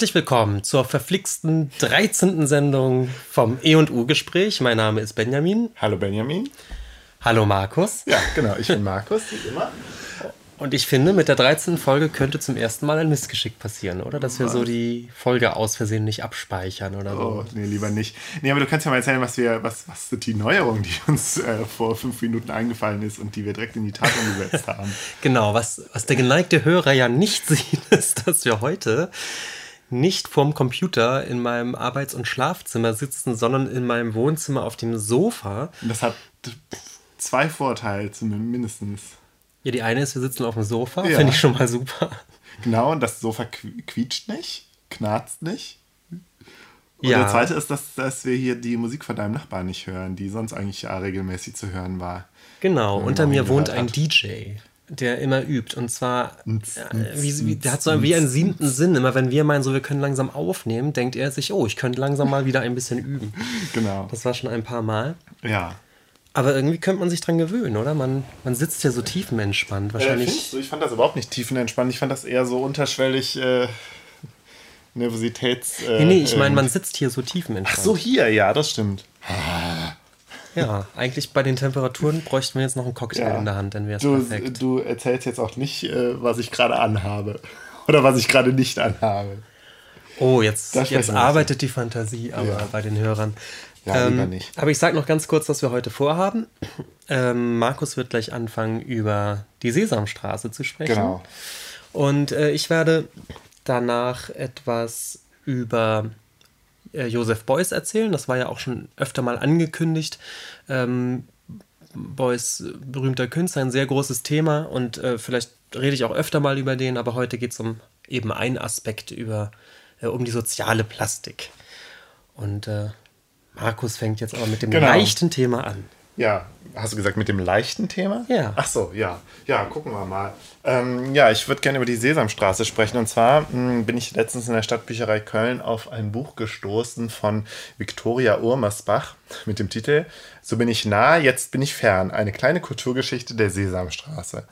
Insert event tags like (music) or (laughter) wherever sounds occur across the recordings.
Herzlich willkommen zur verflixten 13. Sendung vom E&U-Gespräch. Mein Name ist Benjamin. Hallo Benjamin. Hallo Markus. Ja, genau, ich bin Markus, wie immer. Und ich finde, mit der 13. Folge könnte zum ersten Mal ein Missgeschick passieren, oder? Dass wir so die Folge aus Versehen nicht abspeichern oder so. Oh, nee, lieber nicht. Nee, aber du kannst ja mal erzählen, was wir, was, was die Neuerung, die uns äh, vor fünf Minuten eingefallen ist und die wir direkt in die Tat umgesetzt haben. (laughs) Genau, was, was der geneigte Hörer ja nicht (laughs) sieht, ist, dass wir heute nicht vorm Computer in meinem Arbeits- und Schlafzimmer sitzen, sondern in meinem Wohnzimmer auf dem Sofa. Das hat zwei Vorteile mindestens. Ja, die eine ist, wir sitzen auf dem Sofa, ja. finde ich schon mal super. Genau, und das Sofa quietscht nicht, knarzt nicht. Und ja. der zweite ist, dass, dass wir hier die Musik von deinem Nachbarn nicht hören, die sonst eigentlich ja regelmäßig zu hören war. Genau, unter mir wohnt ein hat. DJ, der immer übt. Und zwar, wie, wie, der hat so wie einen siebten Sinn. Immer wenn wir meinen, so wir können langsam aufnehmen, denkt er sich, oh, ich könnte langsam mal wieder ein bisschen üben. (laughs) Genau. Das war schon ein paar Mal. Ja. Aber irgendwie könnte man sich dran gewöhnen, oder? Man, man sitzt ja so tiefenentspannt. Wahrscheinlich. Äh, ich fand das überhaupt nicht tiefenentspannt. Ich fand das eher so unterschwellig äh, Nervositäts. Äh, nee, nee, ich meine, man sitzt hier so tiefenentspannt. Ach so, hier, ja, das stimmt. Ja, eigentlich bei den Temperaturen bräuchten wir jetzt noch einen Cocktail ja. in der Hand, dann wäre es perfekt. Du erzählst jetzt auch nicht, äh, was ich gerade anhabe. (laughs) Oder was ich gerade nicht anhabe. Oh, jetzt, jetzt arbeitet die Fantasie aber ja. bei den Hörern. Ja, ähm, lieber nicht. Aber ich sage noch ganz kurz, was wir heute vorhaben. Ähm, Markus wird gleich anfangen, über die Sesamstraße zu sprechen. Genau. Und äh, ich werde danach etwas über äh, Joseph Beuys erzählen. Das war ja auch schon öfter mal angekündigt. Ähm, Beuys berühmter Künstler, ein sehr großes Thema und äh, vielleicht rede ich auch öfter mal über den, aber heute geht es um eben einen Aspekt über, äh, um die soziale Plastik. Und äh, Markus fängt jetzt aber mit dem genau. leichten Thema an. Ja, hast du gesagt mit dem leichten Thema? Ja. Ach so, ja. Ja, gucken wir mal. Ähm, ja, ich würde gerne über die Sesamstraße sprechen. Und zwar mh, hm, bin ich letztens in der Stadtbücherei Köln auf ein Buch gestoßen von Viktoria Urmersbach mit dem Titel So bin ich nah, jetzt bin ich fern. Eine kleine Kulturgeschichte der Sesamstraße.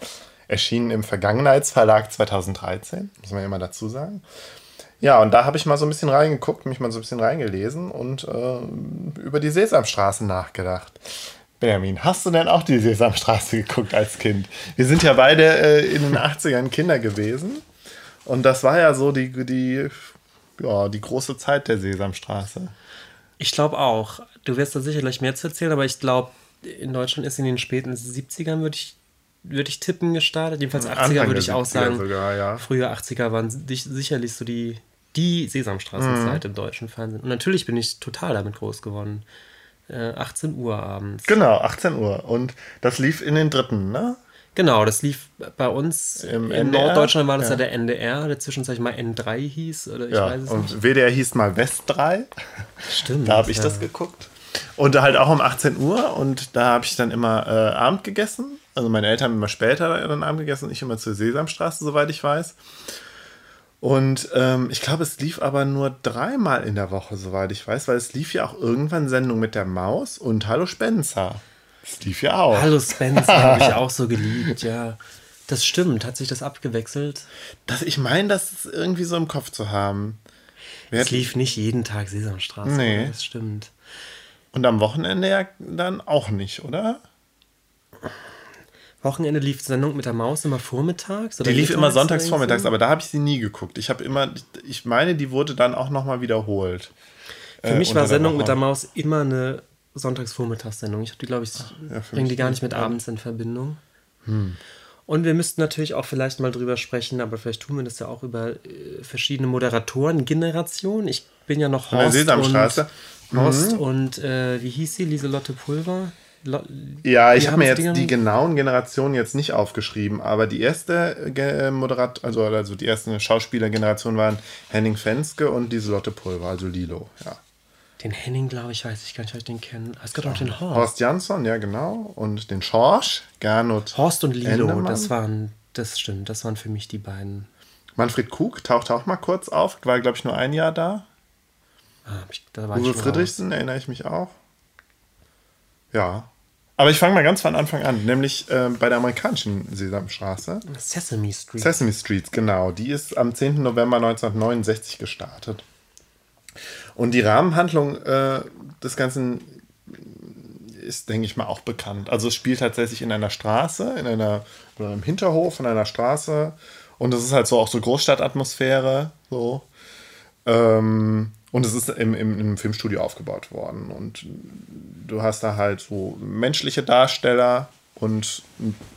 Erschienen im Vergangenheitsverlag 2013, muss man ja immer dazu sagen. Ja, und da habe ich mal so ein bisschen reingeguckt, mich mal so ein bisschen reingelesen und äh, über die Sesamstraße nachgedacht. Benjamin, hast du denn auch die Sesamstraße geguckt als Kind? Wir sind ja beide äh, in den 80ern Kinder gewesen. Und das war ja so die, die, ja, die große Zeit der Sesamstraße. Ich glaube auch. Du wirst da sicherlich mehr zu erzählen, aber ich glaube, in Deutschland ist in den späten 70ern, würde ich, würd ich tippen, gestartet. Jedenfalls 80er würde ich auch sagen. Sogar, ja. Frühe 80er waren sicherlich so die, die Sesamstraßenzeit mhm. im deutschen Fernsehen. Und natürlich bin ich total damit groß geworden. Äh, 18 Uhr abends. Genau, 18 Uhr. Und das lief in den dritten, ne? Genau, das lief bei uns Im in NDR? Norddeutschland war das ja. ja. der NDR, der zwischenzeitlich mal N3 hieß. Oder ich ja, weiß es und nicht. WDR hieß mal West 3. Stimmt. Da habe ich ja. das geguckt. Und halt auch um 18 Uhr und da habe ich dann immer äh, Abend gegessen. Also meine Eltern haben immer später dann Abend gegessen, ich immer zur Sesamstraße, soweit ich weiß. Und ähm, ich glaube, es lief aber nur dreimal in der Woche, soweit ich weiß, weil es lief ja auch irgendwann Sendung mit der Maus und Hallo Spencer. Das lief ja auch. Hallo Spencer habe ich (laughs) auch so geliebt, ja. Das stimmt. Hat sich das abgewechselt? Das, ich meine, das irgendwie so im Kopf zu haben. es lief nicht jeden Tag Sesamstraße. Nee. Das stimmt. Und am Wochenende ja dann auch nicht, oder? Wochenende lief Sendung mit der Maus immer vormittags? die lief immer sonntags vormittags, aber da habe ich sie nie geguckt. Ich habe immer, ich meine, die wurde dann auch nochmal wiederholt. Für äh, mich war Sendung mit der Maus immer eine Sonntagsvormittagssendung. Ich habe die, glaube ich, ja, bringe die gar nicht mit abends in Verbindung. Hm. Und wir müssten natürlich auch vielleicht mal drüber sprechen, aber vielleicht tun wir das ja auch über äh, verschiedene Moderatoren-Generationen. Ich bin ja noch Horst und, Horst mhm. und äh, wie hieß sie? Lieselotte Pulver? Ja, ich habe mir jetzt die genauen Generationen jetzt nicht aufgeschrieben, aber die erste äh, Moderat, also, also die erste Schauspielergeneration waren Henning Fenske und Lieselotte Pulver, also Lilo, ja. Den Henning, glaube ich, weiß ich gar nicht, ob ich den kenne. Es gibt auch den Horst. Horst Jansson, ja, genau. Und den Schorsch, Gernot. Horst und Lilo, Endemann. das waren, das stimmt, das waren für mich die beiden. Manfred Kug tauchte auch mal kurz auf, war, glaube ich, nur ein Jahr da. Ah, ich, da war Uwe Friedrichsen, erinnere ich mich auch. Ja. Aber ich fange mal ganz von Anfang an, nämlich äh, bei der amerikanischen Sesamstraße. Sesame Street. Sesame Street, genau. Die ist am 10. November 1969 gestartet. Und die Rahmenhandlung äh, des Ganzen ist, denke ich mal, auch bekannt. Also es spielt tatsächlich in einer Straße, in einer, oder im Hinterhof von einer Straße. Und es ist halt so auch so Großstadtatmosphäre. So. Ähm, und es ist im, im, im, Filmstudio aufgebaut worden. Und du hast da halt so menschliche Darsteller und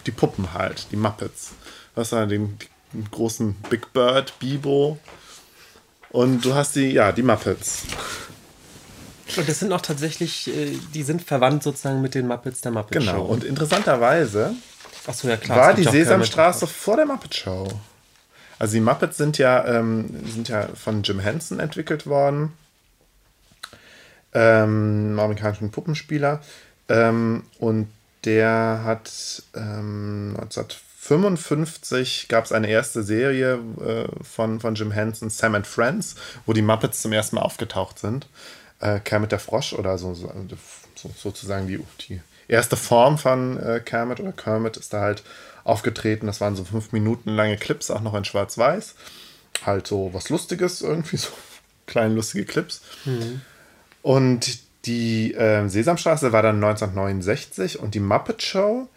die Puppen halt, die Muppets. Du hast da den, den großen Big Bird, Bibo. Und du hast die, ja, die Muppets. Und das sind auch tatsächlich, äh, die sind verwandt sozusagen mit den Muppets der Muppet genau. Show. Genau. Und interessanterweise so, ja, klar, war die Sesamstraße vor der Muppet Show. Also die Muppets sind ja, ähm, sind ja von Jim Henson entwickelt worden, ähm, amerikanischen Puppenspieler. Ähm, und der hat ähm, 1955 gab es eine erste Serie äh, von, von Jim Henson, Sam and Friends, wo die Muppets zum ersten Mal aufgetaucht sind. Äh, Kermit der Frosch oder so, so, so sozusagen die, die erste Form von äh, Kermit oder Kermit ist da halt aufgetreten. Das waren so fünf Minuten lange Clips, auch noch in Schwarz-Weiß. Halt so was Lustiges, irgendwie so (laughs) kleine lustige Clips. Mhm. Und die äh, Sesamstraße war dann 1969 und die Muppet Show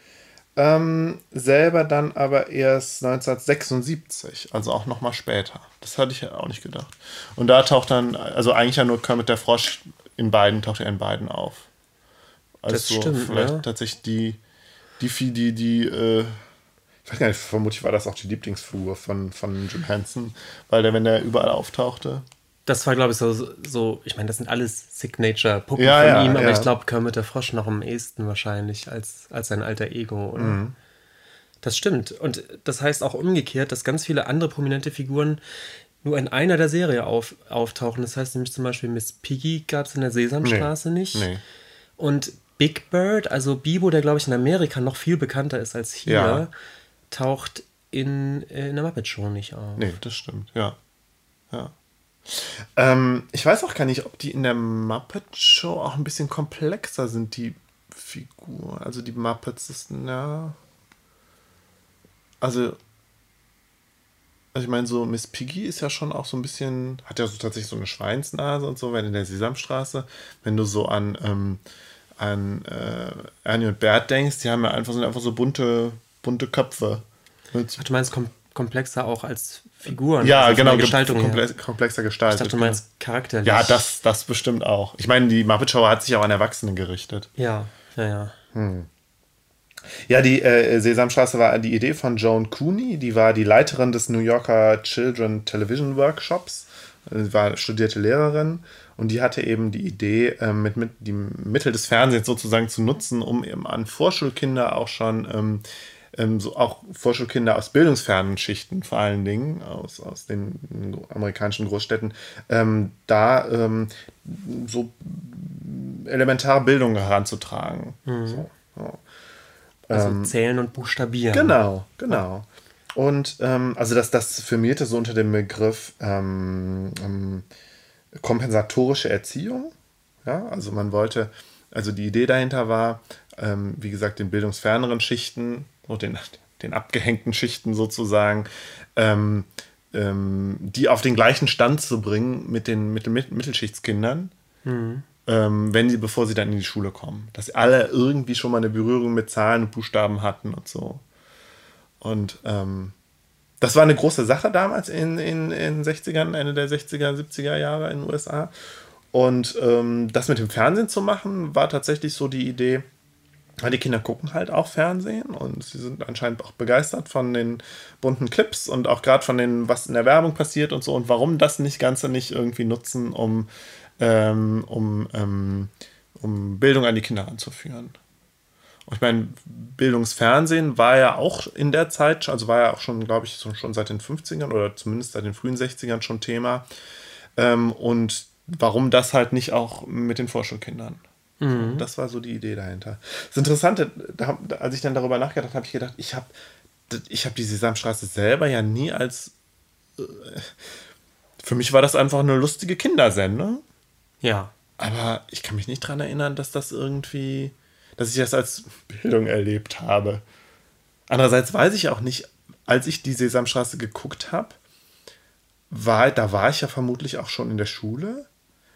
ähm, selber dann aber erst 1976, also auch nochmal später. Das hatte ich ja auch nicht gedacht. Und da taucht dann, also eigentlich ja nur Kermit der Frosch in beiden, taucht er in beiden auf. Also das stimmt, vielleicht ja. tatsächlich die, die, die, die, äh, ich weiß gar nicht, vermutlich war das auch die Lieblingsfigur von, von Jim Henson, weil der, wenn der überall auftauchte. Das war, glaube ich, so, so ich meine, das sind alles Signature-Puppen ja, von ja, ihm, aber ich glaube, Kermit der Frosch noch am ehesten wahrscheinlich als, als sein alter Ego, oder? Mhm. Das stimmt. Und das heißt auch umgekehrt, dass ganz viele andere prominente Figuren nur in einer der Serie auf, auftauchen. Das heißt nämlich zum Beispiel Miss Piggy gab es in der Sesamstraße nee. nicht. Nee. Und Big Bird, also Bibo, der glaube ich in Amerika noch viel bekannter ist als hier, ja. taucht in, äh, in der Muppet Show nicht auf. Nee, das stimmt, ja. Ja. Ähm, ich weiß auch gar nicht, ob die in der Muppet Show auch ein bisschen komplexer sind, die Figuren. Also die Muppets ist, na. Also. Also ich meine, so Miss Piggy ist ja schon auch so ein bisschen, hat ja so tatsächlich so eine Schweinsnase und so, wenn in der Sesamstraße, wenn du so an ähm, an äh, Ernie und Bert denkst, die haben ja einfach, sind einfach so bunte, bunte Köpfe. Ach, du meinst kom komplexer auch als Figuren? Ja, also genau, Gestaltung komplex, komplexer gestaltet. Ich dachte, du meinst charakterlich. Ja, das, das bestimmt auch. Ich meine, die Muppet Show hat sich auch an Erwachsene gerichtet. Ja, ja, ja. Hm. Ja, die äh, Sesamstraße war die Idee von Joan Cooney, die war die Leiterin des New Yorker Children Television Workshops, sie war studierte Lehrerin und die hatte eben die Idee, äh, mit, mit die Mittel des Fernsehens sozusagen zu nutzen, um eben an Vorschulkinder auch schon, ähm, ähm, so auch Vorschulkinder aus bildungsfernen Schichten vor allen Dingen, aus, aus den amerikanischen Großstädten, ähm, da ähm, so elementare Bildung heranzutragen. Mhm. So, so. Also ähm, zählen und buchstabieren. Genau, genau. Und ähm, also das, das firmierte so unter dem Begriff ähm, ähm, kompensatorische Erziehung. Ja, also man wollte, also die Idee dahinter war, ähm, wie gesagt, den bildungsferneren Schichten und den, den abgehängten Schichten sozusagen, ähm, ähm, die auf den gleichen Stand zu bringen mit den, mit den Mittelschichtskindern. Mhm. Ähm, wenn sie, bevor sie dann in die Schule kommen. Dass alle irgendwie schon mal eine Berührung mit Zahlen und Buchstaben hatten und so. Und ähm, das war eine große Sache damals in den in, in 60ern, Ende der 60er, 70er Jahre in den USA. Und ähm, das mit dem Fernsehen zu machen, war tatsächlich so die Idee. Weil die Kinder gucken halt auch Fernsehen und sie sind anscheinend auch begeistert von den bunten Clips und auch gerade von dem, was in der Werbung passiert und so und warum das nicht Ganze nicht irgendwie nutzen, um, ähm, um, ähm, um Bildung an die Kinder anzuführen. Ich meine, Bildungsfernsehen war ja auch in der Zeit, also war ja auch schon, glaube ich, schon seit den 50ern oder zumindest seit den frühen 60ern schon Thema. Ähm, und warum das halt nicht auch mit den Vorschulkindern? Mhm. Das war so die Idee dahinter. Das Interessante, als ich dann darüber nachgedacht habe, habe ich gedacht, ich habe ich hab die Sesamstraße selber ja nie als. Äh, für mich war das einfach eine lustige Kindersendung. Ja. Aber ich kann mich nicht daran erinnern, dass das irgendwie dass ich das als Bildung erlebt habe. Andererseits weiß ich auch nicht, als ich die Sesamstraße geguckt habe, war, da war ich ja vermutlich auch schon in der Schule.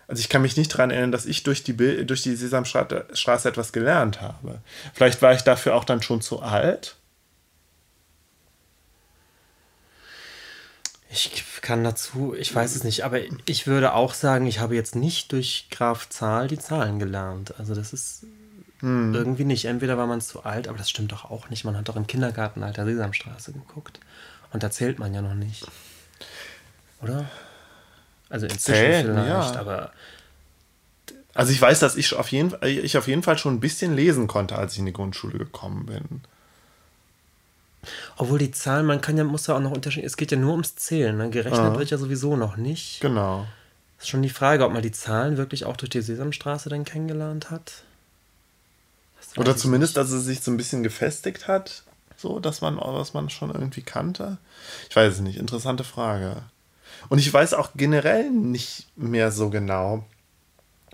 Also ich kann mich nicht daran erinnern, dass ich durch die, durch die Sesamstraße etwas gelernt habe. Vielleicht war ich dafür auch dann schon zu alt. Ich kann dazu, ich weiß es nicht, aber ich würde auch sagen, ich habe jetzt nicht durch Graf Zahl die Zahlen gelernt. Also das ist hm. irgendwie nicht. Entweder war man zu alt, aber das stimmt doch auch nicht. Man hat doch im Kindergarten Alter Sesamstraße geguckt. Und da zählt man ja noch nicht. Oder? Also inzwischen Zählen, vielleicht, ja. aber. Also ich weiß, dass ich auf, jeden, ich auf jeden Fall schon ein bisschen lesen konnte, als ich in die Grundschule gekommen bin. Obwohl die Zahlen, man kann ja, muss ja auch noch unterscheiden, es geht ja nur ums Zählen, ne? gerechnet Aha. wird ja sowieso noch nicht. Genau. Ist schon die Frage, ob man die Zahlen wirklich auch durch die Sesamstraße dann kennengelernt hat. Oder zumindest, dass es sich so ein bisschen gefestigt hat, so, dass man, was man schon irgendwie kannte. Ich weiß es nicht, interessante Frage. Und ich weiß auch generell nicht mehr so genau,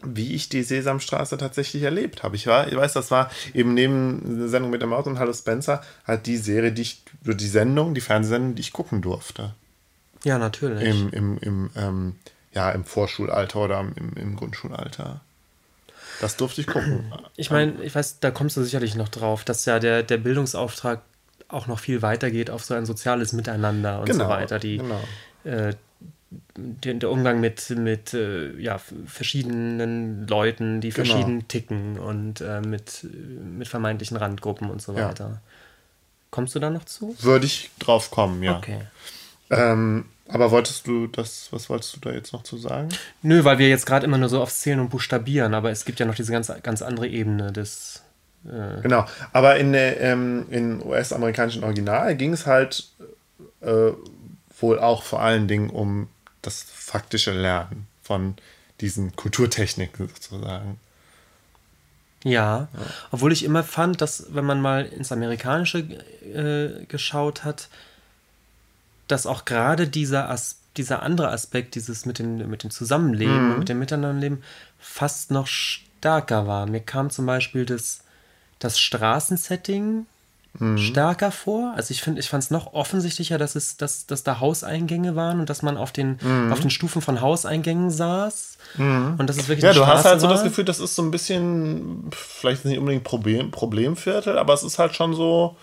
wie ich die Sesamstraße tatsächlich erlebt habe. Ich, war, ich weiß, das war eben neben der Sendung mit der Maus und Hallo Spencer halt die Serie, die ich, die Sendung, die Fernsehsendung, die ich gucken durfte. Ja, natürlich. Im, im, im, ähm, ja, im Vorschulalter oder im, im Grundschulalter. Das durfte ich gucken. Ich meine, ich weiß, da kommst du sicherlich noch drauf, dass ja der, der Bildungsauftrag auch noch viel weiter geht auf so ein soziales Miteinander und genau, so weiter. Die, genau. äh, der, der Umgang mit, mit äh, ja, verschiedenen Leuten, die genau. verschieden ticken und äh, mit, mit vermeintlichen Randgruppen und so weiter. Ja. Kommst du da noch zu? Würde ich drauf kommen, ja. Okay. Ähm, aber wolltest du das, was wolltest du da jetzt noch zu sagen? Nö, weil wir jetzt gerade immer nur so aufs Zählen und Buchstabieren, aber es gibt ja noch diese ganz, ganz andere Ebene des. Äh genau, aber in, ähm, in US-amerikanischen Original ging es halt äh, wohl auch vor allen Dingen um das faktische Lernen von diesen Kulturtechniken sozusagen. Ja, ja, obwohl ich immer fand, dass wenn man mal ins Amerikanische äh, geschaut hat, dass auch gerade dieser, As dieser andere Aspekt, dieses mit dem, mit dem Zusammenleben, mhm. mit dem Miteinanderleben, fast noch stärker war. Mir kam zum Beispiel das, das Straßensetting mhm. stärker vor. Also ich finde, ich fand es noch offensichtlicher, dass es, dass, dass da Hauseingänge waren und dass man auf den, mhm. auf den Stufen von Hauseingängen saß. Mhm. Und das ist wirklich. Ja, du Straße hast halt so das Gefühl, das ist so ein bisschen, vielleicht nicht unbedingt Problem, Problemviertel, aber es ist halt schon so.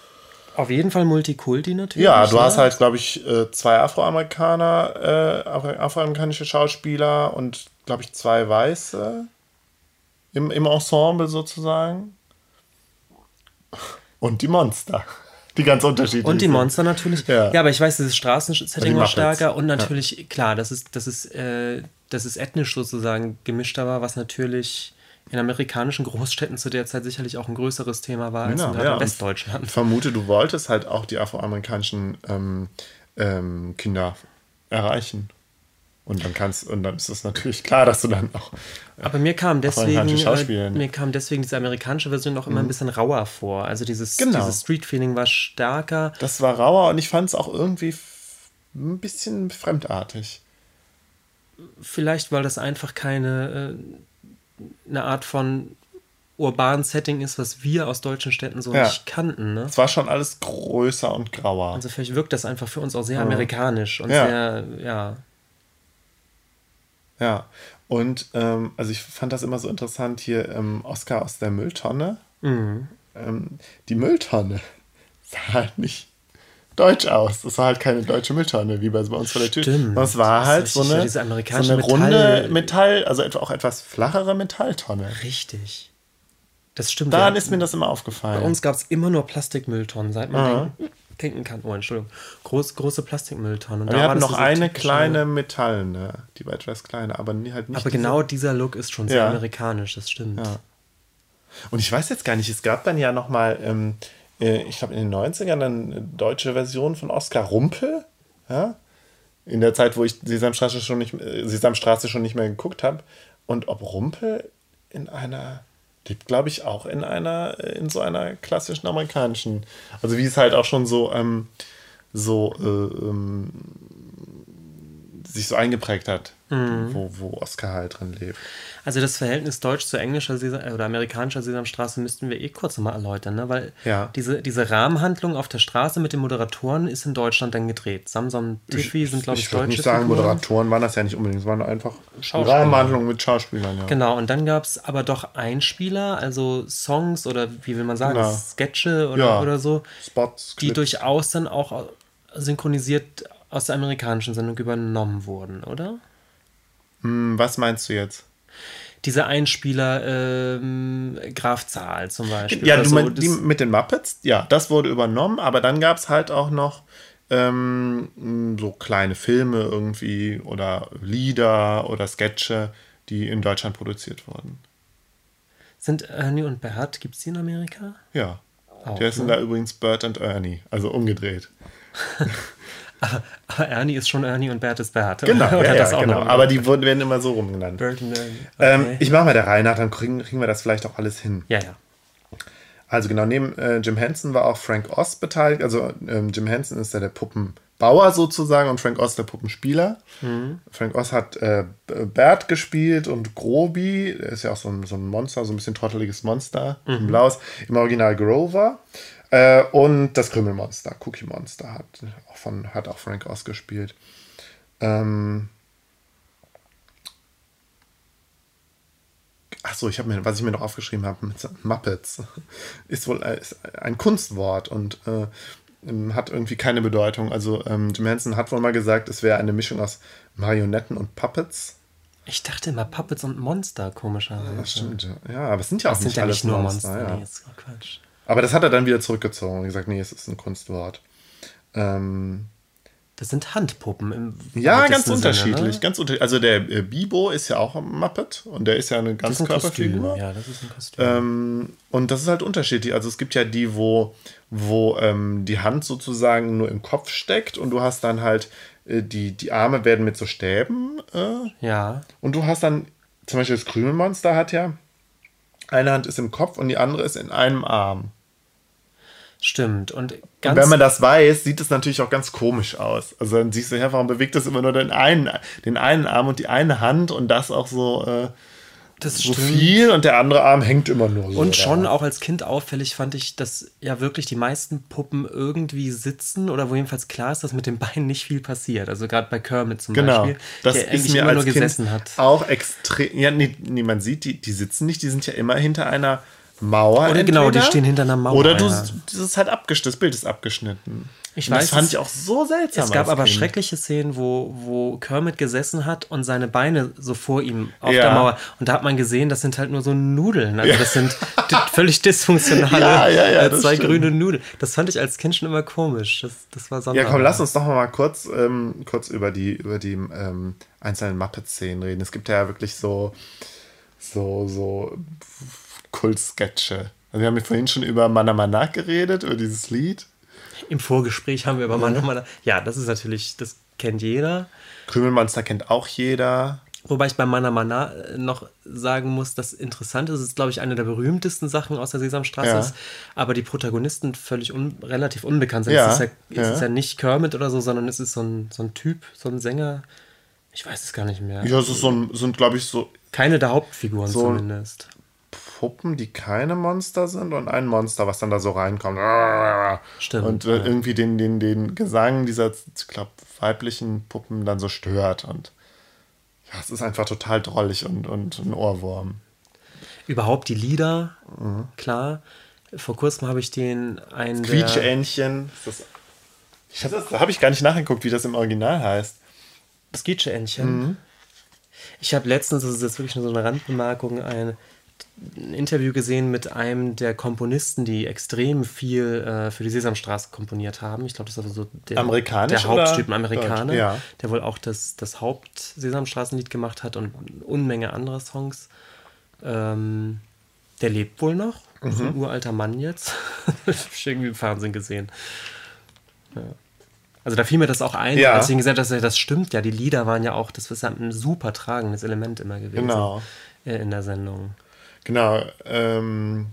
Auf jeden Fall Multikulti natürlich. Ja, du ja. hast halt, glaube ich, äh, zwei Afroamerikaner, äh, afroamerikanische Schauspieler und, glaube ich, zwei Weiße im, im Ensemble sozusagen. Und die Monster. Die ganz unterschiedlich Und die Monster natürlich. Ja. ja, aber ich weiß, dieses Straßensetting war stärker und natürlich, ja. klar, das ist, das ist, äh, das ist ethnisch sozusagen gemischter war, was natürlich in amerikanischen Großstädten zu der Zeit sicherlich auch ein größeres Thema war als ja, in Westdeutschland. Ich vermute, du wolltest halt auch die afroamerikanischen ähm, ähm, Kinder erreichen. Und dann kannst und dann ist es natürlich klar, dass du dann auch. Äh, Aber mir kam deswegen äh, mir kam deswegen diese amerikanische Version auch immer mhm. ein bisschen rauer vor. Also dieses, genau. dieses Street-Feeling war stärker. Das war rauer und ich fand es auch irgendwie ein bisschen fremdartig. Vielleicht, weil das einfach keine äh, eine Art von urbanen Setting ist, was wir aus deutschen Städten so ja. nicht kannten. Ne? Es war schon alles größer und grauer. Also vielleicht wirkt das einfach für uns auch sehr mhm. amerikanisch und ja. sehr, ja, ja, und ähm, also ich fand das immer so interessant hier, ähm, Oscar aus der Mülltonne. Mhm. Ähm, die Mülltonne (laughs) sah halt nicht deutsch aus. Das war halt keine deutsche Mülltonne, wie bei, uns vor der Tür. Stimmt. Das war halt das so, eine, so eine runde Metall, Metall, also auch etwas flachere Metalltonne. Richtig. Das stimmt. Daran ja. ist mir das immer aufgefallen. Bei uns gab es immer nur Plastikmülltonnen, seit man mhm denken kann. Oh, Entschuldigung. Groß, große Plastikmülltonnen. Und wir hatten noch eine kleine metallene, die war etwas kleiner, aber halt nicht. Aber genau dieser Look ist schon sehr ja. amerikanisch, das stimmt. Ja. Und ich weiß jetzt gar nicht, es gab dann ja noch mal, ähm, äh, ich glaube in den 90ern, eine deutsche Version von Oskar Rumpel. Ja? In der Zeit, wo ich Sesamstraße schon nicht, äh, Sesamstraße schon nicht mehr geguckt habe. Und ob Rumpel in einer lebt, glaube ich, auch in einer, in so einer klassischen amerikanischen, also wie es halt auch schon so, ähm, so äh, ähm, sich so eingeprägt hat wo, wo Oscar halt drin lebt. Also das Verhältnis deutsch zu englischer Sesam, äh, oder amerikanischer Sesamstraße müssten wir eh kurz mal erläutern, ne? weil Ja. diese, diese Rahmenhandlung auf der Straße mit den Moderatoren ist in Deutschland dann gedreht. Samsam Tiffy sind, glaube ich, ich würde deutsche nicht sagen, Figuren. Moderatoren waren das ja nicht unbedingt, es waren einfach. Rahmenhandlungen mit Schauspielern, ja. Genau, und dann gab es aber doch Einspieler, also Songs oder wie will man sagen, Ja. Sketche oder, Ja. oder so, Spots, die Clips. durchaus dann auch synchronisiert aus der amerikanischen Sendung übernommen wurden, oder? Hm, Was meinst du jetzt? Diese Einspieler, ähm, Graf Zahl zum Beispiel. Ja, so, meinst die mit den Muppets? Ja, das wurde übernommen, aber dann gab es halt auch noch ähm, so kleine Filme irgendwie oder Lieder oder Sketche, die in Deutschland produziert wurden. Sind Ernie und Bert, gibt es die in Amerika? Ja. Auch, Der sind ne? da übrigens Bert und Ernie, also umgedreht. (laughs) Aber Ernie ist schon Ernie und Bert ist Bert. Genau, (laughs) ja, ja, auch genau. aber die wurden, werden immer so rumgenannt. Bert und Ernie. Ähm, Okay. ich mache mal der Reihe nach, dann kriegen, kriegen wir das vielleicht auch alles hin. ja, ja. Also genau, neben äh, Jim Henson war auch Frank Oz beteiligt. Also ähm, Jim Henson ist ja der Puppenbauer sozusagen und Frank Oz der Puppenspieler. Frank Oz hat äh, Bert gespielt und Groby, der ist ja auch so ein, so ein Monster, so ein bisschen trotteliges Monster, in Blaus, im Original Grover. Äh, und das Krümelmonster, Cookie Monster, hat auch, von, hat auch Frank Oz gespielt. Ähm, Achso, ich habe mir, was ich mir noch aufgeschrieben habe, mit Muppets, (laughs) ist wohl ein Kunstwort und äh, ähm, hat irgendwie keine Bedeutung. Also ähm, Jim Henson hat wohl mal gesagt, es wäre eine Mischung aus Marionetten und Puppets. Ich dachte immer Puppets und Monster, komischerweise. Das stimmt, ja. Ja, aber es sind ja auch Das nicht sind ja alles nicht nur Monster. ja. Nee, ist Quatsch. Aber das hat er dann wieder zurückgezogen und gesagt, nee, es ist ein Kunstwort. Ähm, Das sind Handpuppen im ja, ganz weitesten Sinne, unterschiedlich. ne? Ganz unter also der äh, Bibo ist ja auch ein Muppet und der ist ja eine ist ein Kostüm. Ganzkörperfigur. Ja, das ist ein Kostüm. Ähm, und das ist halt unterschiedlich. Also es gibt ja die, wo, wo ähm, die Hand sozusagen nur im Kopf steckt und du hast dann halt äh, die, die Arme werden mit so Stäben äh, ja. und du hast dann, zum Beispiel das Krümelmonster hat ja, eine Hand ist im Kopf und die andere ist in einem Arm. Stimmt. Und Und wenn man das weiß, sieht es natürlich auch ganz komisch aus. Also dann siehst du, ja, warum bewegt das immer nur den einen, den einen Arm und die eine Hand und das auch so, äh, das so stimmt. viel und der andere Arm hängt immer nur so. Und schon da. auch als Kind auffällig fand ich, dass ja wirklich die meisten Puppen irgendwie sitzen oder wo jedenfalls klar ist, dass mit den Beinen nicht viel passiert. Also gerade bei Kermit zum Genau, Beispiel, das der ist mir immer als nur kind gesessen hat. auch extrem. Ja, nee, nee, man sieht, die, die sitzen nicht, die sind ja immer hinter einer Mauer. Oder genau, die stehen hinter einer Mauer, Oder du, ja. das ist halt abgeschnitten, das Bild ist abgeschnitten. Ich Und weiß, das fand es- ich auch so seltsam. Es gab aber Kind. schreckliche Szenen, wo, wo Kermit gesessen hat und seine Beine so vor ihm auf Ja. der Mauer. Und da hat man gesehen, das sind halt nur so Nudeln. Also das sind völlig dysfunktionale (laughs) Ja, ja, ja, äh, zwei stimmt. grüne Nudeln. Das fand ich als Kind schon immer komisch. Das, das war Ja, sonderbar. komm, lass uns doch mal kurz, ähm, kurz über die, über die ähm, einzelnen Muppet-Szenen reden. Es gibt ja wirklich so, so, so Kult-Sketche. Also wir haben ja vorhin schon über Manamana geredet, über dieses Lied. Im Vorgespräch haben wir aber mal nochmal. Ja, das ist natürlich, das kennt jeder. Krümelmonster kennt auch jeder. Wobei ich bei Mana Mana äh, noch sagen muss, das Interessante ist, es ist, glaube ich, eine der berühmtesten Sachen aus der Sesamstraße Ja. ist, aber die Protagonisten völlig un relativ unbekannt sind. Ja, Es, ist ja, es ja. ist ja nicht Kermit oder so, sondern es ist so ein, so ein Typ, so ein Sänger. Ich weiß es gar nicht mehr. Ja, es ist so ein, sind, glaube ich, so Keine der Hauptfiguren So- zumindest. Puppen, die keine Monster sind und ein Monster, was dann da so reinkommt. Stimmt, Und äh, ja. irgendwie den, den, den Gesang dieser, ich glaube, weiblichen Puppen dann so stört. Und ja, es ist einfach total drollig und, und ein Ohrwurm. Überhaupt die Lieder, Mhm. klar. Vor kurzem habe ich den einen. der- Quietscheentchen. Ich hab habe ich gar nicht nachgeguckt, wie das im Original heißt. Das Quietsche-Entchen. Mhm. Ich habe letztens, das ist jetzt wirklich nur so eine Randbemerkung, ein, ein Interview gesehen mit einem der Komponisten, die extrem viel äh, für die Sesamstraße komponiert haben. Ich glaube, das ist also so der, Amerikanisch der Haupttyp, ein Amerikaner, deutsch? Ja. der wohl auch das, das Haupt-Sesamstraßenlied gemacht hat und eine Unmenge anderer Songs. Ähm, der lebt wohl noch. Mhm. So ein uralter Mann jetzt. (laughs) Hab ich irgendwie im Fernsehen gesehen. Ja. Also da fiel mir das auch ein, Ja. als ich gesagt habe, das, das stimmt ja. Die Lieder waren ja auch, das ist ja ein super tragendes Element immer gewesen. Genau. äh, In der Sendung. Genau. Ähm,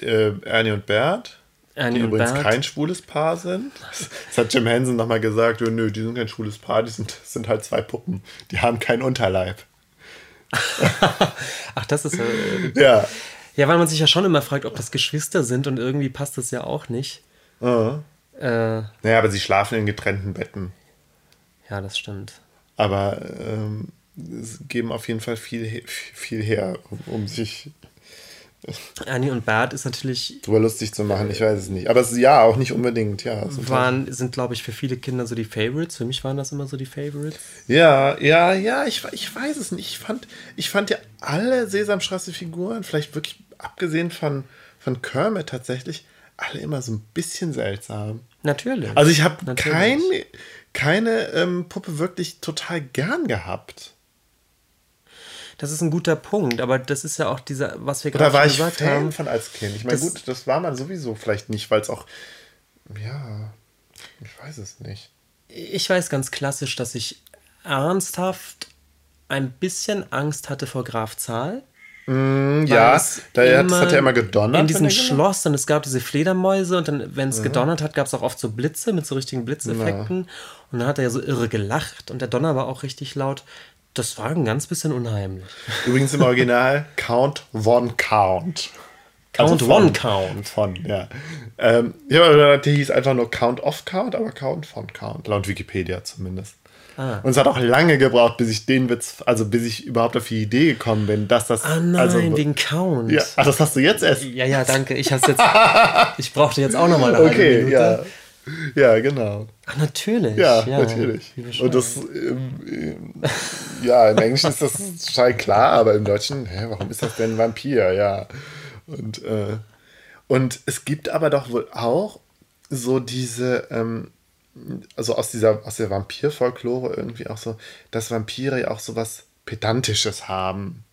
äh, Ernie und Bert. die übrigens Bert. kein schwules Paar sind. Das hat Jim Henson nochmal gesagt, oh, nö, die sind kein schwules Paar, die sind, sind halt zwei Puppen. Die haben keinen Unterleib. (laughs) Ach, das ist äh, ja. Ja, weil man sich ja schon immer fragt, ob das Geschwister sind und irgendwie passt das ja auch nicht. Uh. Äh, naja, aber sie schlafen in getrennten Betten. Ja, das stimmt. Aber ähm, geben auf jeden Fall viel, viel her, um, sich Annie und Bert ist natürlich. Drüber lustig zu machen, ich weiß es nicht. Aber es, ja, auch nicht unbedingt, ja. Waren, sind, glaube ich, für viele Kinder so die Favorites. Für mich waren das immer so die Favorites. Ja, ja, ja, ich, ich weiß es nicht. Ich fand, ich fand ja alle Sesamstraße-Figuren, vielleicht wirklich abgesehen von, von Kermit tatsächlich, alle immer so ein bisschen seltsam. Natürlich. Also ich habe kein, keine ähm, Puppe wirklich total gern gehabt. Das ist ein guter Punkt, aber das ist ja auch dieser, was wir gerade gesagt Fan haben. von als Kind. Ich meine, gut, das war man sowieso vielleicht nicht, weil es auch, ja, ich weiß es nicht. Ich weiß ganz klassisch, dass ich ernsthaft ein bisschen Angst hatte vor Graf Zahl. Mm, ja, da hat, das hat er immer gedonnert. In diesem Schloss und es gab diese Fledermäuse und dann, wenn es mhm. gedonnert hat, gab es auch oft so Blitze mit so richtigen Blitzeffekten. Ja. Und dann hat er ja so irre gelacht und der Donner war auch richtig laut. Das war ein ganz bisschen unheimlich. Übrigens im Original Count One Count. Count also von, One Count. Von, ja. Ähm, ja, der hieß einfach nur Count of Count, aber Count von Count, laut Wikipedia zumindest. Ah. Und es hat auch lange gebraucht, bis ich den Witz, also bis ich überhaupt auf die Idee gekommen bin, dass das. Ah nein, also, wegen Count. Ja, ach, das hast du jetzt erst. Ja, ja, danke. Ich hab's jetzt. (laughs) ich brauchte jetzt auch nochmal eine Okay, Minute. ja. Ja, genau. Ach, natürlich. Ja, ja natürlich. Und das, im, ja, im Englischen ist das schall klar, aber im Deutschen, hä, warum ist das denn ein Vampir? Ja. Und, äh, und es gibt aber doch wohl auch so diese, ähm, also aus dieser, aus der Vampir-Folklore irgendwie auch so, dass Vampire ja auch so was Pedantisches haben.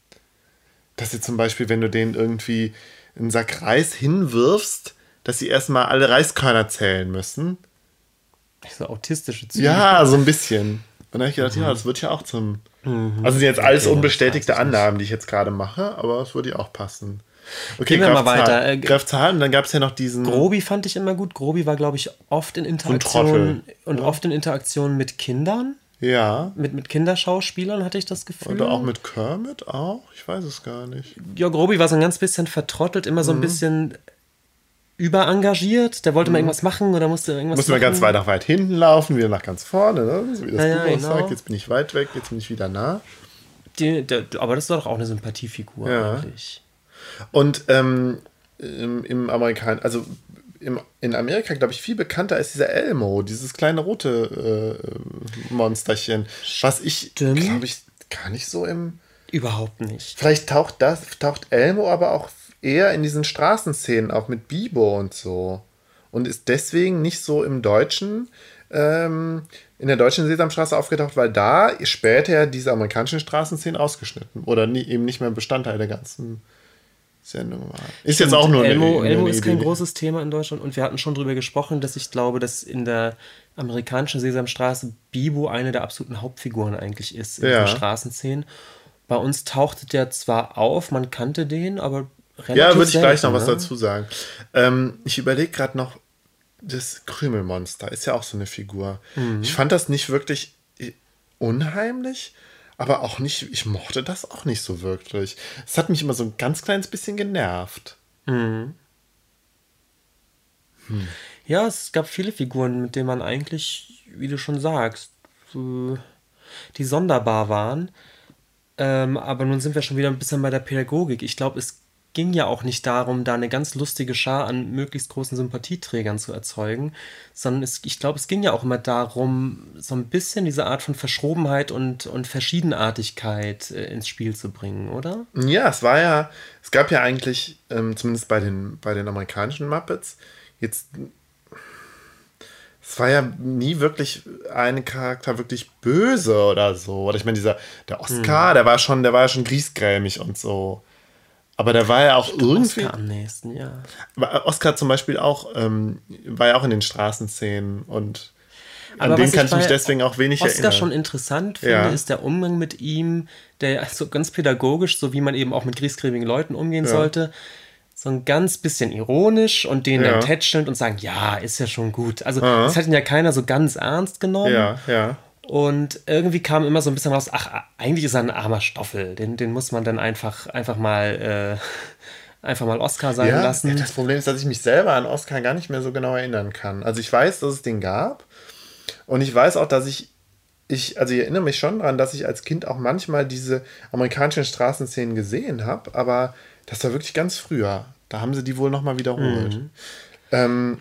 Dass sie zum Beispiel, wenn du denen irgendwie einen Sack Reis hinwirfst, dass sie erstmal alle Reiskörner zählen müssen. So autistische Züge. Ja, so ein bisschen. Und dann habe ich gedacht, mhm. ja, das wird ja auch zum. Mhm. Also sind jetzt alles okay, unbestätigte Annahmen, die ich jetzt gerade mache, aber es würde ja auch passen. Okay, Gehen wir mal weiter. Äh, Graf Zahlen, dann gab es ja noch diesen. Grobi fand ich immer gut. Grobi war, glaube ich, oft in Interaktion und, und oft in Interaktion mit Kindern. Ja. Mit, mit Kinderschauspielern hatte ich das Gefühl. Oder auch mit Kermit auch? Ich weiß es gar nicht. Ja, Grobi war so ein ganz bisschen vertrottelt, immer so ein mhm. bisschen überengagiert, der wollte mhm. mal irgendwas machen oder musste irgendwas Musste mal ganz weit nach weit hinten laufen, wieder nach ganz vorne, ne? so wie das ja, Buch ja, genau. sagt, jetzt bin ich weit weg, jetzt bin ich wieder nah. Die, der, aber das ist doch auch eine Sympathiefigur ja. eigentlich. Und ähm, im, im Amerikan, also im, in Amerika, glaube ich, viel bekannter ist dieser Elmo, dieses kleine rote äh, Monsterchen, was ich, glaube ich, gar nicht so im... Überhaupt nicht. Vielleicht taucht das, taucht Elmo aber auch eher in diesen Straßenszenen, auch mit Bibo und so. Und ist deswegen nicht so im Deutschen, ähm, in der deutschen Sesamstraße aufgetaucht, weil da später diese amerikanischen Straßenszenen ausgeschnitten oder nie, eben nicht mehr Bestandteil der ganzen Sendung war. Ist Stimmt, jetzt auch nur Elmo, eine, Elmo ist kein großes Thema in Deutschland und wir hatten schon darüber gesprochen, dass ich glaube, dass in der amerikanischen Sesamstraße Bibo eine der absoluten Hauptfiguren eigentlich ist in ja. den Straßenszenen. Bei uns tauchte der zwar auf, man kannte den, aber relativ Ja, würde ich gleich noch ne? was dazu sagen. Ähm, ich überlege gerade noch, das Krümelmonster ist ja auch so eine Figur. Mhm. Ich fand das nicht wirklich unheimlich, aber auch nicht, ich mochte das auch nicht so wirklich. Es hat mich immer so ein ganz kleines bisschen genervt. Mhm. Hm. Ja, es gab viele Figuren, mit denen man eigentlich, wie du schon sagst, die sonderbar waren. Ähm, aber nun sind wir schon wieder ein bisschen bei der Pädagogik. Ich glaube, es ging ja auch nicht darum, da eine ganz lustige Schar an möglichst großen Sympathieträgern zu erzeugen, sondern es, ich glaube, es ging ja auch immer darum, so ein bisschen diese Art von Verschrobenheit und, und Verschiedenartigkeit äh, ins Spiel zu bringen, oder? Ja, es war ja, es gab ja eigentlich, ähm, zumindest bei den, bei den amerikanischen Muppets, jetzt es war ja nie wirklich ein Charakter wirklich böse oder so. Oder ich meine, dieser, der Oscar, hm. der war schon, der war ja schon griesgrämig und so. Aber der war ja auch Stimmt, irgendwie. Oscar am nächsten, ja. Oscar zum Beispiel auch, ähm, war ja auch in den Straßenszenen und an Aber den kann ich mich deswegen auch wenig Oscar erinnern. schon interessant finde, ja. ist der Umgang mit ihm, der so ganz pädagogisch, so wie man eben auch mit griesgrämigen Leuten umgehen ja. sollte, so ein ganz bisschen ironisch und den Ja. dann tätschelnd und sagen, ja, ist ja schon gut. Also Aha. das hat ihn ja keiner so ganz ernst genommen. Ja, ja. Und irgendwie kam immer so ein bisschen raus, ach, eigentlich ist er ein armer Stoffel. Den, den muss man dann einfach, einfach mal, äh, einfach mal Oscar sein Ja, lassen. ja, das Problem ist, dass ich mich selber an Oscar gar nicht mehr so genau erinnern kann. Also ich weiß, dass es den gab. Und ich weiß auch, dass ich, ich, also ich erinnere mich schon daran, dass ich als Kind auch manchmal diese amerikanischen Straßenszenen gesehen habe, aber das war wirklich ganz früher. Da haben sie die wohl nochmal wiederholt. Ähm,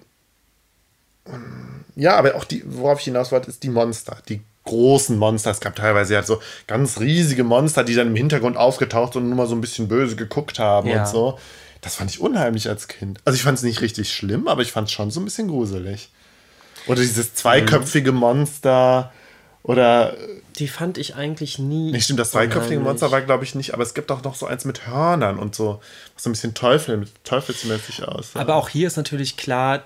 ja, aber auch die, worauf ich hinaus wollte, ist die Monster. Die großen Monster. Es gab teilweise ja so ganz riesige Monster, die dann im Hintergrund aufgetaucht und nur mal so ein bisschen böse geguckt haben Ja. und so. Das fand ich unheimlich als Kind. Also ich fand es nicht richtig schlimm, aber ich fand es schon so ein bisschen gruselig. Oder dieses zweiköpfige Monster. Oder, Die fand ich eigentlich nie. nicht stimmt, das zweiköpfige unheimlich. Monster war, glaube ich, nicht, aber es gibt auch noch so eins mit Hörnern und so, was so ein bisschen Teufel, teufelsmäßig aussah. Aber auch hier ist natürlich klar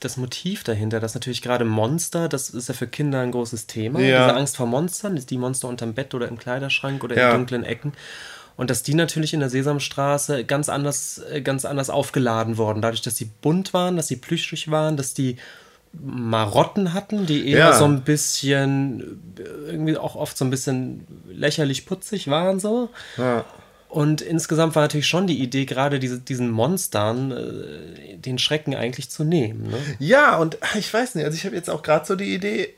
das Motiv dahinter, dass natürlich gerade Monster, das ist ja für Kinder ein großes Thema. Ja. Diese Angst vor Monstern, die Monster unterm Bett oder im Kleiderschrank oder Ja. in dunklen Ecken. Und dass die natürlich in der Sesamstraße ganz anders, äh, ganz anders aufgeladen wurden. Dadurch, dass sie bunt waren, dass sie plüschig waren, dass die Marotten hatten, die eher Ja. so ein bisschen, irgendwie auch oft so ein bisschen lächerlich putzig waren so. ja. Und insgesamt war natürlich schon die Idee, gerade diese, diesen Monstern äh, den Schrecken eigentlich zu nehmen. Ne? Ja, und ich weiß nicht, also ich habe jetzt auch gerade so die Idee,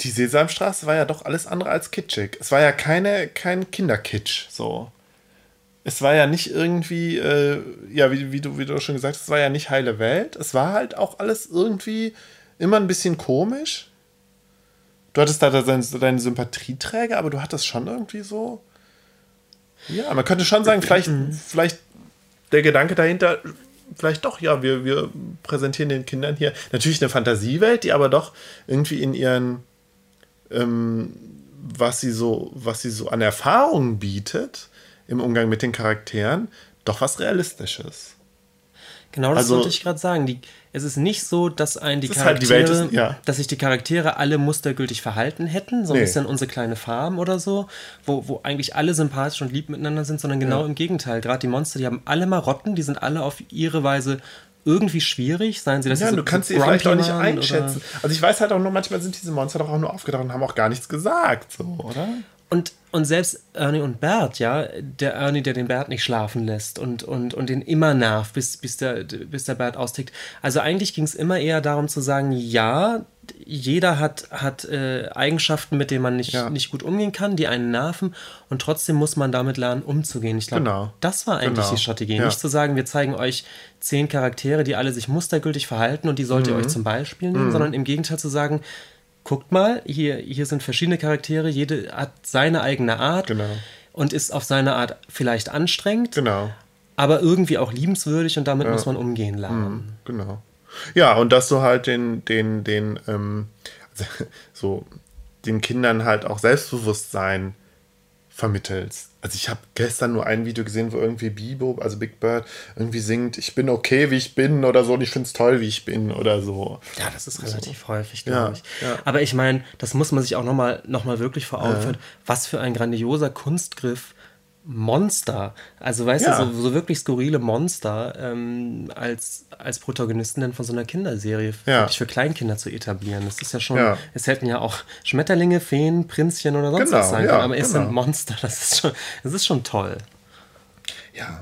die Sesamstraße war ja doch alles andere als kitschig. Es war ja keine, kein Kinderkitsch, so. Es war ja nicht irgendwie, äh, ja, wie, wie, du, wie du schon gesagt hast, es war ja nicht heile Welt. Es war halt auch alles irgendwie immer ein bisschen komisch. Du hattest da deine, deine Sympathieträger, aber du hattest schon irgendwie so. Ja, man könnte schon sagen, vielleicht, vielleicht der Gedanke dahinter, vielleicht doch, ja, wir, wir präsentieren den Kindern hier natürlich eine Fantasiewelt, die aber doch irgendwie in ihren, ähm, was sie so, was sie so an Erfahrungen bietet im Umgang mit den Charakteren, doch was Realistisches. Genau das Also- wollte ich gerade sagen. Die, es ist nicht so, dass ein die ist halt, Charaktere, die ist- ja. dass sich die Charaktere alle mustergültig verhalten hätten, so ein Nee. bisschen unsere kleine Farm oder so, wo, wo eigentlich alle sympathisch und lieb miteinander sind, sondern genau Ja. im Gegenteil. Gerade die Monster, die haben alle Marotten, die sind alle auf ihre Weise irgendwie schwierig, seien sie das Ja, du kannst sie vielleicht auch nicht einschätzen. Also ich weiß halt auch nur, manchmal sind diese Monster doch auch nur aufgetaucht und haben auch gar nichts gesagt, so, oder? Und, und selbst Ernie und Bert, ja, der Ernie, der den Bert nicht schlafen lässt und, und, und den immer nervt, bis, bis, der, bis der Bert austickt. Also eigentlich ging es immer eher darum zu sagen, ja, jeder hat, hat äh, Eigenschaften, mit denen man nicht, Ja. nicht gut umgehen kann, die einen nerven und trotzdem muss man damit lernen, umzugehen. Ich glaube, Genau. das war eigentlich Genau. die Strategie. Ja. Nicht zu sagen, wir zeigen euch zehn Charaktere, die alle sich mustergültig verhalten und die sollt ihr Mhm. euch zum Beispiel nehmen, sondern im Gegenteil zu sagen, guckt mal, hier, hier sind verschiedene Charaktere, jede hat seine eigene Art Genau. und ist auf seine Art vielleicht anstrengend, Genau. aber irgendwie auch liebenswürdig und damit muss man umgehen lernen. Genau. Ja, und dass du halt den, den, den, ähm, (laughs) so den Kindern halt auch Selbstbewusstsein vermittelst. Also ich habe gestern nur ein Video gesehen, wo irgendwie Bibo, also Big Bird, irgendwie singt, ich bin okay, wie ich bin oder so und ich finde es toll, wie ich bin oder so. Ja, das ist relativ häufig, Ja, glaube ich. ja. Aber ich meine, das muss man sich auch nochmal noch mal wirklich vor Augen führen. Was für ein grandioser Kunstgriff Monster, also weißt Ja. du, so, so wirklich skurrile Monster ähm, als, als Protagonisten dann von so einer Kinderserie Ja. für Kleinkinder zu etablieren. Das ist ja schon, Ja. es hätten ja auch Schmetterlinge, Feen, Prinzchen oder sonst Genau, was sein können, aber es genau. sind Monster, (laughs) das ist schon, das ist schon toll. Ja.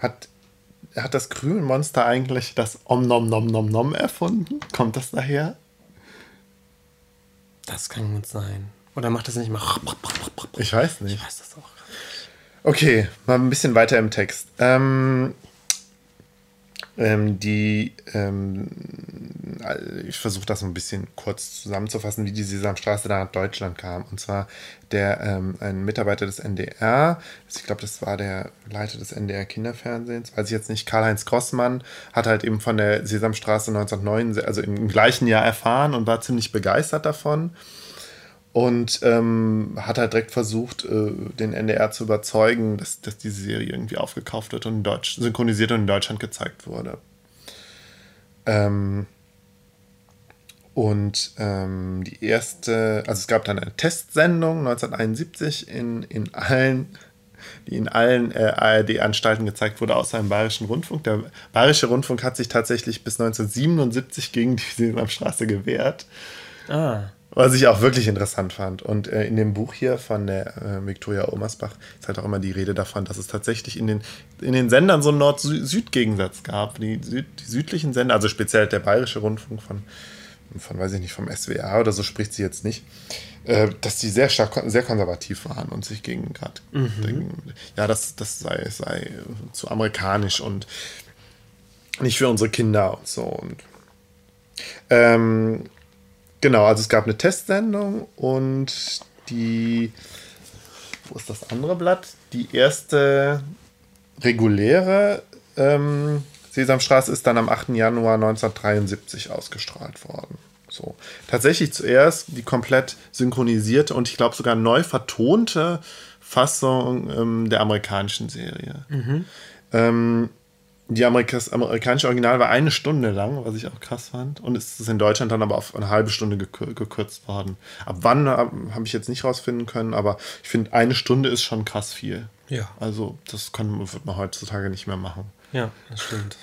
Hat, hat das Krümelmonster eigentlich das Om Nom Nom Nom Nom erfunden? Kommt das daher? Das kann gut sein. Oder macht das nicht mal? Ich weiß nicht. Ich weiß das auch. Okay, mal ein bisschen weiter im Text. Ähm, ähm, die, ähm, ich versuche das so ein bisschen kurz zusammenzufassen, wie die Sesamstraße da nach Deutschland kam. Und zwar der ähm, ein Mitarbeiter des NDR, ich glaube, das war der Leiter des NDR Kinderfernsehens, weiß ich jetzt nicht, Karl-Heinz Grossmann, hat halt eben von der Sesamstraße 1909, also im gleichen Jahr erfahren und war ziemlich begeistert davon und ähm, hat halt direkt versucht, äh, den NDR zu überzeugen, dass, dass diese Serie irgendwie aufgekauft wird und in Deutsch, synchronisiert und in Deutschland gezeigt wurde. Ähm, und ähm, die erste, also es gab dann eine Testsendung 1971 in, in allen die in allen äh, ARD-Anstalten gezeigt wurde, außer im Bayerischen Rundfunk. Der Bayerische Rundfunk hat sich tatsächlich bis 1977 gegen die Sesamstraße gewehrt. Ah. Was ich auch wirklich interessant fand. Und äh, in dem Buch hier von der äh, Viktoria Omersbach ist halt auch immer die Rede davon, dass es tatsächlich in den, in den Sendern so einen Nord-Süd-Gegensatz gab. Die, Süd, die südlichen Sender, also speziell der Bayerische Rundfunk von, von, weiß ich nicht, vom SWR oder so spricht sie jetzt nicht, äh, dass die sehr stark, sehr konservativ waren und sich gegen gerade, mhm. ja, das, das sei, sei zu amerikanisch und nicht für unsere Kinder und so. Und ähm, Genau, also es gab eine Testsendung und die, wo ist das andere Blatt? Die erste reguläre ähm, Sesamstraße ist dann am 8. Januar 1973 ausgestrahlt worden. So. Tatsächlich zuerst die komplett synchronisierte und ich glaube sogar neu vertonte Fassung ähm, der amerikanischen Serie. Mhm. Ähm, die Amerik das amerikanische Original war eine Stunde lang, was ich auch krass fand. Und es ist in Deutschland dann aber auf eine halbe Stunde gekürzt worden. Ab wann habe ich jetzt nicht rausfinden können, aber ich finde, eine Stunde ist schon krass viel. Ja. Also, das kann, wird man heutzutage nicht mehr machen. Ja, das stimmt.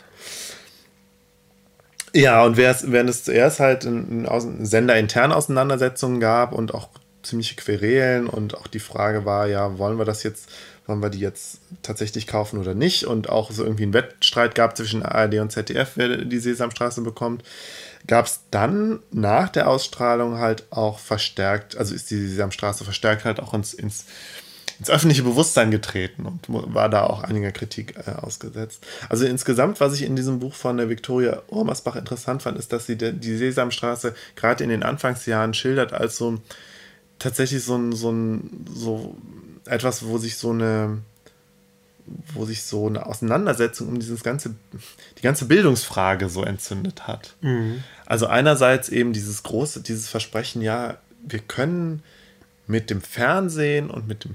Ja, und während es zuerst halt in, in senderinterne Auseinandersetzungen gab und auch ziemliche Querelen und auch die Frage war, ja, wollen wir das jetzt wollen wir die jetzt tatsächlich kaufen oder nicht? Und auch so irgendwie einen Wettstreit gab zwischen ARD und ZDF, wer die Sesamstraße bekommt. Gab es dann nach der Ausstrahlung halt auch verstärkt, also ist die Sesamstraße verstärkt halt auch ins, ins, ins öffentliche Bewusstsein getreten und war da auch einiger Kritik äh, ausgesetzt. Also insgesamt, was ich in diesem Buch von der Viktoria Urmersbach interessant fand, ist, dass sie de, die Sesamstraße gerade in den Anfangsjahren schildert als so tatsächlich so ein, so ein, so etwas, wo sich so eine, wo sich so eine Auseinandersetzung um dieses ganze, die ganze Bildungsfrage so entzündet hat. Mhm. Also einerseits eben dieses große, dieses Versprechen, ja, wir können mit dem Fernsehen und mit dem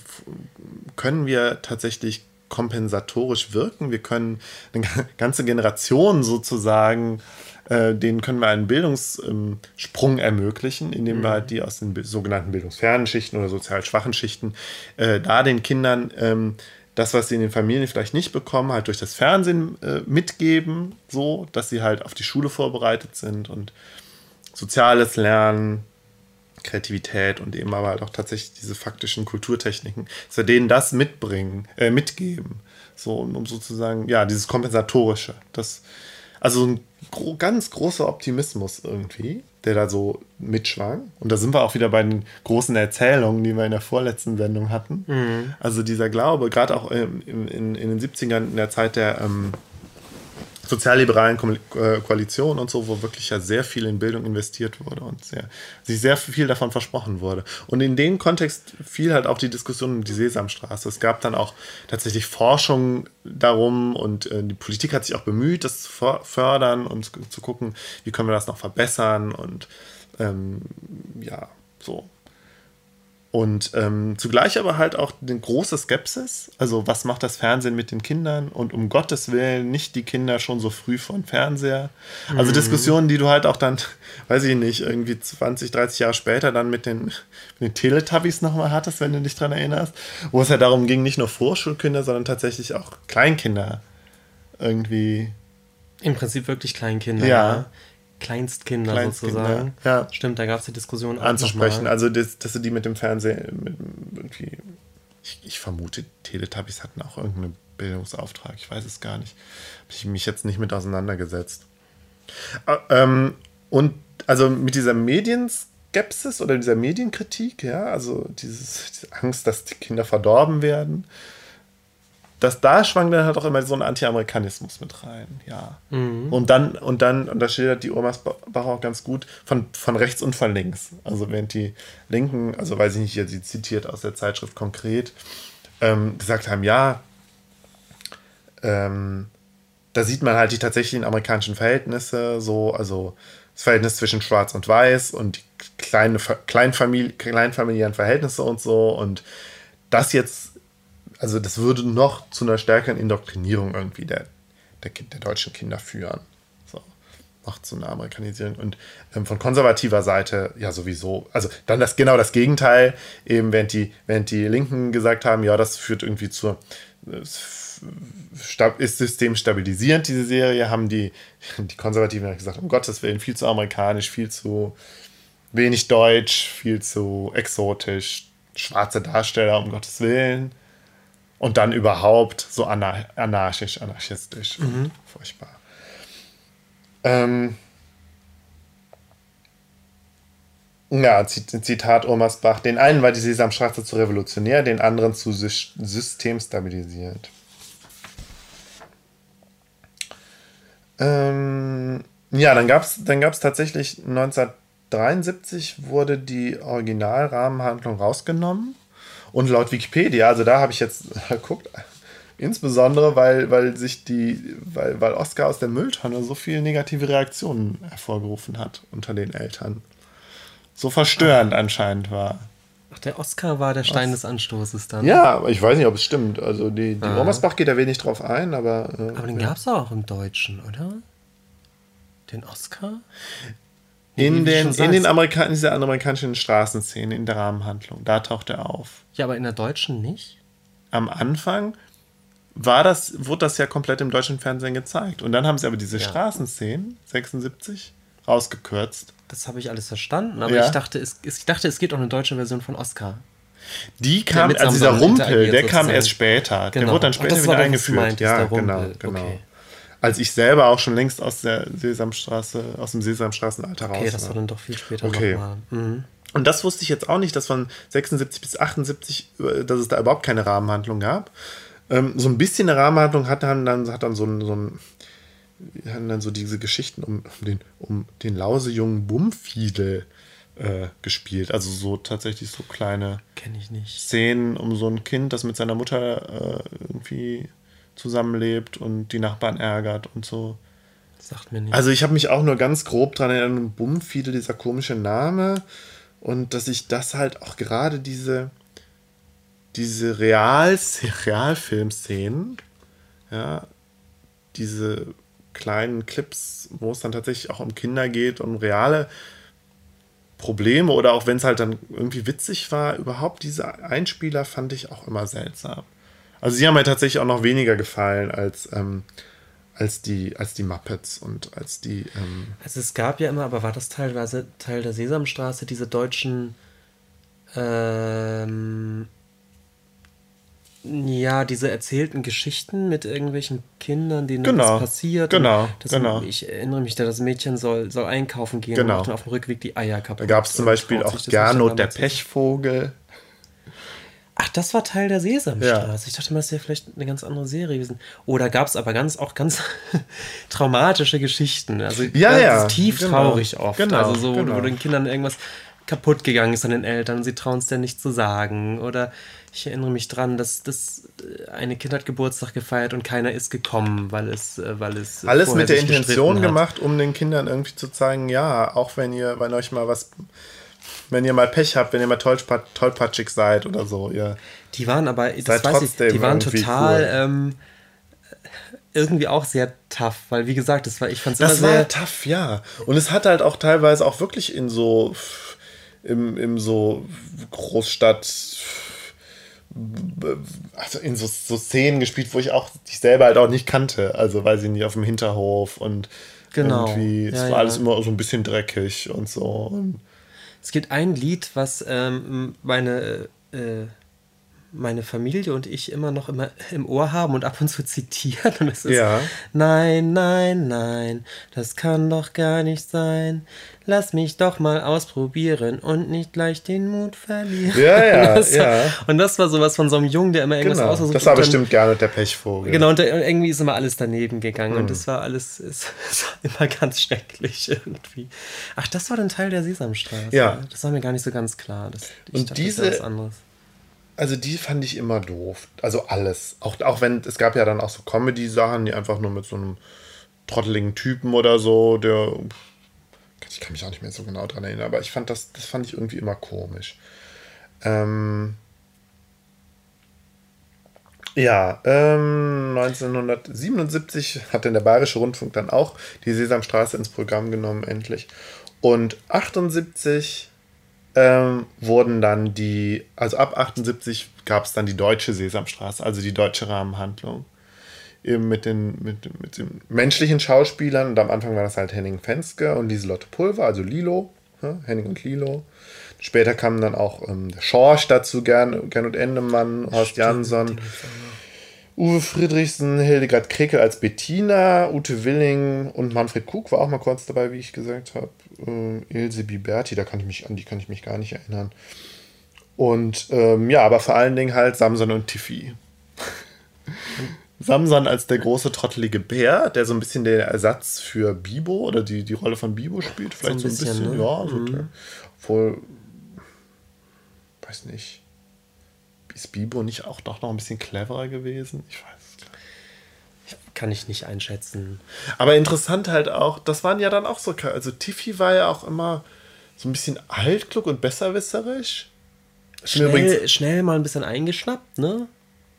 können wir tatsächlich kompensatorisch wirken. Wir können eine (laughs) ganze Generation sozusagen äh, denen können wir einen Bildungssprung ermöglichen, indem mhm. wir halt die aus den sogenannten bildungsfernen Schichten oder sozial schwachen Schichten äh, da den Kindern ähm, das, was sie in den Familien vielleicht nicht bekommen, halt durch das Fernsehen äh, mitgeben, so dass sie halt auf die Schule vorbereitet sind und soziales Lernen, Kreativität und eben aber halt auch tatsächlich diese faktischen Kulturtechniken, dass wir denen das mitbringen, äh, mitgeben. So, um, um sozusagen, ja, dieses Kompensatorische. Das, also ein gro ganz großer Optimismus irgendwie, der da so mitschwang. Und da sind wir auch wieder bei den großen Erzählungen, die wir in der vorletzten Sendung hatten. Mhm. Also dieser Glaube, gerade auch in, in, in, den 70ern, in der Zeit der ähm, sozialliberalen äh, Koalition und so, wo wirklich ja sehr viel in Bildung investiert wurde und sehr, sich sehr viel davon versprochen wurde. Und in dem Kontext fiel halt auch die Diskussion um die Sesamstraße. Es gab dann auch tatsächlich Forschung darum und äh, die Politik hat sich auch bemüht, das zu fördern und zu gucken, wie können wir das noch verbessern und ähm, ja, so. Und ähm, zugleich aber halt auch eine große Skepsis. Also, was macht das Fernsehen mit den Kindern? Und um Gottes Willen nicht die Kinder schon so früh von Fernseher. Also, mhm. Diskussionen, die du halt auch dann, (laughs) weiß ich nicht, irgendwie 20, 30 Jahre später dann mit den, mit den Teletubbies nochmal hattest, wenn du dich dran erinnerst. Wo es ja darum ging, nicht nur Vorschulkinder, sondern tatsächlich auch Kleinkinder irgendwie. Im Prinzip wirklich Kleinkinder. Ja. Kleinstkinder, Kleinstkinder sozusagen. Ja. Stimmt, da gab es die Diskussion anzusprechen. Also, dass, dass du die mit dem Fernsehen mit, irgendwie. Ich, ich, vermute, Teletubbies hatten auch irgendeinen Bildungsauftrag. Ich weiß es gar nicht. Habe ich mich jetzt nicht mit auseinandergesetzt. Äh, ähm, und also mit dieser Medienskepsis oder dieser Medienkritik, ja, also dieses, diese Angst, dass die Kinder verdorben werden, dass da schwang dann halt auch immer so ein Anti-Amerikanismus mit rein, ja. Mhm. Und dann, und dann, und da schildert die Omas Bach auch ganz gut, von, von rechts und von links. Also während die Linken, also weiß ich nicht, sie zitiert aus der Zeitschrift konkret, ähm, gesagt haben, ja, ähm, da sieht man halt die tatsächlichen amerikanischen Verhältnisse, so, also das Verhältnis zwischen Schwarz und Weiß und die kleine, Kleinfamili kleinfamiliären Verhältnisse und so und das jetzt also das würde noch zu einer stärkeren Indoktrinierung irgendwie der, der, der deutschen Kinder führen. So. macht so eine Amerikanisierung. Und ähm, von konservativer Seite ja sowieso. Also dann das genau das Gegenteil, eben während die, während die Linken gesagt haben, ja, das führt irgendwie zur ist System stabilisierend, diese Serie, haben die, (laughs) die Konservativen gesagt, um Gottes Willen, viel zu amerikanisch, viel zu wenig deutsch, viel zu exotisch, schwarze Darsteller, um Gottes Willen. Und dann überhaupt so anarchisch, anarchistisch. Mhm. Furchtbar. Ähm, ja, Zitat Omersbach. Den einen war die Sesamstraße zu revolutionär, den anderen zu systemstabilisierend. Ähm, ja, dann gab es dann gab's tatsächlich 1973 wurde die Originalrahmenhandlung rausgenommen. Und laut Wikipedia, also da habe ich jetzt (laughs) geguckt, insbesondere weil, weil sich die, weil, weil Oscar aus der Mülltonne so viele negative Reaktionen hervorgerufen hat unter den Eltern. So verstörend Ach. anscheinend war. Ach, der Oscar war der Stein Was? des Anstoßes dann. Ja, aber ich weiß nicht, ob es stimmt. Also die, die ah. Geht da wenig drauf ein, aber. Äh, aber den ja. gab es auch im Deutschen, oder? Den Oscar? In, den, in, den Amerika in dieser amerikanischen Straßenszene, in der Rahmenhandlung. Da taucht er auf. Ja, aber in der deutschen nicht? Am Anfang war das, wurde das ja komplett im deutschen Fernsehen gezeigt. Und dann haben sie aber diese ja. Straßenszenen, 76, rausgekürzt. Das habe ich alles verstanden, aber ja. ich, dachte, es, ich dachte, es geht auch eine deutsche Version von Oscar. Die kam, also dieser Rumpel, der kam erst später. Genau. Der wurde dann später wieder eingeführt. Meint, ja, genau, genau. Okay als ich selber auch schon längst aus der Sesamstraße, aus dem Sesamstraßenalter raus war. Okay, das war dann doch viel später okay. nochmal. Mhm. Und das wusste ich jetzt auch nicht, dass von 76 bis 78, äh, dass es da überhaupt keine Rahmenhandlung gab. Ähm, so ein bisschen eine Rahmenhandlung hat dann, dann, hat dann so ein, so ein hatten dann so diese Geschichten um, um den, um den lausejungen Bumfiedel äh, gespielt. Also so tatsächlich so kleine Szenen um so ein Kind, das mit seiner Mutter äh, irgendwie zusammenlebt und die Nachbarn ärgert und so. sagt mir nicht. Also ich habe mich auch nur ganz grob dran erinnert, Bumfiedel, dieser komische Name. Und dass ich das halt auch gerade diese, diese Real Realfilmszenen, ja, diese kleinen Clips, wo es dann tatsächlich auch um Kinder geht und reale Probleme oder auch wenn es halt dann irgendwie witzig war, überhaupt diese Einspieler fand ich auch immer seltsam. Also sie haben mir tatsächlich auch noch weniger gefallen als, ähm, als, die, als die Muppets und als die. Ähm also es gab ja immer, aber war das teilweise Teil der Sesamstraße, diese deutschen ähm, ja, diese erzählten Geschichten mit irgendwelchen Kindern, denen genau, was passiert. Genau, genau. Ich erinnere mich, das Mädchen soll, soll einkaufen gehen genau. und macht dann auf dem Rückweg die Eier kaputt. Da gab es zum Beispiel auch Gernot, der Pechvogel. Ach, das war Teil der Sesamstraße. Ja. Ich dachte mal, das wäre vielleicht eine ganz andere Serie gewesen. Oh, da gab es aber ganz, auch ganz (laughs) traumatische Geschichten. Also ja, ja. tief genau. traurig oft. Genau, also so, genau. wo den Kindern irgendwas kaputt gegangen ist an den Eltern und sie trauen es dann nicht zu sagen. Oder ich erinnere mich dran, dass, dass eine Kind hat Geburtstag gefeiert und keiner ist gekommen, weil es, äh, weil es alles mit der Intention gemacht, um den Kindern irgendwie zu zeigen, ja, auch wenn ihr, wenn euch mal was wenn ihr mal Pech habt, wenn ihr mal tollpatschig seid oder so. Ihr die waren aber, das weiß ich, die waren total cool. ähm, irgendwie auch sehr tough, weil wie gesagt, das war, ich fand es immer sehr... Das war tough, ja. Und es hat halt auch teilweise auch wirklich in so, im, im so Großstadt also in so, so Szenen gespielt, wo ich auch dich selber halt auch nicht kannte. Also weiß ich nicht, auf dem Hinterhof und genau. irgendwie, es ja, war ja. alles immer so ein bisschen dreckig und so. Und es gibt ein Lied, was ähm, meine, äh, meine Familie und ich immer noch immer im Ohr haben und ab und zu zitieren. Und es ist ja. Nein, nein, nein, das kann doch gar nicht sein. Lass mich doch mal ausprobieren und nicht gleich den Mut verlieren. Ja, ja, (laughs) das ja. War, und das war sowas von so einem Jungen, der immer irgendwas genau, ausversucht. Das war bestimmt gerne der Pechvogel. Genau, und, irgendwie ist immer alles daneben gegangen. Mhm. Und das war alles (laughs) ist, immer ganz schrecklich irgendwie. Ach, das war dann Teil der Sesamstraße. Ja. Das war mir gar nicht so ganz klar. Das, und dachte, diese, also die fand ich immer doof. Also alles. Auch, auch wenn, es gab ja dann auch so Comedy-Sachen, die einfach nur mit so einem trotteligen Typen oder so, der. Ich kann mich auch nicht mehr so genau dran erinnern, aber ich fand das, das fand ich irgendwie immer komisch. Ähm, Ja, ähm, 1977 hat dann der Bayerische Rundfunk dann auch die Sesamstraße ins Programm genommen, endlich. Und 78 ähm, wurden dann die, also ab 78 gab es dann die deutsche Sesamstraße, also die deutsche Rahmenhandlung. Eben mit den, mit, mit den menschlichen Schauspielern. Und am Anfang war das halt Henning Fenske und Lieselotte Pulver, also Lilo, ja, Henning und Lilo. Später kamen dann auch ähm, der Schorsch dazu, Gern, Gernot Endemann, Horst Stimmt, Jansson, Uwe Friedrichsen, Hildegard Krekel als Bettina, Ute Willing und Manfred Kug war auch mal kurz dabei, wie ich gesagt habe. Äh, Ilse Biberti, da kann ich mich, an die kann ich mich gar nicht erinnern. Und ähm, ja, aber vor allen Dingen halt Samson und Tiffy. (laughs) Samson als der große trottelige Bär, der so ein bisschen der Ersatz für Bibo oder die, die Rolle von Bibo spielt. Vielleicht so ein bisschen, so ein bisschen ne? ja. So mhm. Obwohl, weiß nicht, ist Bibo nicht auch doch noch ein bisschen cleverer gewesen? Ich weiß Kann ich nicht einschätzen. Aber interessant halt auch, das waren ja dann auch so, also Tiffy war ja auch immer so ein bisschen altklug und besserwisserisch. Schnell, schnell mal ein bisschen eingeschnappt, ne?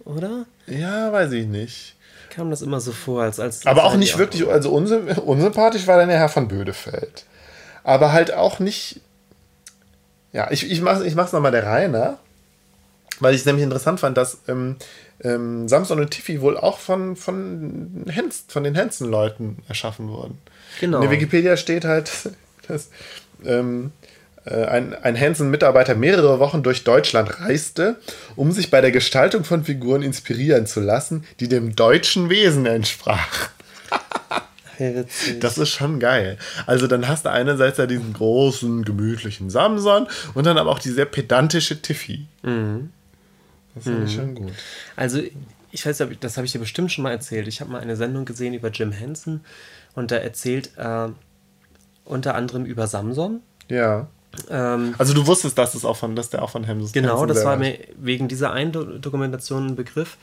oder? Ja, weiß ich nicht. Kam das immer so vor, als. als Aber auch nicht wirklich, auch. also unsympathisch war dann der Herr von Bödefeld. Aber halt auch nicht. Ja, ich, ich mach's, ich mach's nochmal der Reihe nach. Weil ich es nämlich interessant fand, dass ähm, ähm, Samson und Tiffy wohl auch von, von, Hens, von den Hansen-Leuten erschaffen wurden. Genau. In der Wikipedia steht halt, (laughs) dass ähm, äh, ein, ein Hansen-Mitarbeiter mehrere Wochen durch Deutschland reiste, um sich bei der Gestaltung von Figuren inspirieren zu lassen, die dem deutschen Wesen entsprachen. (laughs) Das ist schon geil. Also dann hast du einerseits ja diesen großen, gemütlichen Samson und dann aber auch die sehr pedantische Tiffy. Mhm. Das finde ich mhm. schon gut. Also ich weiß, das habe ich dir bestimmt schon mal erzählt. Ich habe mal eine Sendung gesehen über Jim Henson und da erzählt er unter anderem über Samson. Ja. Ähm, also du wusstest, dass, es auch von, dass der auch von Hemses Genau, das war mir wegen dieser einen Do Dokumentation ein Begriff.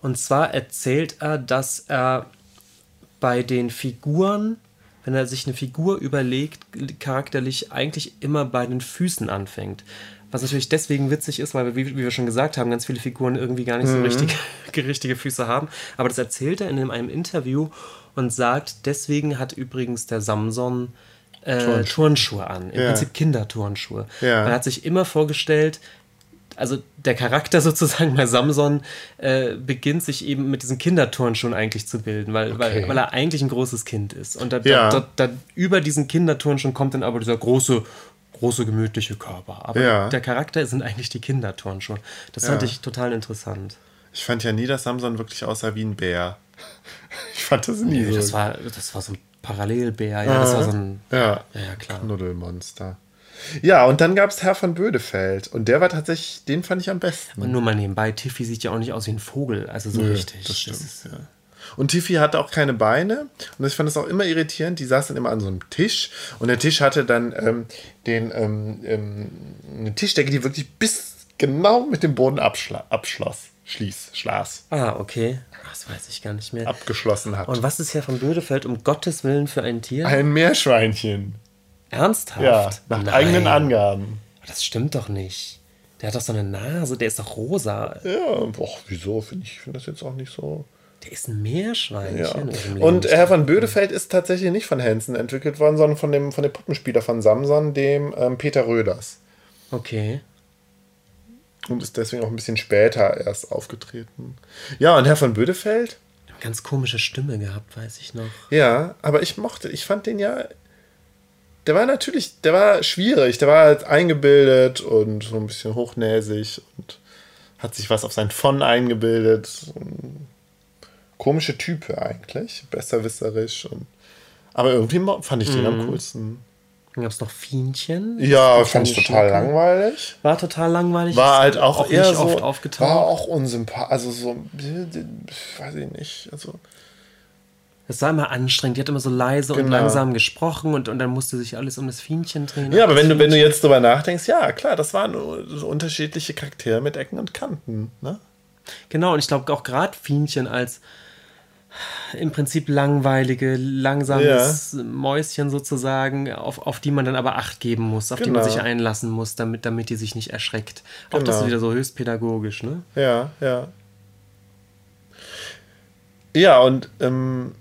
Und zwar erzählt er, dass er bei den Figuren, wenn er sich eine Figur überlegt, charakterlich eigentlich immer bei den Füßen anfängt. Was natürlich deswegen witzig ist, weil, wie, wie wir schon gesagt haben, ganz viele Figuren irgendwie gar nicht so mhm. richtige, (laughs) richtige Füße haben. Aber das erzählt er in einem Interview und sagt, deswegen hat übrigens der Samson äh, Turnschuhe an. Im ja. Prinzip Kinderturnschuhe. Ja. Man hat sich immer vorgestellt, also der Charakter (laughs) sozusagen bei Samson äh, beginnt sich eben mit diesen Kinderturnschuhen eigentlich zu bilden, weil, okay. weil, weil, er eigentlich ein großes Kind ist. Und da, ja. da, da, über diesen Kinderturnschuhen kommt dann aber dieser große, große, gemütliche Körper. Aber ja. der Charakter sind eigentlich die Kinderturnschuhe. Das fand ich total interessant. Ich fand ja nie, dass Samson wirklich aussah wie ein Bär. (laughs) Ich fand das nie nee, so. Das war, das war so ein Parallelbär, ja, das war so ein. Ja, ja, ja klar. Knuddelmonster. Ja, und dann gab es Herr von Bödefeld. Und der war tatsächlich, den fand ich am besten. Und nur mal nebenbei, Tiffy sieht ja auch nicht aus wie ein Vogel, also so Nö, richtig. Das stimmt, das ja. Und Tiffy hatte auch keine Beine. Und ich fand das auch immer irritierend. Die saß dann immer an so einem Tisch. Und der Tisch hatte dann ähm, den, ähm, ähm, eine Tischdecke, die wirklich bis genau mit dem Boden abschloss. Schließ, Schlaß. Ah, okay. Das weiß ich gar nicht mehr. Abgeschlossen hat. Und was ist Herr von Bödefeld um Gottes Willen für ein Tier? Ein Meerschweinchen. Ernsthaft? Ja, nach Nein. eigenen Angaben. Das stimmt doch nicht. Der hat doch so eine Nase, der ist doch rosa. Ja, boah, wieso? Finde ich find das jetzt auch nicht so. Der ist ein Meerschweinchen. Ja. Und Herr von Bödefeld ist tatsächlich nicht von Hansen entwickelt worden, sondern von dem, von dem Puppenspieler von Samson, dem ähm, Peter Röders. Okay und ist deswegen auch ein bisschen später erst aufgetreten. Ja, und Herr von Bödefeld? Ganz komische Stimme gehabt, weiß ich noch. Ja, aber ich mochte, ich fand den ja. Der war natürlich, der war schwierig, der war halt eingebildet und so ein bisschen hochnäsig und hat sich was auf sein Von eingebildet. Komische Type eigentlich, besserwisserisch. Und, aber irgendwie fand ich den mhm. am coolsten. Dann gab es noch Fienchen. Ja, fand ich total Schnucke. langweilig. War total langweilig. War halt auch, auch eher so, oft aufgetaucht. War auch unsympathisch. Also so, weiß ich nicht. Also. Es war immer anstrengend. Die hat immer so leise genau. und langsam gesprochen und, und dann musste sich alles um das Fienchen drehen. Ja, aber wenn du, wenn du jetzt drüber nachdenkst, ja, klar, das waren so unterschiedliche Charaktere mit Ecken und Kanten. Ne? Genau, und ich glaube auch gerade Fienchen als im Prinzip langweilige, langsames ja. Mäuschen sozusagen, auf, auf die man dann aber Acht geben muss, auf genau. die man genau. sich einlassen muss, damit, damit die sich nicht erschreckt. Auch das ist genau. wieder so höchst pädagogisch, ne? Ja, ja. Ja, und ähm,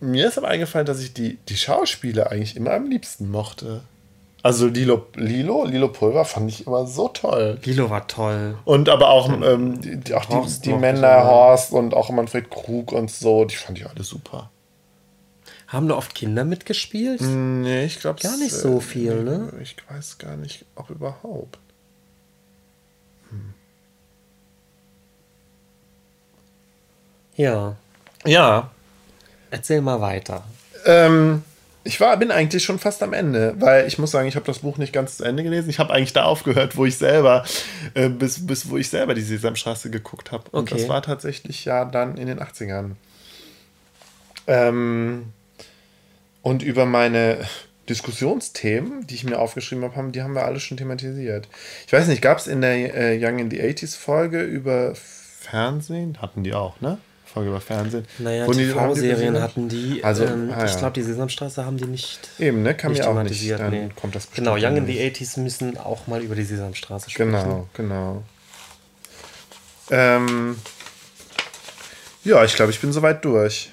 mir ist aber eingefallen, dass ich die, die Schauspieler eigentlich immer am liebsten mochte. Also Lilo, Lilo, Lilo Pulver fand ich immer so toll. Lilo war toll. Und aber auch, ähm, die, auch Horst die, die Männer. Horst und auch Manfred Krug und so, die fand ich alle super. Haben da oft Kinder mitgespielt? Nee, ich glaube Gar nicht so viel, ne? Ich weiß gar nicht, ob überhaupt. Ja. Ja. Erzähl mal weiter. Ähm, ich war, bin eigentlich schon fast am Ende, weil ich muss sagen, ich habe das Buch nicht ganz zu Ende gelesen. Ich habe eigentlich da aufgehört, wo ich selber, äh, bis, bis wo ich selber die Sesamstraße geguckt habe. Und Okay. das war tatsächlich ja dann in den 80ern. Ähm, und über meine Diskussionsthemen, die ich mir aufgeschrieben habe, haben, die haben wir alle schon thematisiert. Ich weiß nicht, gab es in der äh, Young in the 80s Folge über Fernsehen? Hatten die auch, ne? Folge über Fernsehen. Naja, TV-Serien hatten die. Also, ähm, ah, ich ja. glaube, die Sesamstraße haben die nicht. Eben, ne? Kann mir auch nicht. Dann nee. kommt das Genau, Young in the 80s müssen auch mal über die Sesamstraße sprechen. Genau, genau. Ähm, ja, ich glaube, ich bin soweit durch.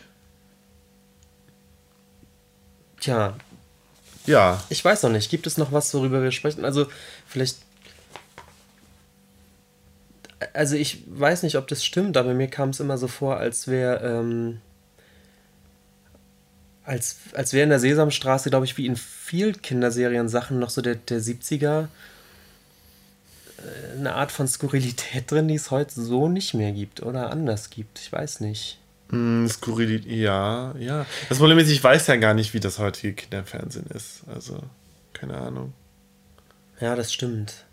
Tja, Ja. ich weiß noch nicht. Gibt es noch was, worüber wir sprechen? Also, vielleicht. Also, ich weiß nicht, ob das stimmt, aber mir kam es immer so vor, als wäre. Ähm, als, als wäre in der Sesamstraße, glaube ich, wie in vielen Kinderserien Sachen noch so der, der 70er äh, eine Art von Skurrilität drin, die es heute so nicht mehr gibt oder anders gibt. Ich weiß nicht. Hm, Skurrilität, ja, ja. Das Problem ist, ich weiß ja gar nicht, wie das heutige Kinderfernsehen ist. Also, keine Ahnung. Ja, das stimmt.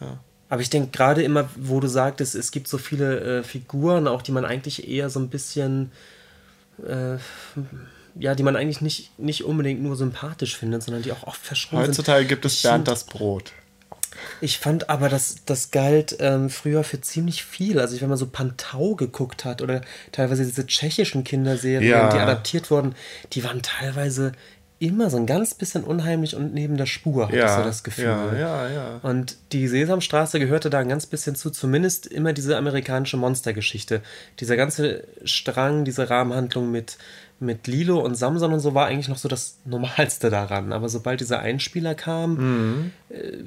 Ja. Aber ich denke gerade immer, wo du sagtest, es gibt so viele äh, Figuren, auch die man eigentlich eher so ein bisschen, äh, ja, die man eigentlich nicht, nicht unbedingt nur sympathisch findet, sondern die auch oft verschwunden sind. Heutzutage gibt es Ich Bernd das Brot. Ich fand aber, das, das galt ähm, früher für ziemlich viel. Also wenn man so Pantau geguckt hat oder teilweise diese tschechischen Kinderserien, Ja. die adaptiert wurden, die waren teilweise immer so ein ganz bisschen unheimlich und neben der Spur, Ja, so das Gefühl. ja, ja, ja. Und die Sesamstraße gehörte da ein ganz bisschen zu, zumindest immer diese amerikanische Monstergeschichte. Dieser ganze Strang, diese Rahmenhandlung mit, mit Lilo und Samson und so war eigentlich noch so das (laughs) Normalste daran. Aber sobald dieser Einspieler kam, äh,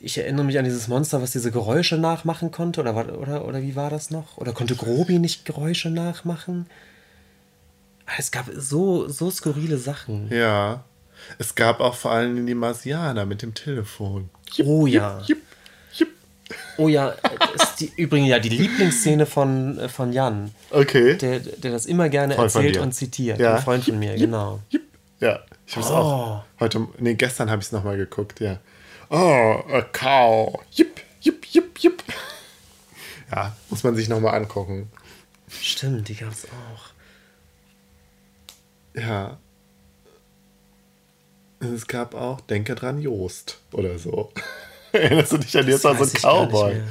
ich erinnere mich an dieses Monster, was diese Geräusche nachmachen konnte, oder, oder, oder wie war das noch? Oder konnte Grobi nicht Geräusche nachmachen? Es gab so, so skurrile Sachen. Ja. Es gab auch vor allem die Marsianer mit dem Telefon. Oh ja. Jipp, jipp. Oh ja, ist die, übrigens ja die Lieblingsszene von, äh, von Jan, Okay. der, der das immer gerne Freund erzählt und zitiert. Ja. Ein Freund von mir, genau. Jipp. Ja, ich habe es Oh. auch heute, nee, gestern habe ich es nochmal geguckt, ja. Oh, a cow. Jipp, jipp, jipp, jipp. (laughs) Ja, muss man sich nochmal angucken. Stimmt, die gab es auch. Ja. Es gab auch Denke dran, Joost oder so. (laughs) Erinnerst du dich an jetzt so ein Cowboy?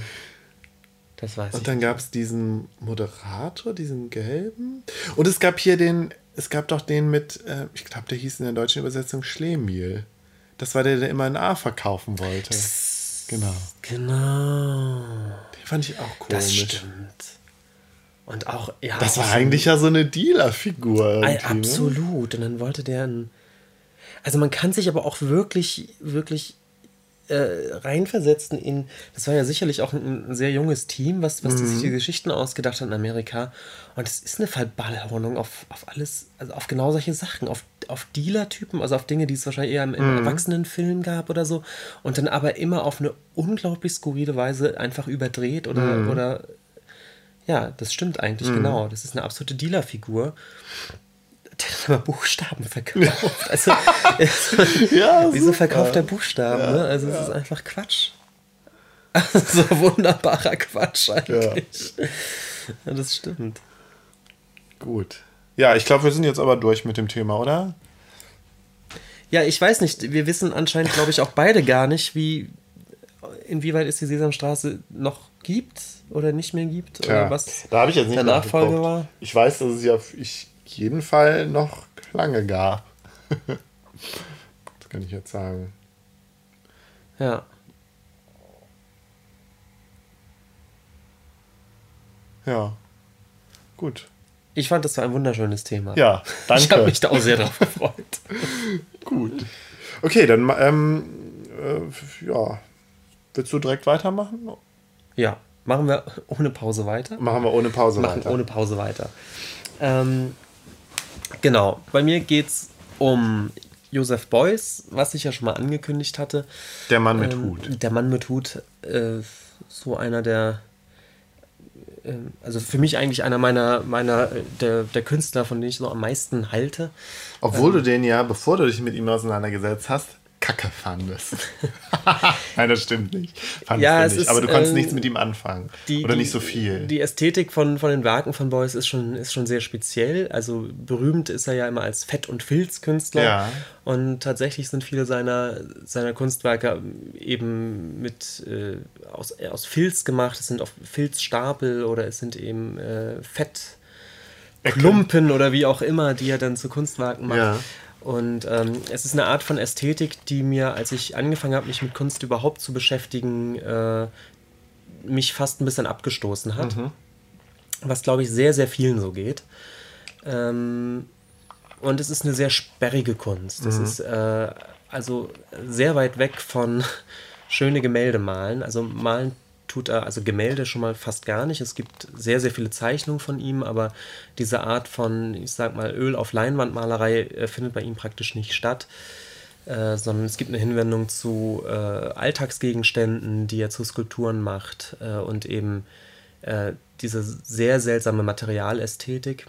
Das weiß ich. Und dann gab es diesen Moderator, diesen gelben. Und es gab hier den, es gab doch den mit, äh, ich glaube, der hieß in der deutschen Übersetzung Schlemiel. Das war der, der immer ein A verkaufen wollte. Genau. Genau. Den fand ich auch komisch. Das stimmt. Und auch, ja. Das war eigentlich ja so eine Dealer-Figur. Ne? Absolut. Und dann wollte der ein. Also man kann sich aber auch wirklich, wirklich äh, reinversetzen in. Das war ja sicherlich auch ein, ein sehr junges Team, was, was die sich die Geschichten ausgedacht hat in Amerika. Und es ist eine Verballhornung auf, auf alles, also auf genau solche Sachen, auf, auf Dealer-Typen, also auf Dinge, die es wahrscheinlich eher im, im Erwachsenenfilm gab oder so. Und dann aber immer auf eine unglaublich skurrile Weise einfach überdreht oder, oder ja, das stimmt eigentlich, genau. Das ist eine absolute Dealer-Figur. Der hat aber Buchstaben verkauft. (laughs) Also, (laughs) Ja, wieso verkauft er Buchstaben? ne? Also, es ist einfach Quatsch. Also, (laughs) so wunderbarer Quatsch eigentlich. Ja. das stimmt. Gut. Ja, ich glaube, wir sind jetzt aber durch mit dem Thema, oder? Ja, ich weiß nicht. Wir wissen anscheinend, glaube ich, auch beide gar nicht, wie inwieweit es die Sesamstraße noch gibt oder nicht mehr gibt. Tja, oder was da habe ich jetzt nicht der Nachfolge war. Ich weiß, dass es ja auf jeden Fall noch lange gab. (laughs) das kann ich jetzt sagen. Ja. Ja. Gut. Ich fand, das war ein wunderschönes Thema. Ja, (laughs) danke. Ich habe mich da auch sehr drauf (laughs) gefreut. Gut. Okay, dann ähm, äh, ja. Willst du direkt weitermachen? Ja, machen wir ohne Pause weiter. Machen wir ohne Pause machen weiter. ohne Pause weiter. Ähm, genau, bei mir geht es um Joseph Beuys, was ich ja schon mal angekündigt hatte. Der Mann mit Ähm, Hut. Der Mann mit Hut, äh, so einer der, äh, also für mich eigentlich einer meiner, meiner äh, der, der Künstler, von denen ich so am meisten halte. Obwohl du den ja, bevor du dich mit ihm auseinandergesetzt hast, Kacke fandest. (laughs) Nein, das stimmt nicht. Fandest Ja, du es nicht. ist, Aber du konntest ähm, nichts mit ihm anfangen. Die, Oder die, nicht so viel. Die Ästhetik von, von den Werken von Beuys ist schon, ist schon sehr speziell. Also berühmt ist er ja immer als Fett- und Filzkünstler. Ja. Und tatsächlich sind viele seiner, seiner Kunstwerke eben mit äh, aus, aus Filz gemacht. Es sind oft Filzstapel oder es sind eben äh, Fettklumpen oder wie auch immer, die er dann zu Kunstwerken macht. Ja. Und ähm, es ist eine Art von Ästhetik, die mir, als ich angefangen habe, mich mit Kunst überhaupt zu beschäftigen, äh, mich fast ein bisschen abgestoßen hat. Was, glaube ich, sehr, sehr vielen so geht. Ähm, und es ist eine sehr sperrige Kunst. Es ist äh, also sehr weit weg von (laughs) schöne Gemälde malen. Also malen tut er, also Gemälde schon mal fast gar nicht. Es gibt sehr, sehr viele Zeichnungen von ihm, aber diese Art von, ich sag mal, Öl auf Leinwandmalerei äh, findet bei ihm praktisch nicht statt. Äh, sondern es gibt eine Hinwendung zu äh, Alltagsgegenständen, die er zu Skulpturen macht äh, und eben äh, diese sehr seltsame Materialästhetik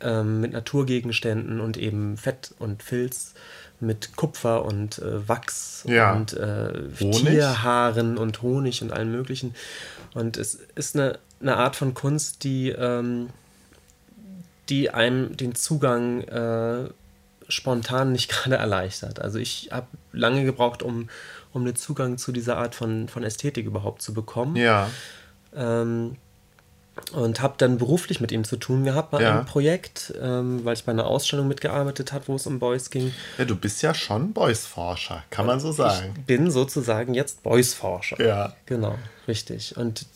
ähm, mit Naturgegenständen und eben Fett und Filz, mit Kupfer und äh, Wachs Ja. und äh? Tierhaaren und Honig und allem Möglichen. Und es ist eine, eine Art von Kunst, die, ähm, die einem den Zugang äh, spontan nicht (laughs) gerade erleichtert. Also ich habe lange gebraucht, um, um den Zugang zu dieser Art von, von Ästhetik überhaupt zu bekommen. Ja. Ähm, und habe dann beruflich mit ihm zu tun gehabt bei Ja. einem Projekt, ähm, weil ich bei einer Ausstellung mitgearbeitet habe, wo es um Boys ging. ja, du bist ja schon Beuys-Forscher, kann man so sagen. Ich bin sozusagen jetzt Boys-Forscher. Ja. Genau, richtig. Und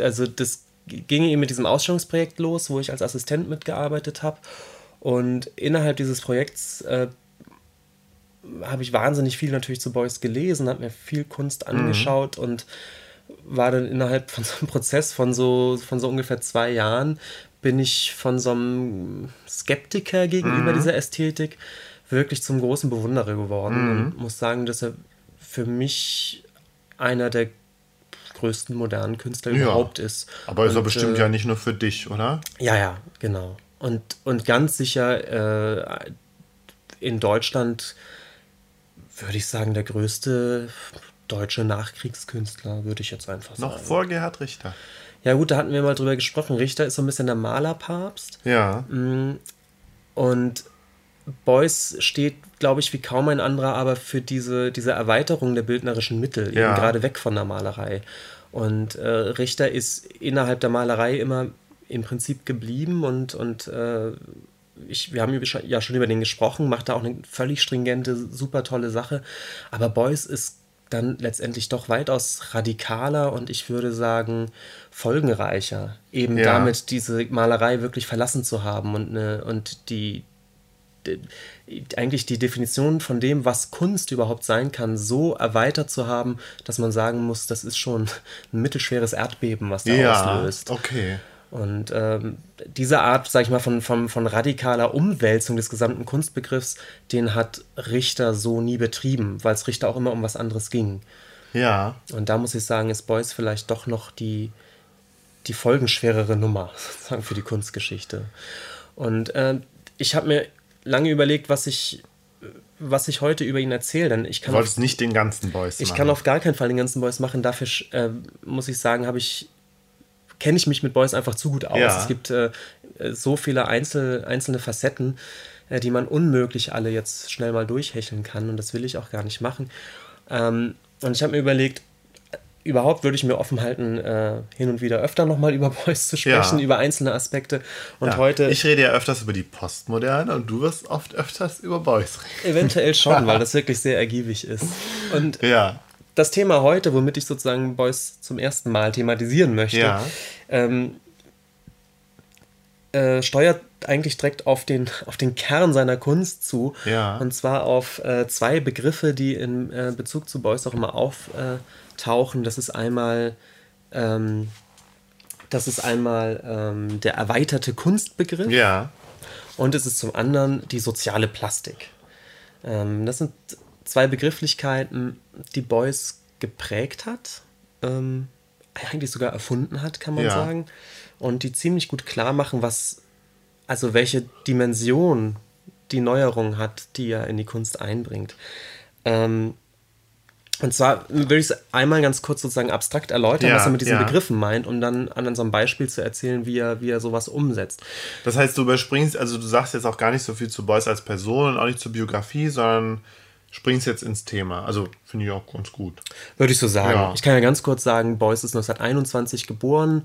also das ging eben mit diesem Ausstellungsprojekt los, wo ich als Assistent mitgearbeitet habe. Und innerhalb dieses Projekts äh, habe ich wahnsinnig viel natürlich zu Beuys gelesen, habe mir viel Kunst angeschaut und war dann innerhalb von so einem Prozess von so, von so ungefähr zwei Jahren, bin ich von so einem Skeptiker gegenüber dieser Ästhetik wirklich zum großen Bewunderer geworden und muss sagen, dass er für mich einer der größten modernen Künstler Ja. überhaupt ist. Aber ist er bestimmt äh, ja nicht nur für dich, oder? ja, ja, genau. Und, und ganz sicher äh, in Deutschland würde ich sagen, der größte deutsche Nachkriegskünstler, würde ich jetzt einfach Noch sagen. vor Gerhard Richter. Ja, gut, da hatten wir mal drüber gesprochen. Richter ist so ein bisschen der Malerpapst. Ja. Und Beuys steht, glaube ich, wie kaum ein anderer, aber für diese, diese Erweiterung der bildnerischen Mittel, Ja. eben gerade weg von der Malerei. Und äh, Richter ist innerhalb der Malerei immer im Prinzip geblieben und, und äh, ich, wir haben ja schon über den gesprochen, macht da auch eine völlig stringente, super tolle Sache. Aber Beuys ist dann letztendlich doch weitaus radikaler und ich würde sagen folgenreicher, eben Ja. damit diese Malerei wirklich verlassen zu haben und, eine, und die, die eigentlich die Definition von dem, was Kunst überhaupt sein kann, so erweitert zu haben, dass man sagen muss, das ist schon ein mittelschweres Erdbeben, was da Ja. auslöst. Okay. Und ähm, diese Art, sag ich mal, von, von, von radikaler Umwälzung des gesamten Kunstbegriffs, den hat Richter so nie betrieben, weil es Richter auch immer um was anderes ging. Ja. Und da muss ich sagen, ist Beuys vielleicht doch noch die, die folgenschwerere Nummer (laughs) sozusagen für die Kunstgeschichte. Und äh, ich habe mir lange überlegt, was ich, was ich heute über ihn erzähle, denn ich Du kann auf wolltest nicht den ganzen Beuys ich machen. kann auf gar keinen Fall den ganzen Beuys machen. Dafür äh, muss ich sagen, habe ich kenne ich mich mit Beuys einfach zu gut aus. Ja. Es gibt äh, so viele Einzel, einzelne Facetten, äh, die man unmöglich alle jetzt schnell mal durchhecheln kann und das will ich auch gar nicht machen. Ähm, und ich habe mir überlegt, überhaupt würde ich mir offen halten, äh, hin und wieder öfter nochmal (laughs) über Beuys zu sprechen, Ja. über einzelne Aspekte. Und ja. heute Ich rede ja öfters über die Postmoderne und du wirst oft öfters über Beuys reden. eventuell schon, (laughs) weil das wirklich sehr ergiebig ist. Und Ja. Das Thema heute, womit ich sozusagen Beuys zum ersten Mal thematisieren möchte, Ja. ähm, äh, steuert eigentlich direkt auf den, (laughs) auf den Kern seiner Kunst zu. Ja. Und zwar auf äh, zwei Begriffe, die in äh, Bezug zu Beuys auch immer auftauchen. Das ist einmal, ähm, das ist einmal ähm, der erweiterte Kunstbegriff. Ja. Und es ist zum anderen die soziale Plastik. Ähm, das sind zwei Begrifflichkeiten, die Beuys geprägt hat, ähm, eigentlich sogar erfunden hat, kann man Ja. sagen. Und die ziemlich gut klar machen, was, also welche Dimension die Neuerung hat, die er in die Kunst einbringt. Ähm, und zwar will ich es einmal ganz kurz sozusagen abstrakt erläutern, Ja, was er mit diesen ja. Begriffen meint, um dann an unserem Beispiel zu erzählen, wie er, wie er sowas umsetzt. Das heißt, du überspringst, also du sagst jetzt auch gar nicht so viel zu Beuys als Person und auch nicht zur Biografie, sondern springst jetzt ins Thema. Also finde ich auch ganz gut. Würde ich so sagen. Ja. Ich kann ja ganz kurz sagen, Beuys ist 1921 geboren,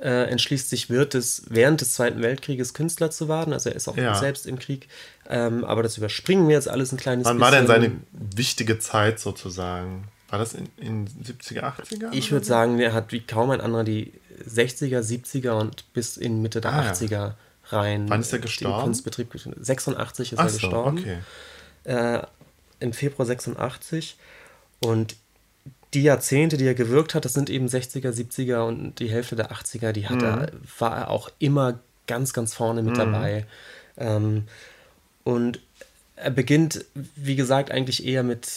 äh, entschließt sich wird es während des Zweiten Weltkrieges Künstler zu werden. Also er ist auch Ja. selbst im Krieg. Ähm, aber das überspringen wir jetzt alles ein kleines Wann bisschen. war denn seine wichtige Zeit sozusagen? War das in, in 70er, 80er? Ich würde sagen, er hat wie kaum ein anderer die 60er, 70er und bis in Mitte der Ah, ja. 80er rein. Wann ist er gestorben? Kunstbetrieb. 86 ist Ach er so, gestorben. okay. äh, im Februar 86. Und die Jahrzehnte, die er gewirkt hat, das sind eben 60er, 70er und die Hälfte der 80er, die hat er, war er auch immer ganz, ganz vorne mit dabei. Ähm, und er beginnt, wie gesagt, eigentlich eher mit,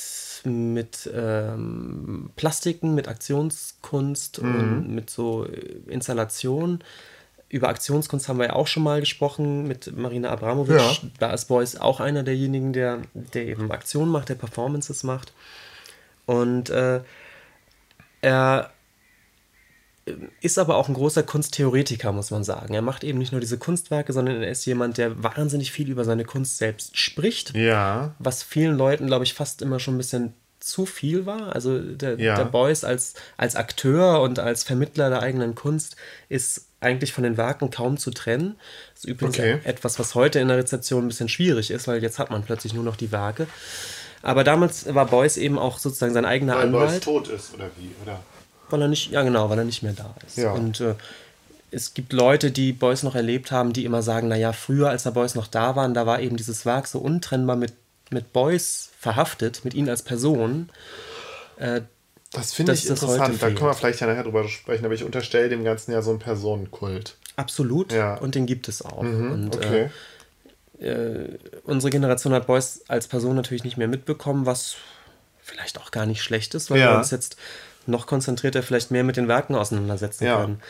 mit ähm, Plastiken, mit Aktionskunst und mit so Installationen. Über Aktionskunst haben wir ja auch schon mal gesprochen mit Marina Abramovic. Ja. Da ist Beuys auch einer derjenigen, der, der eben Aktionen macht, der Performances macht. Und äh, er ist aber auch ein großer Kunsttheoretiker, muss man sagen. Er macht eben nicht nur diese Kunstwerke, sondern er ist jemand, der wahnsinnig viel über seine Kunst selbst spricht Ja. was vielen Leuten, glaube ich, fast immer schon ein bisschen zu viel war. Also der, Ja. der Beuys als, als Akteur und als Vermittler der eigenen Kunst ist eigentlich von den Werken kaum zu trennen. Das ist übrigens Okay. etwas, was heute in der Rezeption ein bisschen schwierig ist, weil jetzt hat man plötzlich nur noch die Werke. Aber damals war Beuys eben auch sozusagen sein eigener Weil Beuys Anwalt, tot ist, oder wie? Oder? weil er nicht, ja genau, weil er nicht mehr da ist. Ja. Und äh, es gibt Leute, die Beuys noch erlebt haben, die immer sagen, naja, früher, als der Beuys noch da waren, da war eben dieses Werk so untrennbar mit, mit Beuys verhaftet, mit ihm als Person. Das finde ich das interessant. Da können wir vielleicht ja nachher drüber sprechen, aber ich unterstelle dem Ganzen ja so einen Personenkult. Absolut. Ja. Und den gibt es auch. und Okay. äh, unsere Generation hat Beuys als Person natürlich nicht mehr mitbekommen, was vielleicht auch gar nicht schlecht ist, weil Ja. wir uns jetzt noch konzentrierter vielleicht mehr mit den Werken auseinandersetzen Ja. können.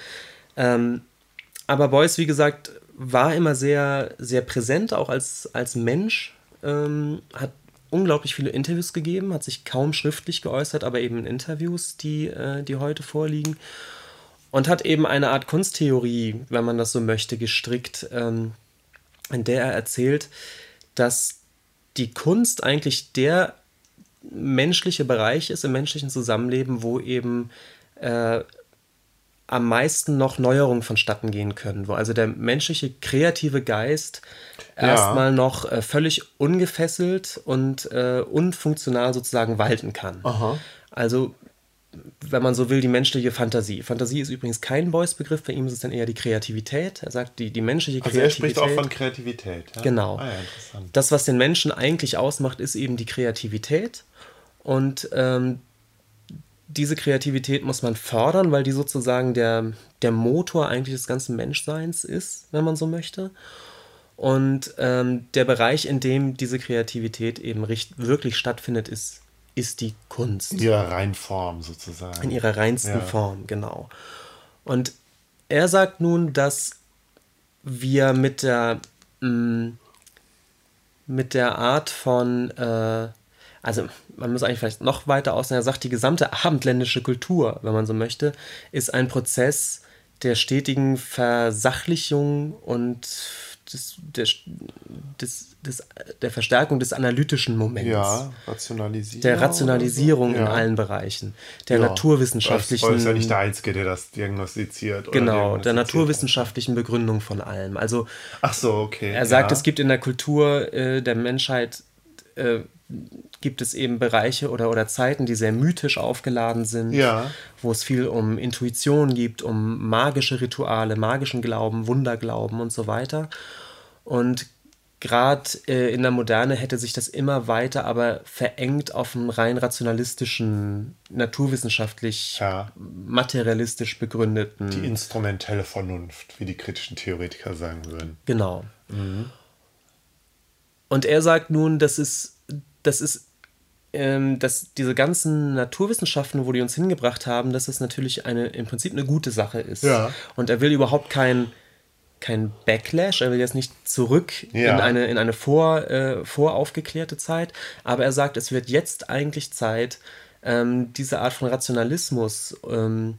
Ähm, aber Beuys, wie gesagt, war immer sehr, sehr präsent, auch als, als Mensch. Ähm, hat unglaublich viele Interviews gegeben, hat sich kaum schriftlich geäußert, aber eben in Interviews, die, äh, die heute vorliegen. Und hat eben eine Art Kunsttheorie, wenn man das so möchte, gestrickt, ähm, in der er erzählt, dass die Kunst eigentlich der menschliche Bereich ist im menschlichen Zusammenleben, wo eben äh, am meisten noch Neuerungen vonstatten gehen können, wo also der menschliche kreative Geist erstmal noch äh, völlig ungefesselt und äh, unfunktional sozusagen walten kann. Aha. Also, wenn man so will, die menschliche Fantasie. Fantasie ist übrigens kein Beuys-Begriff, bei ihm ist es dann eher die Kreativität. Er sagt, die, die menschliche Also er Kreativität. spricht auch von Kreativität. Ja? Genau. Ah, ja. Das, was den Menschen eigentlich ausmacht, ist eben die Kreativität. Und ähm, diese Kreativität muss man fördern, weil die sozusagen der, der Motor eigentlich des ganzen Menschseins ist, wenn man so möchte. Und ähm, der Bereich, in dem diese Kreativität eben wirklich stattfindet, ist, ist die Kunst. In ihrer Reinform sozusagen. In ihrer reinsten Ja. Form, genau. Und er sagt nun, dass wir mit der, mh, mit der Art von, äh, also man muss eigentlich vielleicht noch weiter aussagen, er sagt, die gesamte abendländische Kultur, wenn man so möchte, ist ein Prozess der stetigen Versachlichung und des, der, des, des, der Verstärkung des analytischen Moments Ja, Rationalisierung. der Rationalisierung in so. Ja. allen Bereichen, der Ja. naturwissenschaftlichen, Beuys ist ja nicht der Einzige, der das diagnostiziert. genau, der diagnostiziert naturwissenschaftlichen Begründung von allem. Also. Ach so, okay. er sagt, ja. es gibt in der Kultur äh, der Menschheit äh, gibt es eben Bereiche oder, oder Zeiten, die sehr mythisch aufgeladen sind, Ja. wo es viel um Intuition gibt, um magische Rituale, magischen Glauben, Wunderglauben und so weiter. Und gerade äh, in der Moderne hätte sich das immer weiter aber verengt auf einen rein rationalistischen, naturwissenschaftlich, Ja. materialistisch begründeten. Die instrumentelle Vernunft, wie die kritischen Theoretiker sagen würden. Genau. Und er sagt nun, das ist, das ist, ähm, dass diese ganzen Naturwissenschaften, wo die uns hingebracht haben, dass es natürlich eine, im Prinzip eine gute Sache ist. Ja. Und er will überhaupt kein, kein Backlash, er will jetzt nicht zurück Ja. in eine, in eine vor, äh, voraufgeklärte Zeit, aber er sagt, es wird jetzt eigentlich Zeit, ähm, diese Art von Rationalismus ähm,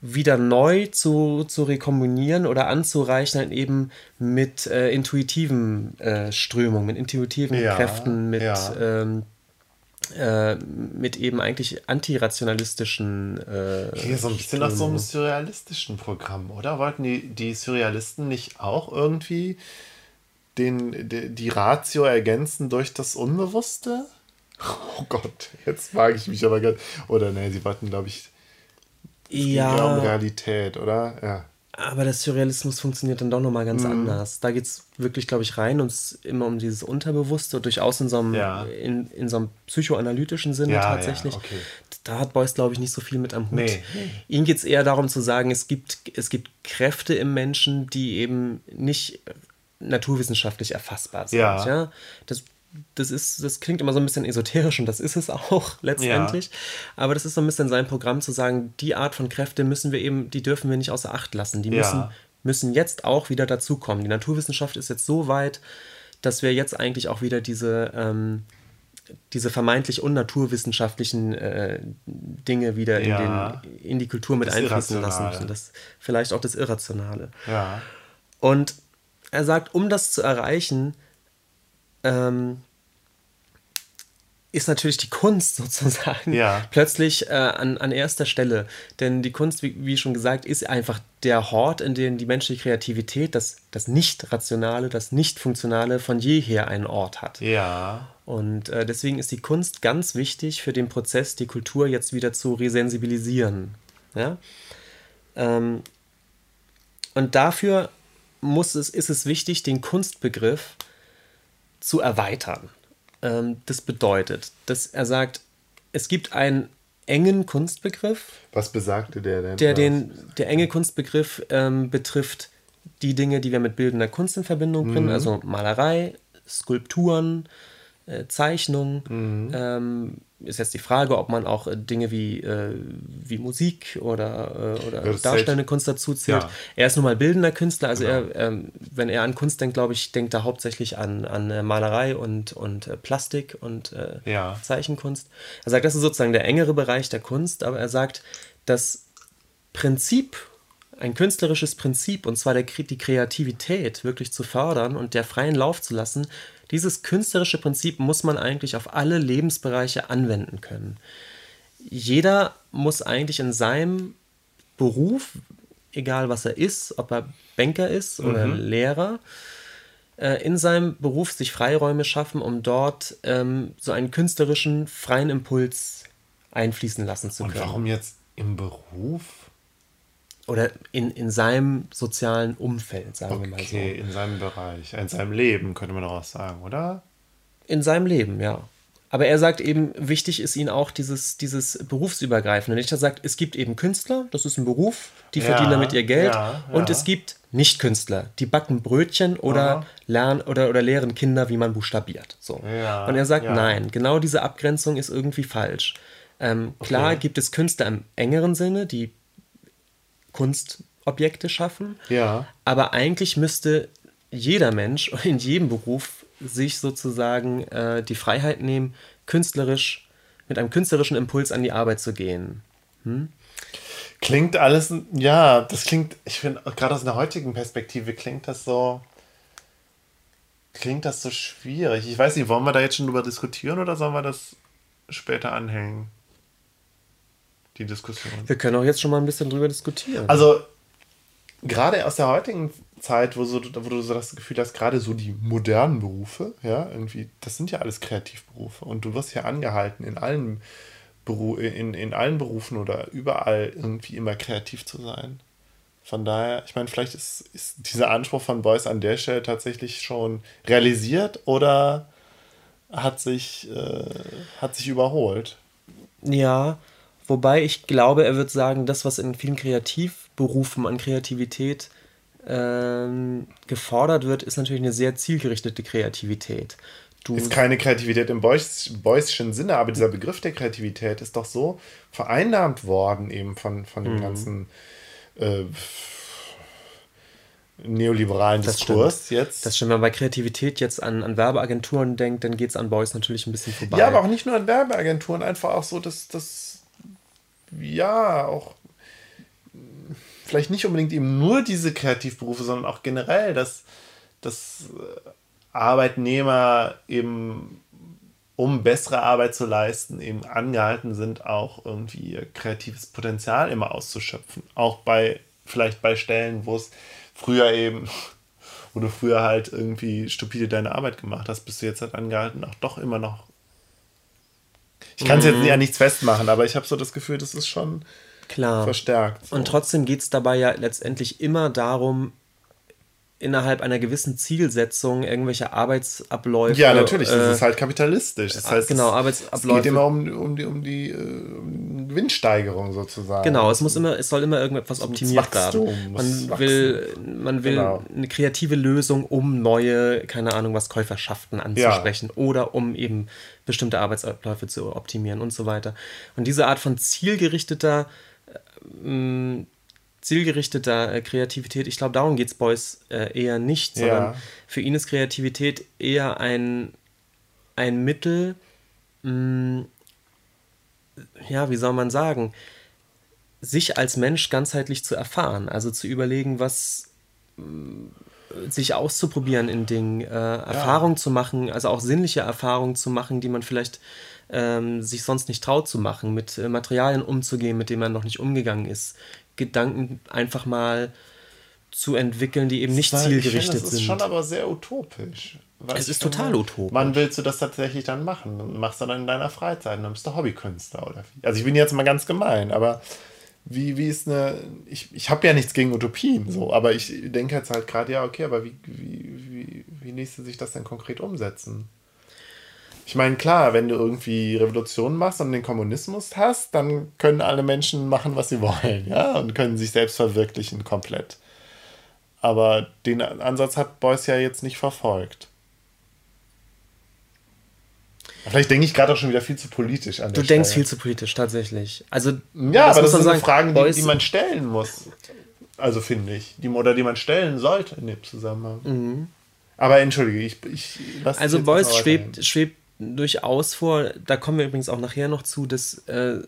wieder neu zu, zu rekombinieren oder anzureichern, eben mit äh, intuitiven äh, Strömungen, mit intuitiven Ja, Kräften, mit, ja. ähm, äh, mit eben eigentlich antirationalistischen äh, Hier so ein bisschen nach so einem surrealistischen Programm, oder? Wollten die, die Surrealisten nicht auch irgendwie den, die, die Ratio ergänzen durch das Unbewusste? (laughs) Oh Gott, jetzt wage ich mich aber ganz. Oder nee, sie wollten, glaube ich, es ging eher um Ja, Realität, oder? Ja. aber der Surrealismus funktioniert dann doch nochmal ganz Mhm. anders. Da geht es wirklich, glaube ich, rein und es immer um dieses Unterbewusste, durchaus in so einem, Ja. in, in so einem psychoanalytischen Sinne Ja, ja, tatsächlich. okay. Da hat Beuys, glaube ich, nicht so viel mit am Hut. Nee. Ihm geht es eher darum zu sagen, es gibt, es gibt Kräfte im Menschen, die eben nicht naturwissenschaftlich erfassbar sind. Ja. Ja? Das, das, ist, das klingt immer so ein bisschen esoterisch und das ist es auch (laughs) letztendlich. Aber das ist so ein bisschen sein Programm zu sagen, die Art von Kräfte müssen wir eben, die dürfen wir nicht außer Acht lassen. Die Ja. müssen, müssen jetzt auch wieder dazukommen. Die Naturwissenschaft ist jetzt so weit, dass wir jetzt eigentlich auch wieder diese, ähm, diese vermeintlich unnaturwissenschaftlichen äh, Dinge wieder in, Ja. den, in die Kultur mit Das einfließen lassen müssen. Das vielleicht auch das Irrationale. Ja. Und er sagt, um das zu erreichen, ähm, ist natürlich die Kunst (laughs) sozusagen Ja. plötzlich äh, an, an erster Stelle. Denn die Kunst, wie, wie schon gesagt, ist einfach der Hort, in dem die menschliche Kreativität, das, das Nicht-Rationale, das Nicht-Funktionale von jeher einen Ort hat. Ja. Und äh, deswegen ist die Kunst ganz wichtig für den Prozess, die Kultur jetzt wieder zu resensibilisieren. Ja? Ähm, und dafür muss es, ist es wichtig, den Kunstbegriff zu erweitern. Ähm, das bedeutet, dass er sagt, es gibt einen engen Kunstbegriff, Was besagte der denn? der, den, der enge Kunstbegriff ähm, betrifft die Dinge, die wir mit bildender Kunst in Verbindung bringen, also Malerei, Skulpturen, äh, Zeichnung. Ähm, ist jetzt die Frage, ob man auch äh, Dinge wie, äh, wie Musik oder, äh, oder darstellende Kunst dazu zählt. Ja. Er ist nun mal bildender Künstler, also er, ähm, wenn er an Kunst denkt, glaube ich, denkt er hauptsächlich an, an äh, Malerei und, und äh, Plastik und äh, Ja. Zeichenkunst. Er sagt, das ist sozusagen der engere Bereich der Kunst, aber er sagt, das Prinzip, ein künstlerisches Prinzip, und zwar der, die Kreativität wirklich zu fördern und der freien Lauf zu lassen, dieses künstlerische Prinzip muss man eigentlich auf alle Lebensbereiche anwenden können. Jeder muss eigentlich in seinem Beruf, egal was er ist, ob er Banker ist oder Lehrer, äh, in seinem Beruf sich Freiräume schaffen, um dort ähm, so einen künstlerischen, freien Impuls einfließen lassen zu Und können. warum jetzt im Beruf? Oder in, in seinem sozialen Umfeld, sagen wir mal Okay, so. in seinem Bereich, in seinem Leben, könnte man daraus sagen, oder? In seinem Leben, ja. Aber er sagt eben, wichtig ist ihnen auch dieses, dieses Berufsübergreifende. Nicht, er sagt, es gibt eben Künstler, das ist ein Beruf, die Ja, verdienen damit ihr Geld. ja, Und ja. es gibt Nicht-Künstler, die backen Brötchen oder lernen oder, oder lehren Kinder, wie man buchstabiert. So. Und er sagt, nein, genau diese Abgrenzung ist irgendwie falsch. Ähm, klar Okay. gibt es Künstler im engeren Sinne, die Kunstobjekte schaffen. Ja. Aber eigentlich müsste jeder Mensch (laughs) in jedem Beruf sich sozusagen äh, die Freiheit nehmen, künstlerisch, mit einem künstlerischen Impuls an die Arbeit zu gehen. Klingt alles, ja, das klingt, ich finde, gerade aus einer heutigen Perspektive klingt das so, klingt das so schwierig. Ich weiß nicht, wollen wir da jetzt schon drüber diskutieren oder sollen wir das später anhängen? Die Diskussion. Wir können auch jetzt schon mal ein bisschen drüber diskutieren. Also, gerade aus der heutigen Zeit, wo, so, wo du so das Gefühl hast, gerade so die modernen Berufe, ja, irgendwie, das sind ja alles Kreativberufe. Und du wirst ja angehalten, in allen, Beru in, in allen Berufen oder überall irgendwie immer kreativ zu sein. Von daher, ich meine, vielleicht ist, ist dieser Anspruch von Beuys an der Stelle tatsächlich schon realisiert oder hat sich, äh, hat sich überholt. Ja, wobei ich glaube, er wird sagen, das, was in vielen Kreativberufen an Kreativität ähm, gefordert wird, ist natürlich eine sehr zielgerichtete Kreativität. Du ist keine Kreativität im Beuyschen Sinne, aber dieser Begriff der Kreativität ist doch so vereinnahmt worden eben von, von dem mhm. ganzen äh, neoliberalen das Diskurs stimmt. jetzt. Das stimmt, wenn man bei Kreativität jetzt an, an Werbeagenturen denkt, dann geht es an Beuys natürlich ein bisschen vorbei. Ja, aber auch nicht nur an Werbeagenturen, einfach auch so, dass das, ja, auch vielleicht nicht unbedingt eben nur diese Kreativberufe, sondern auch generell, dass, dass Arbeitnehmer eben, um bessere Arbeit zu leisten, eben angehalten sind, auch irgendwie ihr kreatives Potenzial immer auszuschöpfen. Auch bei, vielleicht bei Stellen, wo es früher eben, wo du früher halt irgendwie stupide deine Arbeit gemacht hast, bist du jetzt halt angehalten, auch doch immer noch. Ich kann es mhm. jetzt ja nichts festmachen, aber ich habe so das Gefühl, das ist schon Klar. verstärkt. So. Und trotzdem geht es dabei ja letztendlich immer darum, innerhalb einer gewissen Zielsetzung irgendwelche Arbeitsabläufe. Ja, natürlich, das äh, ist halt kapitalistisch. Das heißt, genau, Arbeitsabläufe. Es geht immer um, um die, um die uh, Gewinnsteigerung sozusagen. Genau, es muss immer, es soll immer irgendetwas optimiert werden. Man will, man will genau. eine kreative Lösung, um neue, keine Ahnung, was Käuferschaften anzusprechen ja. oder um eben bestimmte Arbeitsabläufe zu optimieren und so weiter. Und diese Art von zielgerichteter äh, zielgerichteter äh, Kreativität, ich glaube, darum geht es Beuys äh, eher nicht, sondern ja. für ihn ist Kreativität eher ein, ein Mittel, mh, mm, ja, wie soll man sagen, sich als Mensch ganzheitlich zu erfahren, also zu überlegen, was mm, sich auszuprobieren in Dingen, äh, Erfahrungen ja. zu machen, also auch sinnliche Erfahrungen zu machen, die man vielleicht ähm, sich sonst nicht traut zu machen, mit äh, Materialien umzugehen, mit denen man noch nicht umgegangen ist, Gedanken einfach mal zu entwickeln, die eben nicht Weil zielgerichtet ich find, das sind. ist schon aber sehr utopisch. es ist total utopisch. Wann willst du das tatsächlich dann machen? Machst du dann in deiner Freizeit? Dann bist du Hobbykünstler oder wie? Also ich bin jetzt mal ganz gemein, aber wie, wie ist eine. Ich, ich habe ja nichts gegen Utopien, so, aber ich denke jetzt halt gerade, ja, okay, aber wie, wie, wie, wie ließe sich das denn konkret umsetzen? Ich meine, klar, wenn du irgendwie Revolutionen machst und den Kommunismus hast, dann können alle Menschen machen, was sie (laughs) wollen, ja, und können sich selbst verwirklichen komplett. Aber den Ansatz hat Beuys ja jetzt nicht verfolgt. Vielleicht denke ich gerade auch schon wieder viel zu politisch an der Du Stelle. denkst viel zu politisch, tatsächlich. Also, ja, aber das sind sagen, Fragen, die, die, man stellen muss. Also finde ich. Die, oder die man stellen sollte in dem Zusammenhang. Mhm. Aber entschuldige, ich. ich also, Beuys schwebt, schwebt durchaus vor, da kommen wir übrigens auch nachher noch zu, dass äh,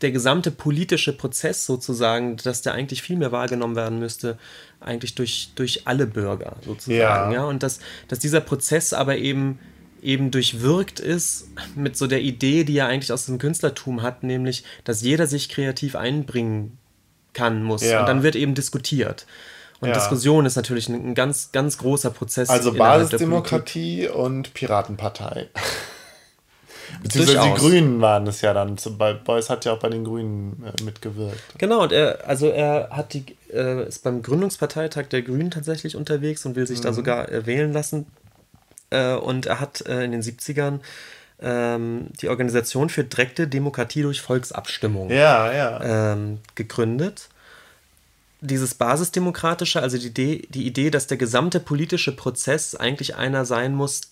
der gesamte politische Prozess sozusagen, dass der eigentlich viel mehr wahrgenommen werden müsste, eigentlich durch, durch alle Bürger sozusagen. Ja. ja? Und dass, dass dieser Prozess aber eben eben durchwirkt ist mit so der Idee, die er eigentlich aus dem Künstlertum hat, nämlich, dass jeder sich kreativ einbringen kann, muss. Ja. Und dann wird eben diskutiert. Und ja. Diskussion ist natürlich ein, ganz, ganz großer Prozess. Also Basisdemokratie und Piratenpartei. (laughs) Beziehungsweise Durchaus. die Grünen waren es ja dann. Beuys hat ja auch bei den Grünen äh, mitgewirkt. Genau, und er, also er hat die, äh, ist beim Gründungsparteitag der Grünen tatsächlich unterwegs und will sich mhm. da sogar äh, wählen lassen. Äh, und er hat äh, in den 70ern ähm, die Organisation für direkte Demokratie durch Volksabstimmung ja, ja. Ähm, gegründet dieses Basisdemokratische, also die Idee, die Idee, dass der gesamte politische Prozess eigentlich einer sein muss,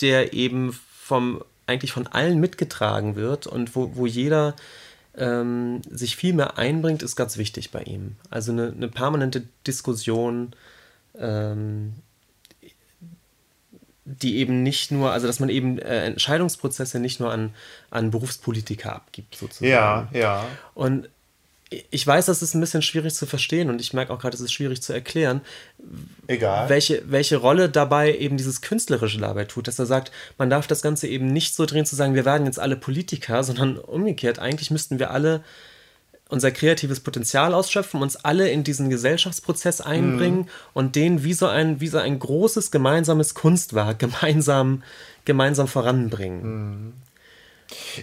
der eben vom, eigentlich von allen mitgetragen wird und wo, wo jeder ähm, sich viel mehr einbringt, ist ganz wichtig bei ihm. Also eine, eine permanente Diskussion, ähm, die eben nicht nur, also dass man eben äh, Entscheidungsprozesse nicht nur an, an Berufspolitiker abgibt, sozusagen. Ja, ja. Und ich weiß, das ist ein bisschen schwierig zu verstehen und ich merke auch gerade, es ist schwierig zu erklären. Egal. Welche, welche Rolle dabei eben dieses Künstlerische dabei tut, dass er sagt, man darf das Ganze eben nicht so drehen zu sagen, wir werden jetzt alle Politiker, sondern umgekehrt, eigentlich müssten wir alle unser kreatives Potenzial ausschöpfen, uns alle in diesen Gesellschaftsprozess einbringen mhm. und den wie so ein, wie so ein großes gemeinsames Kunstwerk gemeinsam, gemeinsam voranbringen. Mhm.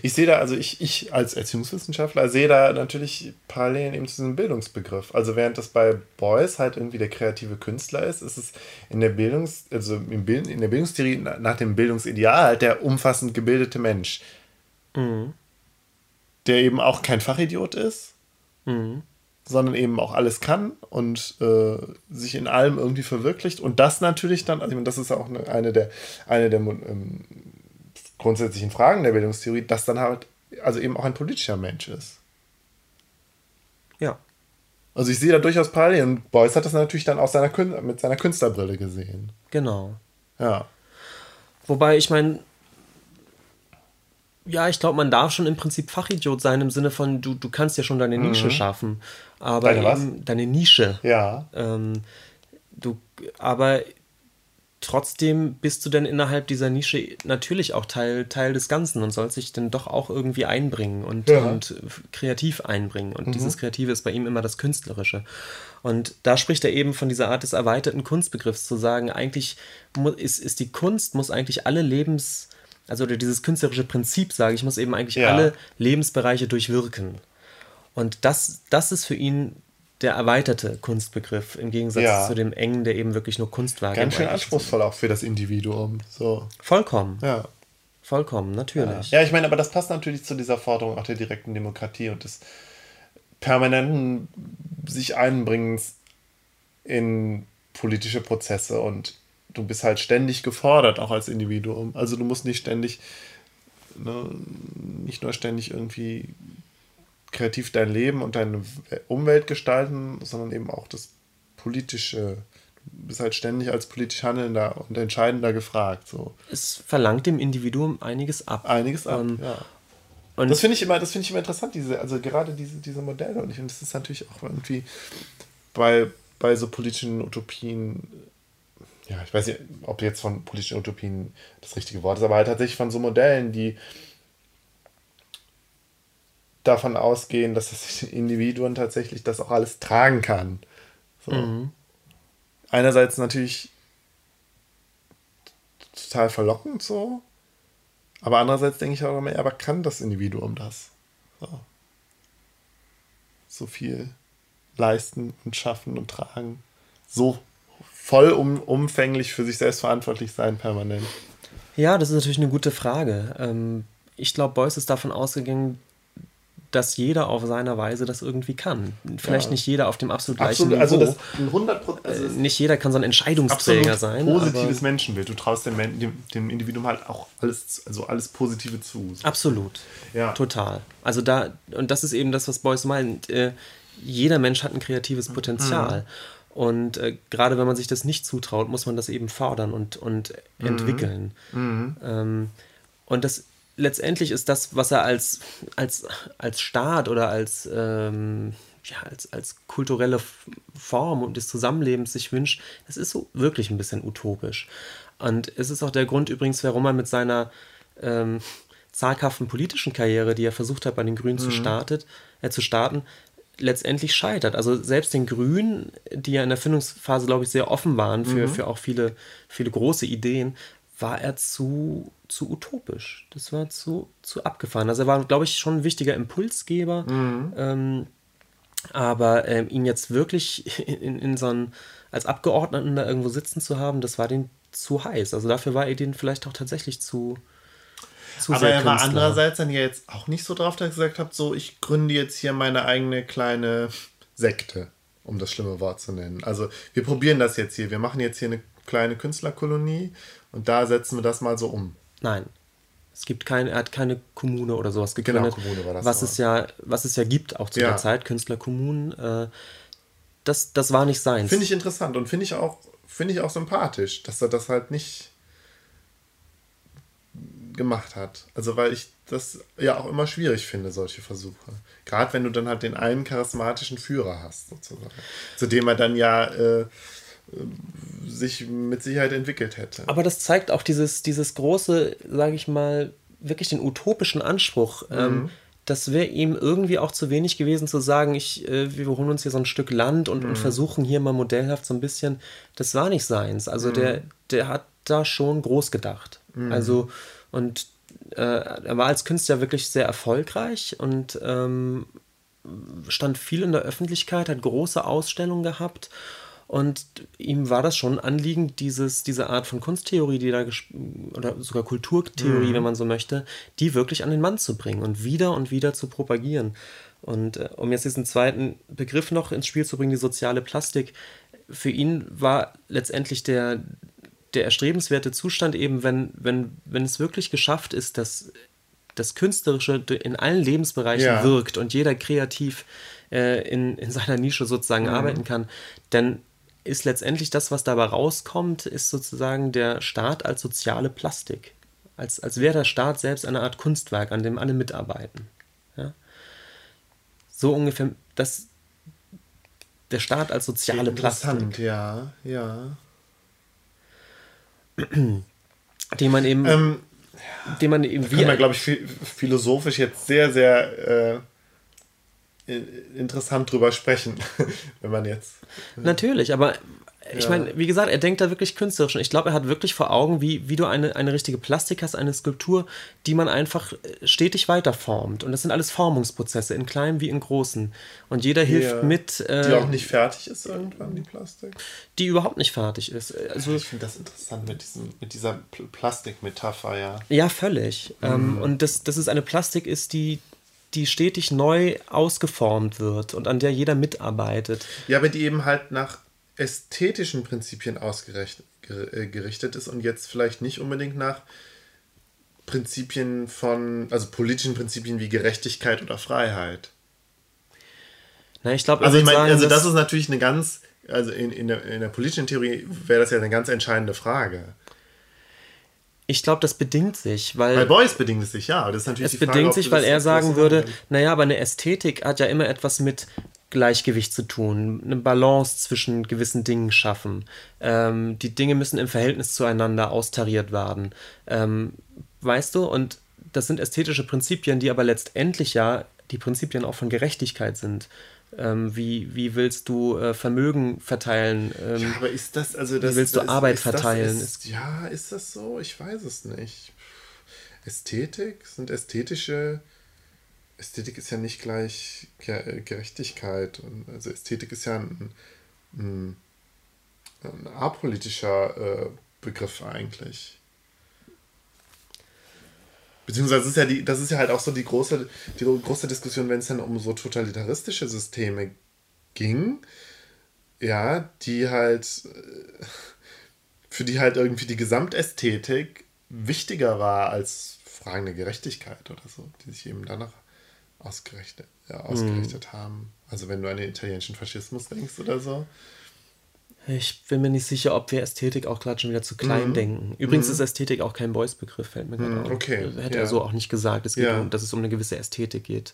Ich sehe da, also ich, ich als Erziehungswissenschaftler sehe da natürlich Parallelen eben zu diesem Bildungsbegriff. Also während das bei Beuys halt irgendwie der kreative Künstler ist, ist es in der Bildungs, also in der Bildungstheorie nach dem Bildungsideal halt der umfassend gebildete Mensch. Mhm. Der eben auch kein Fachidiot ist, mhm. sondern eben auch alles kann und äh, sich in allem irgendwie verwirklicht. Und das natürlich dann, also das ist auch eine, eine der, eine der ähm, grundsätzlichen Fragen der Bildungstheorie, dass dann halt also eben auch ein politischer Mensch ist. Ja. Also ich sehe da durchaus Parallelen. Beuys hat das natürlich dann aus seiner Kün mit seiner Künstlerbrille gesehen. Genau. Ja. Wobei ich meine, ja, ich glaube, man darf schon im Prinzip Fachidiot sein im Sinne von, du, du kannst ja schon deine Nische mhm. schaffen. Aber deine, was? deine Nische. Ja. Ähm, du, aber trotzdem bist du denn innerhalb dieser Nische natürlich auch Teil, Teil des Ganzen und sollst dich dann doch auch irgendwie einbringen und, ja. und kreativ einbringen. Und mhm. dieses Kreative ist bei ihm immer das Künstlerische. Und da spricht er eben von dieser Art des erweiterten Kunstbegriffs, zu sagen, eigentlich ist, ist die Kunst, muss eigentlich alle Lebens, also dieses künstlerische Prinzip, sage ich, muss eben eigentlich ja. alle Lebensbereiche durchwirken. Und das, das ist für ihn der erweiterte Kunstbegriff im Gegensatz ja. zu dem engen, der eben wirklich nur Kunstwerke Ganz schön anspruchsvoll auch für das Individuum. So. Vollkommen. Ja. Vollkommen, natürlich. Ja. ja, ich meine, aber das passt natürlich zu dieser Forderung auch der direkten Demokratie und des permanenten sich einbringens in politische Prozesse und du bist halt ständig gefordert, auch als Individuum. Also du musst nicht ständig, ne, nicht nur ständig irgendwie kreativ dein Leben und deine Umwelt gestalten, sondern eben auch das politische. Du bist halt ständig als politisch Handelnder und Entscheidender gefragt. So. Es verlangt dem Individuum einiges ab. Einiges ab, ähm, ja. Und das finde ich immer, ich immer interessant, diese, also gerade diese, diese Modelle. Und ich finde, das ist natürlich auch irgendwie bei, bei so politischen Utopien, ja, ich weiß nicht, ob jetzt von politischen Utopien das richtige Wort ist, aber halt tatsächlich von so Modellen, die davon ausgehen, dass das (laughs) Individuum tatsächlich das auch alles tragen kann. So. Mhm. Einerseits natürlich total verlockend so, aber andererseits denke ich auch immer, aber kann das Individuum das? So, so viel leisten und schaffen und tragen, so voll um, umfänglich für sich selbst verantwortlich sein permanent? Ja, das ist natürlich eine gute Frage. Ähm, ich glaube, Beuys ist davon ausgegangen, dass jeder auf seiner Weise das irgendwie kann. Vielleicht ja. nicht jeder auf dem absolut gleichen absolut, Niveau. Also das 100%, also nicht jeder kann so ein Entscheidungsträger sein. Positives Menschenbild. Du traust dem, dem, dem, Individuum halt auch alles, also alles Positive zu. Absolut. Ja. Total. Also da, und das ist eben das, was Beuys meint. Äh, jeder Mensch hat ein kreatives Potenzial. Mhm. Und äh, gerade wenn man sich das nicht zutraut, muss man das eben fördern und, und mhm. entwickeln. Mhm. Ähm, und das letztendlich ist das, was er als, als, als Staat oder als, ähm, ja, als, als kulturelle Form des Zusammenlebens sich wünscht, das ist so wirklich ein bisschen utopisch. Und es ist auch der Grund übrigens, warum er mit seiner ähm, zaghaften politischen Karriere, die er versucht hat, bei den Grünen mhm. zu, startet, äh, zu starten, letztendlich scheitert. Also selbst den Grünen, die ja in der Findungsphase, glaube ich, sehr offen waren für, mhm. für auch viele, viele große Ideen, war er zu, zu utopisch. Das war zu, zu abgefahren. Also er war, glaube ich, schon ein wichtiger Impulsgeber. Mhm. Ähm, aber ähm, ihn jetzt wirklich (laughs) in, in so einen, als Abgeordneten da irgendwo sitzen zu haben, das war den zu heiß. Also dafür war er den vielleicht auch tatsächlich zu. zu aber er war andererseits dann ja jetzt auch nicht so drauf, dass er gesagt hat, so ich gründe jetzt hier meine eigene kleine Sekte, um das schlimme Wort zu nennen. Also wir probieren das jetzt hier. Wir machen jetzt hier eine kleine Künstlerkolonie und da setzen wir das mal so um. Nein. Es gibt keine, er hat keine Kommune oder sowas gegründet. Genau, Kommune war das. Was, es ja, was es ja gibt, auch zu ja. der Zeit, Künstlerkommunen. Äh, das, das war nicht sein. Finde ich interessant und finde ich, auch, find ich auch sympathisch, dass er das halt nicht gemacht hat. Also, weil ich das ja auch immer schwierig finde, solche Versuche. Gerade wenn du dann halt den einen charismatischen Führer hast, sozusagen. Zu dem er dann ja. Äh, sich mit Sicherheit entwickelt hätte. Aber das zeigt auch dieses, dieses große, sage ich mal, wirklich den utopischen Anspruch, mhm. ähm, das wäre ihm irgendwie auch zu wenig gewesen zu sagen, ich, äh, wir holen uns hier so ein Stück Land und, mhm. und versuchen hier mal modellhaft so ein bisschen. Das war nicht seins. Also mhm. der, der hat da schon groß gedacht. Mhm. Also und äh, er war als Künstler wirklich sehr erfolgreich und ähm, stand viel in der Öffentlichkeit, hat große Ausstellungen gehabt und ihm war das schon Anliegen, dieses, diese Art von Kunsttheorie, die da oder sogar Kulturtheorie, mhm. wenn man so möchte, die wirklich an den Mann zu bringen und wieder und wieder zu propagieren. Und äh, um jetzt diesen zweiten Begriff noch ins Spiel zu bringen, die soziale Plastik, für ihn war letztendlich der, der erstrebenswerte Zustand eben, wenn, wenn, wenn es wirklich geschafft ist, dass das Künstlerische in allen Lebensbereichen ja. wirkt und jeder kreativ äh, in, in seiner Nische sozusagen mhm. arbeiten kann, dann ist letztendlich das, was dabei rauskommt, ist sozusagen der Staat als soziale Plastik. Als, als wäre der Staat selbst eine Art Kunstwerk, an dem alle mitarbeiten. Ja? So ungefähr, das, der Staat als soziale Plastik. ja, ja. Den man eben, ähm, den man eben wie. Kann man, glaube ich, philosophisch jetzt sehr, sehr äh, interessant drüber sprechen, (laughs) wenn man jetzt. Natürlich, aber ich ja. meine, wie gesagt, er denkt da wirklich künstlerisch. Und ich glaube, er hat wirklich vor Augen, wie, wie du eine, eine richtige Plastik hast, eine Skulptur, die man einfach äh, stetig weiterformt. Und das sind alles Formungsprozesse, in kleinen wie in großen. Und jeder hilft ja. mit. Äh, die auch nicht fertig ist irgendwann, die Plastik? Die überhaupt nicht fertig ist. Also, ich finde das interessant mit, diesem, mit dieser Plastikmetapher, ja. Ja, völlig. Mhm. Ähm, und dass, dass es eine Plastik ist, die, die stetig neu ausgeformt wird und an der jeder mitarbeitet. Ja, aber die eben halt nach ästhetischen Prinzipien ausgerichtet äh, ist und jetzt vielleicht nicht unbedingt nach Prinzipien von, also politischen Prinzipien wie Gerechtigkeit oder Freiheit. Na, ich glaube, also ich meine, also das ist natürlich eine ganz, also in, in, der, in der politischen Theorie wäre das ja eine ganz entscheidende Frage. Ich glaube, das bedingt sich, weil. Bei Boys bedingt es sich, ja. Das ist natürlich es Frage, bedingt sich, weil er sagen würde, naja, aber eine Ästhetik hat ja immer etwas mit Gleichgewicht zu tun, eine Balance zwischen gewissen Dingen schaffen. Ähm, die Dinge müssen im Verhältnis zueinander austariert werden. Ähm, weißt du, und das sind ästhetische Prinzipien, die aber letztendlich ja die Prinzipien auch von Gerechtigkeit sind. Ähm, wie, wie willst du äh, Vermögen verteilen? Ähm, ja, aber ist das, also das, wie willst du das, Arbeit verteilen? Das, ist, ja, ist das so? Ich weiß es nicht. Ästhetik? Sind ästhetische. Ästhetik ist ja nicht gleich Gerechtigkeit. Also Ästhetik ist ja ein, ein, ein apolitischer äh, Begriff eigentlich. Beziehungsweise ist ja die, das ist ja halt auch so die große, die große Diskussion, wenn es dann um so totalitaristische Systeme ging, ja, die halt, äh, für die halt irgendwie die Gesamtästhetik wichtiger war als Fragen der Gerechtigkeit oder so, die sich eben danach ausgerichtet, ja, ausgerichtet mhm. haben. Also wenn du an den italienischen Faschismus denkst oder so. Ich bin mir nicht sicher, ob wir Ästhetik auch gerade schon wieder zu klein mhm. denken. Übrigens mhm. ist Ästhetik auch kein Boys-Begriff, fällt mir gerade mhm. auf. Okay. Hätte ja. er so auch nicht gesagt, es geht ja. um, dass es um eine gewisse Ästhetik geht.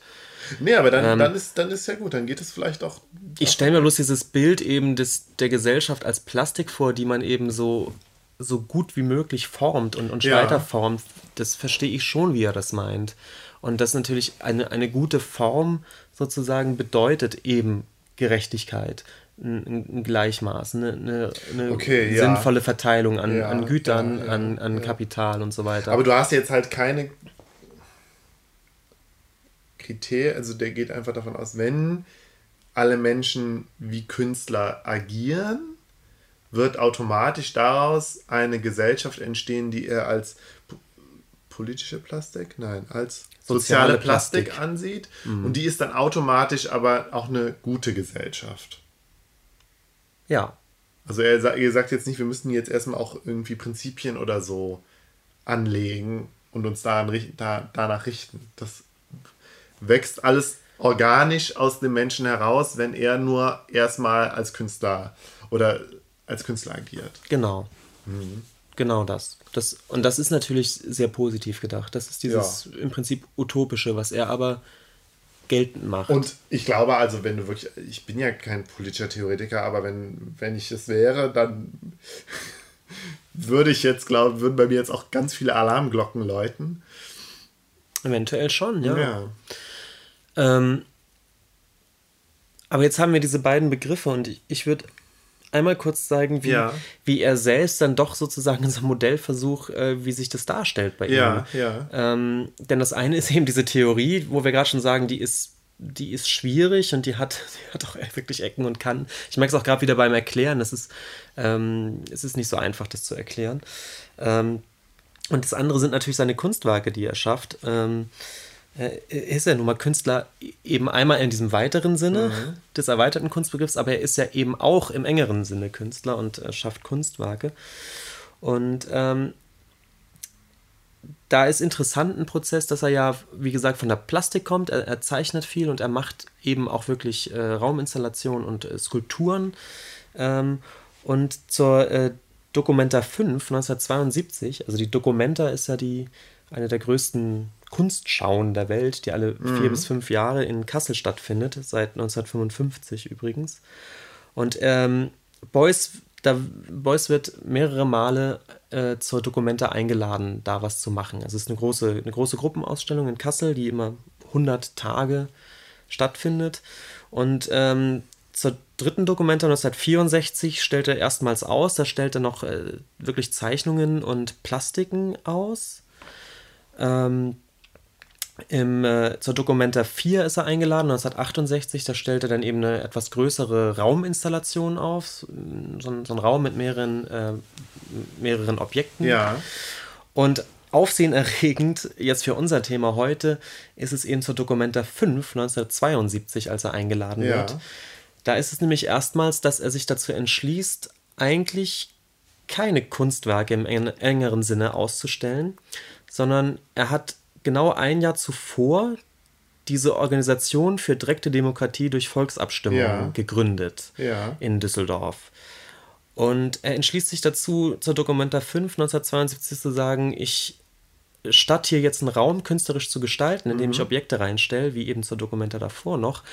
Nee, aber dann, ähm, dann, ist, dann ist ja gut, dann geht es vielleicht auch. Ich stelle mir bloß dieses Bild eben des, der Gesellschaft als Plastik vor, die man eben so, so gut wie möglich formt und, und ja. weiterformt. Das verstehe ich schon, wie er das meint. Und das natürlich eine, eine gute Form sozusagen bedeutet eben Gerechtigkeit ein, ein Gleichmaß, eine, eine, eine okay, ja. sinnvolle Verteilung an, ja, an Gütern, ja, an, an Kapital und so weiter. Aber du hast jetzt halt keine Kriterien, also der geht einfach davon aus, wenn alle Menschen wie Künstler agieren, wird automatisch daraus eine Gesellschaft entstehen, die er als politische Plastik, nein, als soziale, soziale Plastik, Plastik, ansieht. Mhm. Und die ist dann automatisch aber auch eine gute Gesellschaft. Ja. Also er, er sagt jetzt nicht, wir müssen jetzt erstmal auch irgendwie Prinzipien oder so anlegen und uns daran, da, danach richten. Das wächst alles organisch aus dem Menschen heraus, wenn er nur erstmal als Künstler oder als Künstler agiert. Genau. Mhm. Genau das. das. Und das ist natürlich sehr positiv gedacht. Das ist dieses ja. im Prinzip utopische, was er aber geltend macht. Und ich glaube also, wenn du wirklich, ich bin ja kein politischer Theoretiker, aber wenn, wenn ich es wäre, dann (laughs) würde ich jetzt glauben, würden bei mir jetzt auch ganz viele Alarmglocken läuten. Eventuell schon, ja. ja. Ähm, aber jetzt haben wir diese beiden Begriffe und ich, ich würde einmal kurz zeigen, wie, ja. wie er selbst dann doch sozusagen in seinem Modellversuch, äh, wie sich das darstellt bei ihm. Ja, ja. Ähm, denn das eine (laughs) ist eben diese Theorie, wo wir gerade schon sagen, die ist, die ist schwierig und die hat, (laughs) die hat auch wirklich Ecken und Kanten. Ich merke es auch gerade wieder beim Erklären, das ist, ähm, es ist nicht so einfach, das zu erklären. Ähm, und das andere sind natürlich seine Kunstwerke, die er schafft. Ähm, ist ja nun mal Künstler eben einmal in diesem weiteren Sinne mhm. des erweiterten Kunstbegriffs, aber er ist ja eben auch im engeren Sinne Künstler und äh, schafft Kunstwerke. Und ähm, da ist interessant ein Prozess, dass er ja, wie gesagt, von der Plastik kommt. Er, er zeichnet viel und er macht eben auch wirklich äh, Rauminstallationen und äh, Skulpturen. Ähm, und zur äh, Documenta 5 1972, also die Documenta ist ja die eine der größten Kunstschauen der Welt, die alle mhm. vier bis fünf Jahre in Kassel stattfindet, seit 1955 übrigens. Und ähm, Beuys, da, Beuys wird mehrere Male äh, zur Dokumenta eingeladen, da was zu machen. Also es ist eine große, eine große Gruppenausstellung in Kassel, die immer 100 Tage stattfindet. Und ähm, zur dritten Dokumenta 1964 stellt er erstmals aus. Da stellt er noch äh, wirklich Zeichnungen und Plastiken aus. Ähm, im, äh, zur Documenta 4 ist er eingeladen, 1968. Da stellt er dann eben eine etwas größere Rauminstallation auf. So, so ein Raum mit mehreren, äh, mehreren Objekten. Ja. Und aufsehenerregend, jetzt für unser Thema heute, ist es eben zur Documenta 5, 1972, als er eingeladen ja. wird. Da ist es nämlich erstmals, dass er sich dazu entschließt, eigentlich keine Kunstwerke im engeren Sinne auszustellen, sondern er hat genau ein Jahr zuvor diese Organisation für direkte Demokratie durch Volksabstimmung ja. gegründet ja. in Düsseldorf. Und er entschließt sich dazu, zur Dokumenta 5 1972 zu sagen, ich statt hier jetzt einen Raum künstlerisch zu gestalten, indem mhm. ich Objekte reinstelle, wie eben zur Dokumenta davor noch,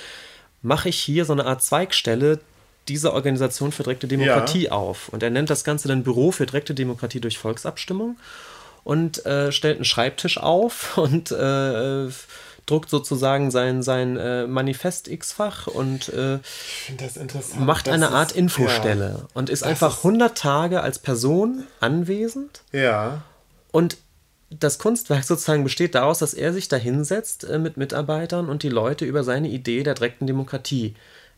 mache ich hier so eine Art Zweigstelle dieser Organisation für direkte Demokratie ja. auf. Und er nennt das Ganze dann Büro für direkte Demokratie durch Volksabstimmung und äh, stellt einen Schreibtisch auf (laughs) und äh, druckt sozusagen sein, sein äh, Manifest X-Fach und äh, macht eine Art ist, Infostelle ja, und ist einfach 100 Tage als Person anwesend. Ja. Und das Kunstwerk sozusagen besteht daraus, dass er sich da hinsetzt äh, mit Mitarbeitern und die Leute über seine Idee der direkten Demokratie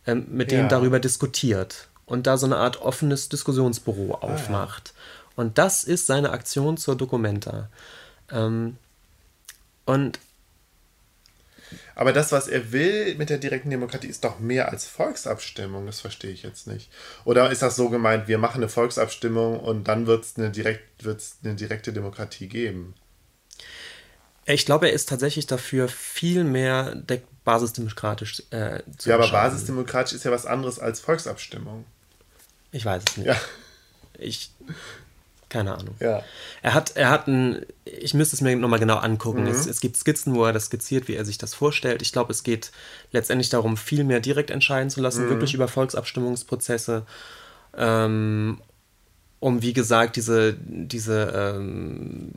ähm, mit denen ja. darüber diskutiert und da so eine Art offenes Diskussionsbüro aufmacht. Ah, ja. Und das ist seine Aktion zur Documenta. Ähm, und aber das, was er will mit der direkten Demokratie, ist doch mehr als Volksabstimmung. Das verstehe ich jetzt nicht. Oder ist das so gemeint, wir machen eine Volksabstimmung und dann wird es eine, direkt, eine direkte Demokratie geben? Ich glaube, er ist tatsächlich dafür viel mehr basisdemokratisch äh, zu Ja, aber basisdemokratisch ist ja was anderes als Volksabstimmung. Ich weiß es nicht. Ja. Ich keine Ahnung. Ja. Er hat, er hat ein, ich müsste es mir nochmal genau angucken. Mhm. Es, es, gibt Skizzen, wo er das skizziert, wie er sich das vorstellt. Ich glaube, es geht letztendlich darum, viel mehr direkt entscheiden zu lassen, mhm. wirklich über Volksabstimmungsprozesse. Ähm, um, wie gesagt, diese, diese ähm,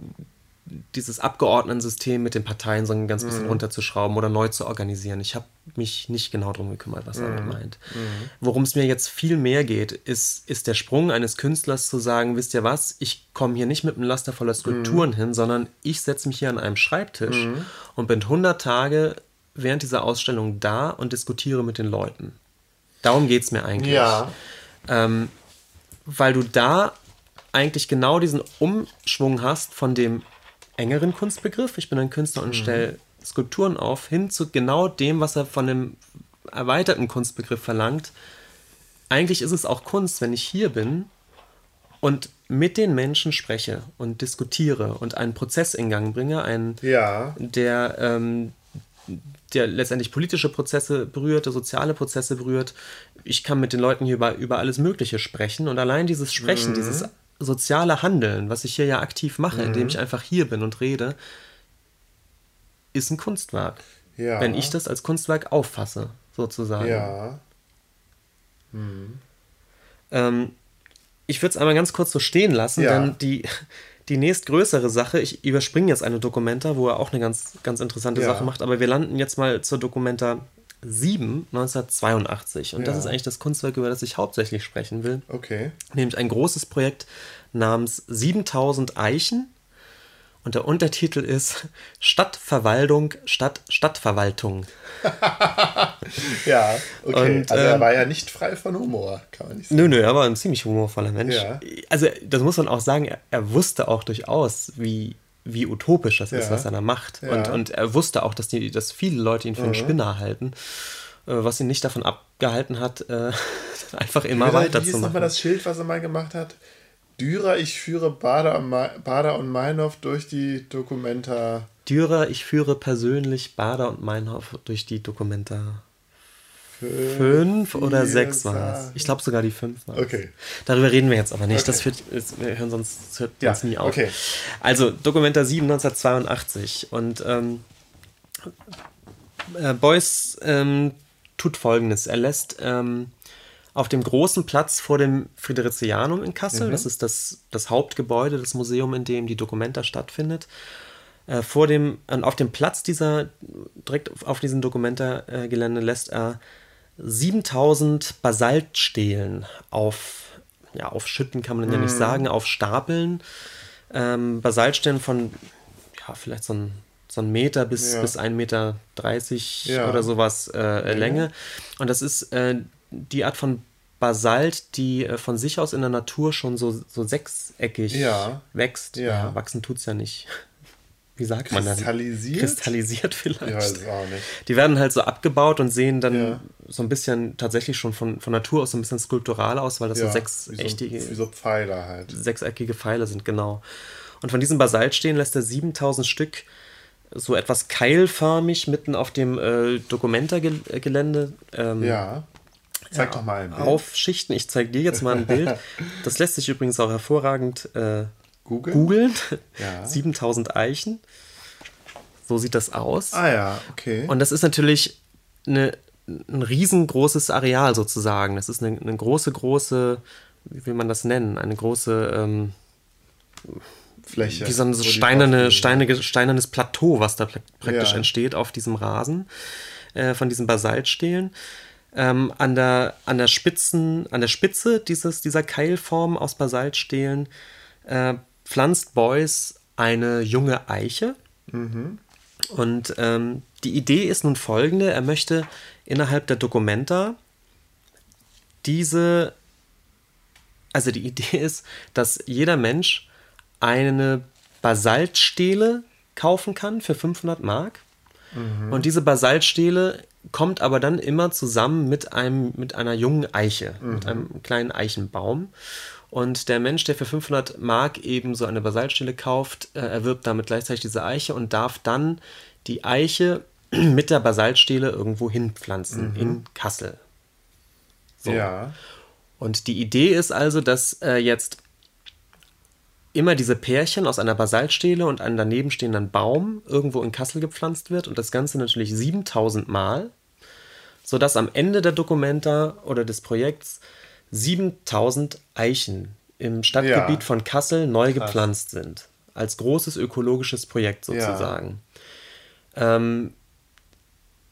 dieses Abgeordnetensystem mit den Parteien so ein ganz bisschen mhm. runterzuschrauben oder neu zu organisieren. Ich habe mich nicht genau darum gekümmert, was mhm. er meint. Mhm. Worum es mir jetzt viel mehr geht, ist, ist der Sprung eines Künstlers zu sagen, wisst ihr was, ich komme hier nicht mit einem Laster voller Skulpturen mhm. hin, sondern ich setze mich hier an einem Schreibtisch mhm. und bin 100 Tage während dieser Ausstellung da und diskutiere mit den Leuten. Darum geht es mir eigentlich. Ja. Ähm, weil du da eigentlich genau diesen Umschwung hast von dem engeren Kunstbegriff. Ich bin ein Künstler und mhm. stelle Skulpturen auf, hin zu genau dem, was er von dem erweiterten Kunstbegriff verlangt. Eigentlich ist es auch Kunst, wenn ich hier bin und mit den Menschen spreche und diskutiere und einen Prozess in Gang bringe, einen, ja. der, ähm, der letztendlich politische Prozesse berührt, soziale Prozesse berührt. Ich kann mit den Leuten hier über, über alles Mögliche sprechen und allein dieses Sprechen, mhm. dieses soziale Handeln, was ich hier ja aktiv mache, mhm. indem ich einfach hier bin und rede, ist ein Kunstwerk. Ja. Wenn ich das als Kunstwerk auffasse, sozusagen. Ja. Mhm. Ähm, ich würde es einmal ganz kurz so stehen lassen, ja. denn die, die nächstgrößere Sache, ich überspringe jetzt eine Dokumenta, wo er auch eine ganz, ganz interessante Ja. Sache macht, aber wir landen jetzt mal zur Dokumenta 7, 1982. Und das Ja. ist eigentlich das Kunstwerk, über das ich hauptsächlich sprechen will. Okay. Nämlich ein großes Projekt namens 7000 Eichen. Und der Untertitel ist Stadtverwaltung statt Stadtverwaltung. (laughs) Ja, okay. Und, also er ähm, war ja nicht frei von Humor, kann man nicht sagen. Nö, nö, er war ein ziemlich humorvoller Mensch. Ja. Also, das muss man auch sagen, er, er wusste auch durchaus, wie, wie utopisch das ist, Ja. was er da macht. Ja. Und, und er wusste auch, dass, die, dass viele Leute ihn für einen Spinner halten, äh, was ihn nicht davon abgehalten hat, äh, (laughs) einfach immer Wie war- Wie ist weiterzumachen. nochmal das Schild, was er mal gemacht hat? Dürer, ich führe Bader Bader und Meinhof durch die Dokumenta. Dürer, ich führe persönlich Bader und Meinhof durch die Dokumenta. Fünf oder vier, sechs war es. Ich glaube sogar die fünf war Okay. Darüber reden wir jetzt aber nicht. Okay. Das führt, es- wir hören sonst das hört Ja, uns nie auf. okay. Also Dokumenta 7 1982 und ähm, äh, Beuys ähm, tut folgendes. Er lässt ähm, auf dem großen Platz vor dem Fridericianum in Kassel, Mhm. das ist das, das Hauptgebäude, das Museum, in dem die Dokumenta stattfindet, äh, vor dem, und auf dem Platz dieser, direkt auf- auf diesem Dokumenta-Gelände lässt er 7000 Basaltstelen auf, ja, auf Schütten kann man ja Mhm. nicht sagen, auf Stapeln. Ähm, Basaltstellen von, ja, vielleicht so ein, so ein Meter bis, Ja. bis 1,30 Meter 30 Ja. oder sowas äh, Länge. Und das ist äh, die Art von Basalt, die äh, von sich aus in der Natur schon so, so sechseckig Ja. wächst. Ja. wachsen tut es ja nicht. Wie sagt man dann? Kristallisiert? Kristallisiert vielleicht. Ich weiß auch nicht. Die werden halt so abgebaut und sehen dann Ja. so ein bisschen tatsächlich schon von, von Natur aus so ein bisschen skulptural aus, weil das so Ja, sechs wie so, echte, wie so Pfeiler halt. sechseckige Pfeile sind, genau. Und von diesem Basaltstehen lässt er 7000 Stück so etwas keilförmig mitten auf dem äh, Documenta-Gelände ähm, Ja. Zeig doch mal ein Bild. aufschichten. Ich zeige dir jetzt mal ein Bild. (laughs) Das lässt sich übrigens auch hervorragend äh, Google? googeln. Ja. (laughs) 7000 Eichen. So sieht das aus. Ah ja, okay. Und das ist natürlich eine, ein riesengroßes Areal sozusagen. Das ist eine, eine große, große, wie will man das nennen? Eine große, ähm, Fläche. wie so ein steinerne, steinige, steinernes Plateau, was da praktisch Ja. entsteht auf diesem Rasen äh, von diesen Basaltstelen. Ähm, an, der, an, der Spitzen, an der Spitze dieses, dieser Keilform aus Basaltstelen äh, pflanzt Beuys eine junge Eiche. Und ähm, die Idee ist nun folgende: Er möchte innerhalb der Documenta diese, also die (laughs) Idee ist, dass jeder Mensch eine Basaltstele kaufen kann für 500 Mark. Und diese Basaltstele kommt aber dann immer zusammen mit, einem, mit einer jungen Eiche, mit einem kleinen Eichenbaum. Und der Mensch, der für 500 Mark eben so eine Basaltstele kauft, äh, erwirbt damit gleichzeitig diese Eiche und darf dann die Eiche (clears throat) mit der Basaltstele irgendwo hinpflanzen, in Kassel. So. Ja. Und die Idee ist also, dass äh, jetzt immer diese Pärchen aus einer Basaltstele und einem daneben stehenden Baum irgendwo in Kassel gepflanzt wird und das Ganze natürlich 7000 Mal, sodass am Ende der Dokumenta oder des Projekts 7000 Eichen im Stadtgebiet Ja. von Kassel neu gepflanzt sind. Als großes ökologisches Projekt Ja. sozusagen. Ähm,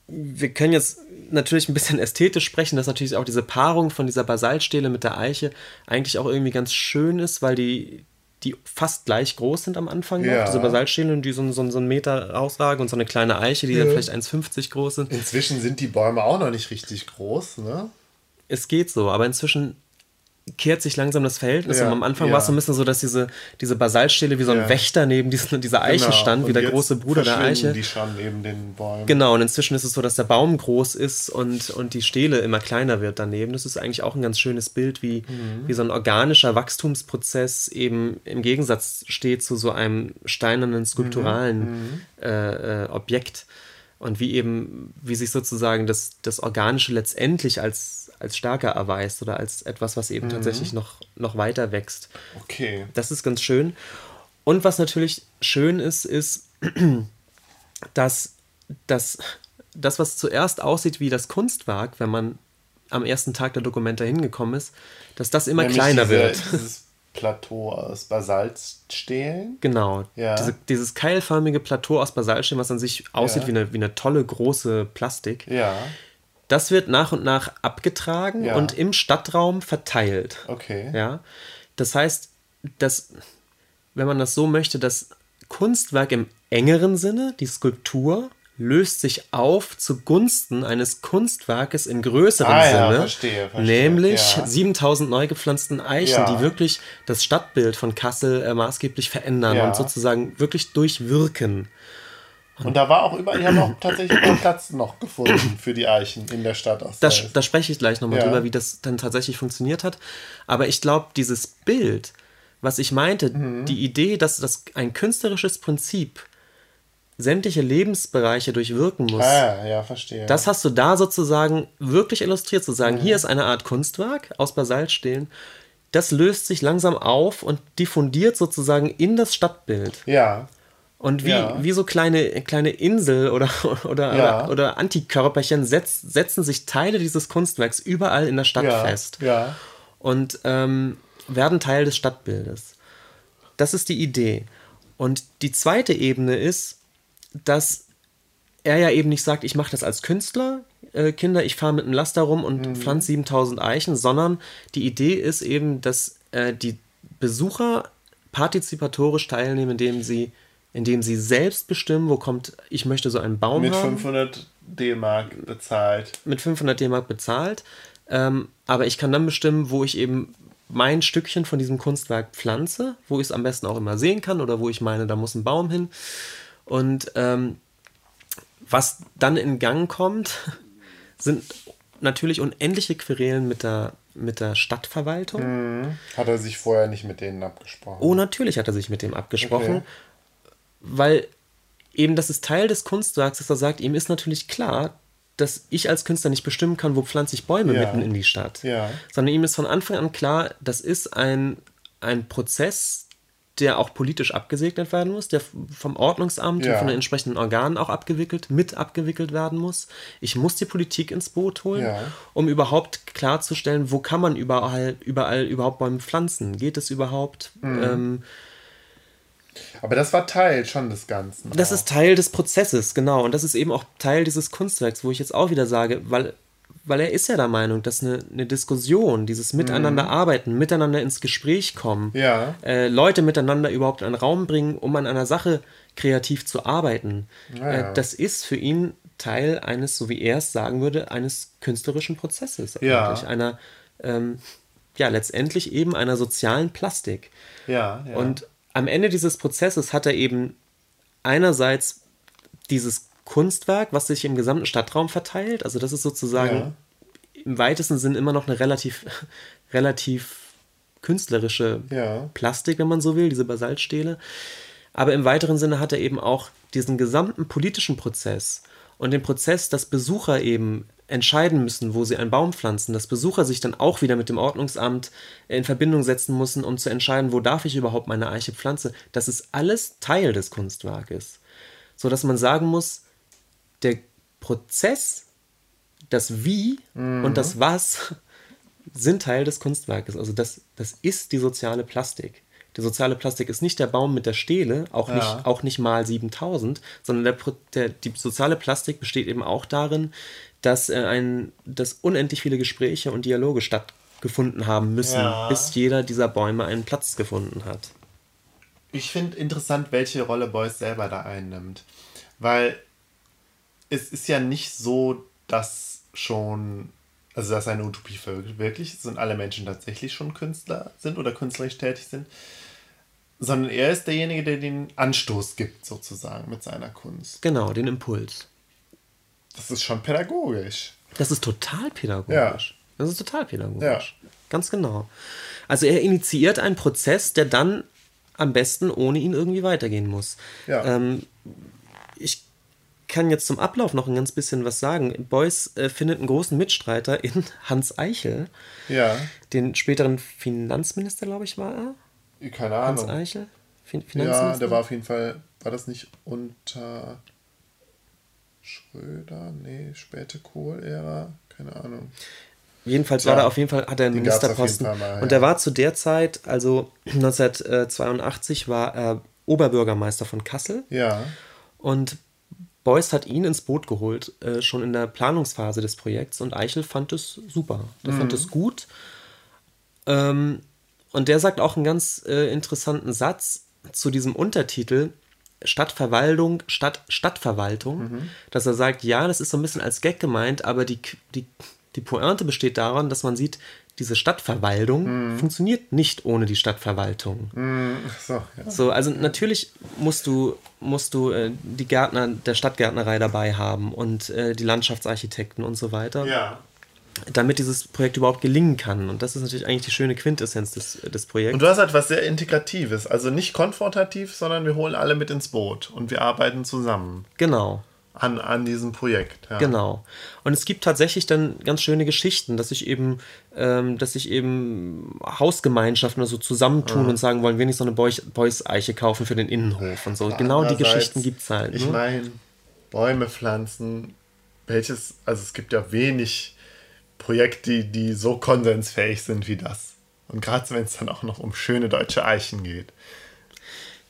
wir können jetzt natürlich ein bisschen ästhetisch sprechen, dass natürlich auch diese Paarung von dieser Basaltstele mit der Eiche eigentlich auch irgendwie ganz schön ist, weil die, die fast gleich groß sind am Anfang noch. Ja. Diese Basaltstelen, die so, so, so einen Meter rausragen und so eine kleine Eiche, die dann vielleicht 1,50 groß sind. Inzwischen sind die Bäume auch noch nicht richtig groß, ne? Es geht so, aber inzwischen kehrt sich langsam das Verhältnis. Ja, und am Anfang ja. war es so ein bisschen so, dass diese, diese Basaltstele wie so ein Ja. Wächter neben diesen, dieser Eiche Genau. stand, wie der große Bruder der Eiche. die schon neben den Bäumen. Genau, und inzwischen ist es so, dass der Baum groß ist und, und die Stele immer kleiner wird daneben. Das ist eigentlich auch ein ganz schönes Bild, wie, Mhm. wie so ein organischer Wachstumsprozess eben im Gegensatz steht zu so einem steinernen, skulpturalen Äh, äh, Objekt. Und wie eben, wie sich sozusagen das, das Organische letztendlich als, als stärker erweist oder als etwas, was eben tatsächlich noch, noch weiter wächst. Okay. Das ist ganz schön. Und was natürlich schön ist, ist, (clears throat) dass, dass das, was zuerst aussieht wie das Kunstwerk, wenn man am ersten Tag der Dokumenta hingekommen ist, dass das immer Nämlich kleiner diese, wird. Dieses Plateau aus Basaltstelen. Genau. Ja. Diese, dieses keilförmige Plateau aus Basaltstelen, was an sich aussieht Ja. wie, eine, wie eine tolle große Plastik, Ja, das wird nach und nach abgetragen Ja. und im Stadtraum verteilt. okay. Ja. Das heißt, dass, wenn man das so möchte, das Kunstwerk im engeren Sinne, die Skulptur, löst sich auf zugunsten eines Kunstwerkes im größeren Ah ja, Sinne, verstehe, verstehe, nämlich ja. 7000 neu gepflanzten Eichen, Ja. die wirklich das Stadtbild von Kassel äh, maßgeblich verändern Ja. und sozusagen wirklich durchwirken. Und da war auch überall, die haben auch tatsächlich einen Platz noch gefunden für die Eichen in der Stadt. Da, da spreche ich gleich nochmal Ja. drüber, wie das dann tatsächlich funktioniert hat. Aber ich glaube, dieses Bild, was ich meinte, Mhm. die Idee, dass das ein künstlerisches Prinzip sämtliche Lebensbereiche durchwirken muss, ah, ja, verstehe. das hast du da sozusagen wirklich illustriert, zu sagen, Mhm. hier ist eine Art Kunstwerk aus Basaltstelen, das löst sich langsam auf und diffundiert sozusagen in das Stadtbild. ja, Und wie, Ja. wie so kleine, kleine Insel oder, (laughs) oder, Ja. oder, oder Antikörperchen setz, setzen sich Teile dieses Kunstwerks überall in der Stadt ja, fest ja, und ähm, werden Teil des Stadtbildes. Das ist die Idee. Und die zweite Ebene ist, dass er ja eben nicht sagt, ich mache das als Künstler, äh, Kinder, ich fahre mit einem Laster rum und Mhm. pflanze 7000 Eichen, sondern die Idee ist eben, dass äh, die Besucher partizipatorisch teilnehmen, indem sie, indem sie selbst bestimmen, wo kommt, ich möchte so einen Baum mit haben 500 D-Mark bezahlt. mit 500 D-Mark bezahlt. Ähm, aber ich kann dann bestimmen, wo ich eben mein Stückchen von diesem Kunstwerk pflanze, wo ich es am besten auch immer sehen kann oder wo ich meine, da muss ein Baum hin. Und ähm, was dann in Gang kommt, (laughs) sind natürlich unendliche Querelen mit der, mit der Stadtverwaltung. Hat er sich vorher nicht mit denen abgesprochen. Oh, natürlich hat er sich mit dem abgesprochen, Okay. Weil eben das ist Teil des Kunstwerks, dass er sagt, ihm ist natürlich klar, dass ich als Künstler nicht bestimmen kann, wo pflanze ich Bäume Ja. mitten in die Stadt. Ja. Sondern ihm ist von Anfang an klar, das ist ein, ein Prozess, der auch politisch abgesegnet werden muss, der vom Ordnungsamt Ja. und von den entsprechenden Organen auch abgewickelt, mit abgewickelt werden muss. Ich muss die Politik ins Boot holen, Ja. um überhaupt klarzustellen, wo kann man überall, überall überhaupt Bäume pflanzen? Geht es überhaupt? Mhm. Ähm, Aber das war Teil schon des Ganzen. das auch. ist Teil des Prozesses, genau. Und das ist eben auch Teil dieses Kunstwerks, wo ich jetzt auch wieder sage, weil, weil er ist ja der Meinung, dass eine, eine Diskussion, dieses Miteinander arbeiten, miteinander ins Gespräch kommen, Mhm. Ja. äh, Leute miteinander überhaupt in einen Raum bringen, um an einer Sache kreativ zu arbeiten, Ja, ja. äh, das ist für ihn Teil eines, so wie er es sagen würde, eines künstlerischen Prozesses. Ja. Eigentlich. Einer, ähm, ja, letztendlich eben einer sozialen Plastik. Ja, ja. Und am Ende dieses Prozesses hat er eben einerseits dieses Kunstwerk, was sich im gesamten Stadtraum verteilt. Also das ist sozusagen im weitesten Sinn immer noch eine relativ, (laughs) relativ künstlerische Ja. Plastik, wenn man so will, diese Basaltstähle. Aber im weiteren Sinne hat er eben auch diesen gesamten politischen Prozess und den Prozess, dass Besucher eben entscheiden müssen, wo sie einen Baum pflanzen, dass Besucher sich dann auch wieder mit dem Ordnungsamt in Verbindung setzen müssen, um zu entscheiden, wo darf ich überhaupt meine Eiche pflanzen. Das ist alles Teil des Kunstwerkes. So dass man sagen muss, der Prozess, das Wie und das Was sind Teil des Kunstwerkes. Also das, das ist die soziale Plastik. Die soziale Plastik ist nicht der Baum mit der Stele, auch, Ja. nicht, auch nicht mal 7000, sondern der, der, die soziale Plastik besteht eben auch darin, dass, äh, ein, dass unendlich viele Gespräche und Dialoge stattgefunden haben müssen, Ja. bis jeder dieser Bäume einen Platz gefunden hat. Ich finde interessant, welche Rolle Beuys selber da einnimmt. Weil es ist ja nicht so, dass schon, also dass eine Utopie verwirklicht ist und alle Menschen tatsächlich schon Künstler sind oder künstlerisch tätig sind, sondern er ist derjenige, der den Anstoß gibt, sozusagen, mit seiner Kunst. Genau, den Impuls. Das ist schon pädagogisch. Das ist total pädagogisch. Ja. Das ist total pädagogisch. Ja. Ganz genau. Also er initiiert einen Prozess, der dann am besten ohne ihn irgendwie weitergehen muss. Ja. Ähm, ich kann jetzt zum Ablauf noch ein ganz bisschen was sagen. Beuys äh, findet einen großen Mitstreiter in (laughs) Hans Eichel, Ja, den späteren Finanzminister, glaube ich, war er. keine Hans Ahnung. Eichel? Fin Ja, Finanzminister? der war auf jeden Fall, war das nicht unter Schröder? Nee, späte Kohl-Ära? Keine Ahnung. jedenfalls Tja, war er auf jeden Fall, hat er einen Ministerposten. Mal, Und ja. er war zu der Zeit, also (clears throat) 1982, war er Oberbürgermeister von Kassel. Ja. Und Beuys hat ihn ins Boot geholt, äh, schon in der Planungsphase des Projekts. Und Eichel fand es super. Der fand es gut. Ähm, und der sagt auch einen ganz äh, interessanten Satz zu diesem Untertitel Stadtverwaltung, Stadt, Stadtverwaltung, dass er sagt, ja, das ist so ein bisschen als Gag gemeint, aber die, die, die Pointe besteht daran, dass man sieht, diese Stadtverwaltung funktioniert nicht ohne die Stadtverwaltung. Ach so, ja. So, also natürlich musst du, musst du äh, die Gärtner der Stadtgärtnerei dabei haben und äh, die Landschaftsarchitekten und so weiter, ja. Damit dieses Projekt überhaupt gelingen kann. Und das ist natürlich eigentlich die schöne Quintessenz des, des Projekts. Und du hast halt was sehr Integratives. Also nicht konfrontativ, sondern wir holen alle mit ins Boot und wir arbeiten zusammen genau. an, an diesem Projekt. Ja. Genau. Und es gibt tatsächlich dann ganz schöne Geschichten, dass sich eben, ähm, dass sich eben Hausgemeinschaften oder so zusammentun und sagen, wollen wir nicht so eine Beuys-Eiche kaufen für den Innenhof und so. genau die Andererseits, Geschichten gibt es halt. Ich ne? meine, Bäume pflanzen, welches, also es gibt ja wenig Projekte, die, so konsensfähig sind wie das. Und gerade wenn es dann auch noch um schöne deutsche Eichen geht.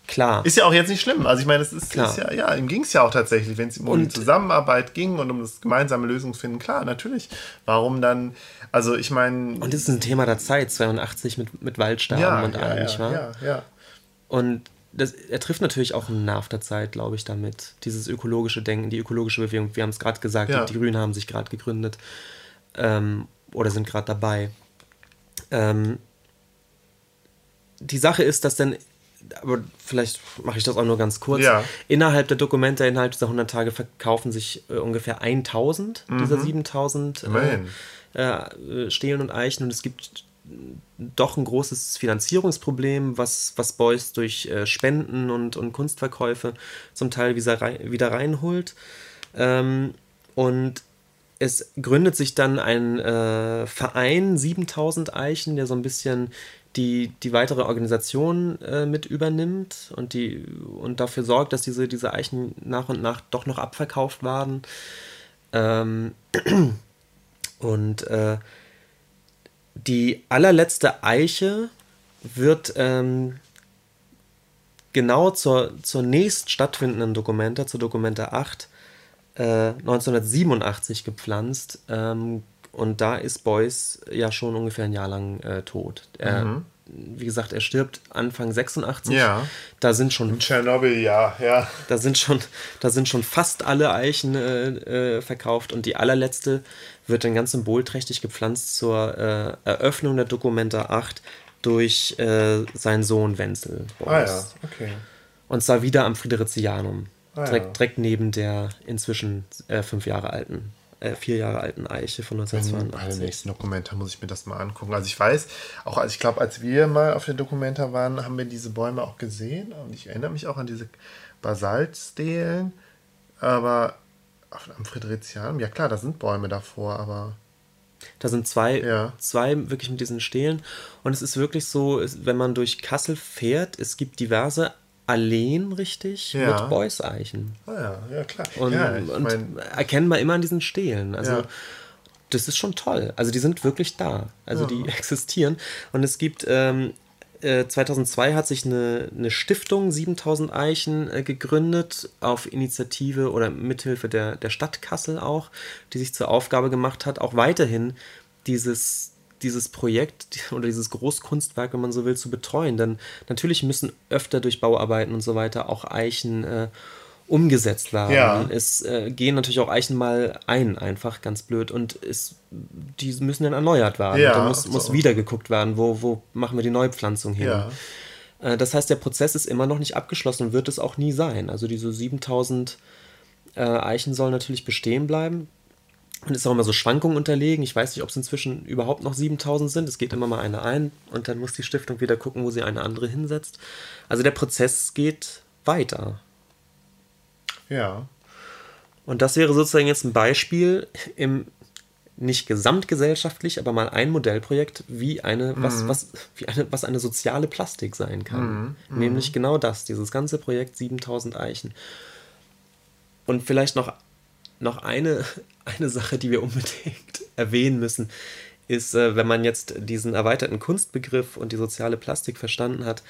Klar. Ist ja auch jetzt nicht schlimm. Also ich meine, es ist, ist ja, ja, ihm ging es ja auch tatsächlich, wenn es um Und- die Zusammenarbeit ging und um das gemeinsame Lösungsfinden, klar, natürlich. Warum dann, also ich meine. Und das ist ein Thema der Zeit, 82 mit, mit Waldsterben ja, und ja, allem, ja, nicht wahr? ja, ja. Und das, er trifft natürlich auch einen Nerv der Zeit, glaube ich, damit. Dieses ökologische Denken, die ökologische Bewegung. Wir haben es gerade gesagt, Ja. die Grünen haben sich gerade gegründet ähm, oder sind gerade dabei. Ähm, die Sache ist, dass dann, aber vielleicht mache ich das auch nur ganz kurz, Ja. innerhalb der Dokumente, innerhalb dieser 100 Tage verkaufen sich äh, ungefähr 1000 dieser 7000 äh, Mhm. Äh, Stelen und Eichen und es gibt doch ein großes Finanzierungsproblem, was, was Beuys durch äh, Spenden und, und Kunstverkäufe zum Teil wieder, rein, wieder reinholt. Ähm, und es gründet sich dann ein äh, Verein 7000 Eichen, der so ein bisschen die, die weitere Organisation äh, mit übernimmt und, die, und dafür sorgt, dass diese, diese Eichen nach und nach doch noch abverkauft werden. Ähm, (clears throat) und äh, die allerletzte Eiche wird ähm, genau zur, zur nächst stattfindenden Dokumente, zur Dokumente 8, äh, 1987 gepflanzt. Ähm, und da ist Beuys ja schon ungefähr ein Jahr lang äh, tot. Er, Wie gesagt, er stirbt Anfang 86. Ja. Da sind schon Tschernobyl, ja, ja. da sind schon, da sind schon fast alle Eichen äh, äh, verkauft und die allerletzte wird dann ganz symbolträchtig gepflanzt zur äh, Eröffnung der Dokumenta 8 durch äh, seinen Sohn Wenzel. Ah Beuys. ja, okay. Und zwar wieder am Fridericianum. Ah, direkt, ja. direkt neben der inzwischen äh, fünf Jahre alten, äh, vier Jahre alten Eiche von Bei dem 1982. nächsten Dokumenta muss ich mir das mal angucken. Also ich weiß, auch als ich glaube, als wir mal auf der Dokumenta waren, haben wir diese Bäume auch gesehen. Und ich erinnere mich auch an diese Basaltstelen. Aber am Fridericianum, ja klar, da sind Bäume davor, aber Da sind zwei, Ja. zwei wirklich mit diesen Stelen. Und es ist wirklich so, wenn man durch Kassel fährt, es gibt diverse Alleen, richtig, Ja. mit Beuys-Eichen. ah ja, ja klar. Und, ja, und mein, erkennbar immer an diesen Stelen. Also Ja. das ist schon toll. Also die sind wirklich da. Also die (laughs) existieren. Und es gibt, ähm, äh, 2002 hat sich eine, eine Stiftung 7000 Eichen äh, gegründet auf Initiative oder mithilfe der, der Stadt Kassel auch, die sich zur Aufgabe gemacht hat, auch weiterhin dieses dieses Projekt (laughs) oder dieses Großkunstwerk, wenn man so will, zu betreuen. Denn natürlich müssen öfter durch Bauarbeiten und so weiter auch Eichen äh, umgesetzt werden. Ja. Es äh, gehen natürlich auch Eichen mal ein, einfach ganz blöd. Und es, die müssen dann erneuert werden. Ja, da muss, so. muss wieder geguckt werden, wo, wo machen wir die Neupflanzung hin. Ja. Äh, das heißt, der Prozess ist immer noch nicht abgeschlossen und wird es auch nie sein. Also diese 7000 äh, Eichen sollen natürlich bestehen bleiben. Und ist auch immer so Schwankungen unterlegen. Ich weiß nicht, ob es inzwischen überhaupt noch 7000 sind. Es geht immer mal eine ein und dann muss die Stiftung wieder gucken, wo sie eine andere hinsetzt. Also der Prozess geht weiter. ja. Und das wäre sozusagen jetzt ein Beispiel im nicht gesamtgesellschaftlich, aber mal ein Modellprojekt, wie eine, was, was, wie eine, was eine soziale Plastik sein kann. Nämlich genau das, dieses ganze Projekt 7000 Eichen. Und vielleicht noch, noch eine, eine Sache, die wir unbedingt (laughs) erwähnen müssen. ist, äh, wenn man jetzt diesen erweiterten Kunstbegriff und die soziale Plastik verstanden hat,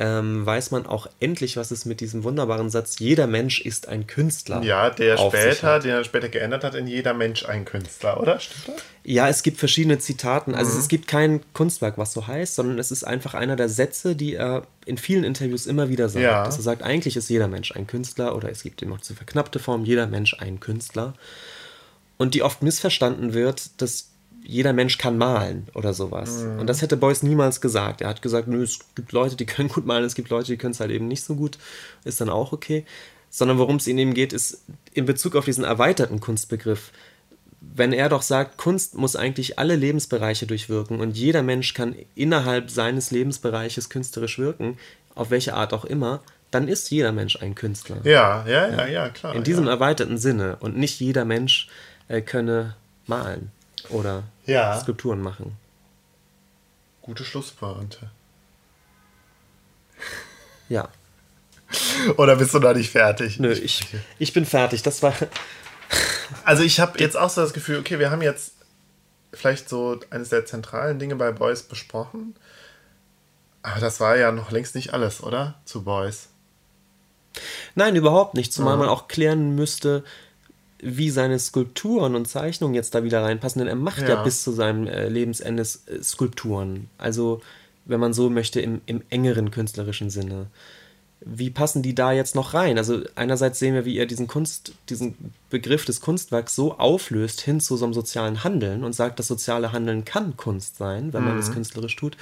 ähm, weiß man auch endlich, was es mit diesem wunderbaren Satz jeder Mensch ist ein Künstler. Ja, der später, den er später geändert hat in jeder Mensch ein Künstler, oder? Stimmt das? Ja, es gibt verschiedene Zitaten. Also mhm. es gibt kein Kunstwerk, was so heißt, sondern es ist einfach einer der Sätze, die er in vielen Interviews immer wieder sagt. Ja. Dass er sagt, eigentlich ist jeder Mensch ein Künstler oder es gibt eben auch die verknappte Form, jeder Mensch ein Künstler. Und die oft missverstanden wird, dass jeder Mensch kann malen oder sowas. Mhm. Und das hätte Beuys niemals gesagt. Er hat gesagt, nö, es gibt Leute, die (laughs) können gut malen, es gibt Leute, die können es halt eben nicht so gut. Ist dann auch okay. Sondern worum es ihm geht, ist in Bezug auf diesen erweiterten Kunstbegriff. Wenn er doch sagt, Kunst muss eigentlich alle Lebensbereiche durchwirken und jeder Mensch kann innerhalb seines Lebensbereiches künstlerisch wirken, auf welche Art auch immer, dann ist jeder Mensch ein Künstler. Ja, ja, ja, ja, klar. In diesem ja. erweiterten Sinne. Und nicht jeder Mensch äh, könne malen oder ja. Skulpturen machen. Gute Schlusspointe. Ja. Oder bist du da nicht fertig? Nö, ich, ich bin fertig. Das war. also ich habe jetzt auch so das Gefühl, okay, wir haben jetzt vielleicht so eines der zentralen Dinge bei Boys besprochen. Aber das war ja noch längst nicht alles, oder? Zu Boys. Nein, überhaupt nicht. Zumal mhm. man auch klären müsste, wie seine Skulpturen und Zeichnungen jetzt da wieder reinpassen, denn er macht ja, ja bis zu seinem äh, Lebensende äh, Skulpturen. Also, wenn man so möchte, im, im engeren künstlerischen Sinne. Wie passen die da jetzt noch rein? Also einerseits sehen wir, wie er diesen Kunst, diesen Begriff des Kunstwerks so auflöst hin zu so einem sozialen Handeln und sagt, das soziale Handeln kann Kunst sein, wenn man mhm. das künstlerisch tut.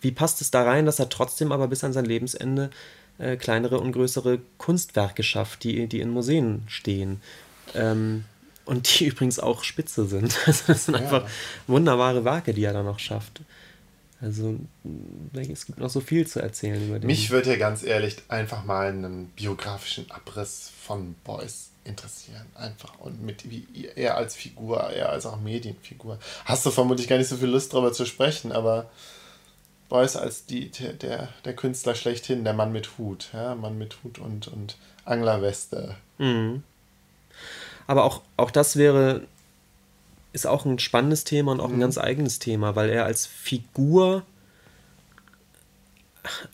Wie passt es da rein, dass er trotzdem aber bis an sein Lebensende äh, kleinere und größere Kunstwerke schafft, die, die in Museen stehen? Ähm, und die (laughs) übrigens auch spitze sind. (laughs) Also das sind ja. einfach wunderbare Werke, die er da noch schafft. Also es gibt noch so viel zu erzählen über den. Mich würde ja ganz ehrlich einfach mal einen biografischen Abriss von Beuys interessieren. Einfach. Und mit wie er als Figur, er als auch Medienfigur. Hast du vermutlich gar nicht so viel Lust darüber zu sprechen, aber Beuys als die, der, der Künstler schlechthin, der Mann mit Hut. Ja? Mann mit Hut und, und Anglerweste. Mhm. Aber auch, auch das wäre, ist auch ein spannendes Thema und auch ein mhm. ganz eigenes Thema, weil er als Figur,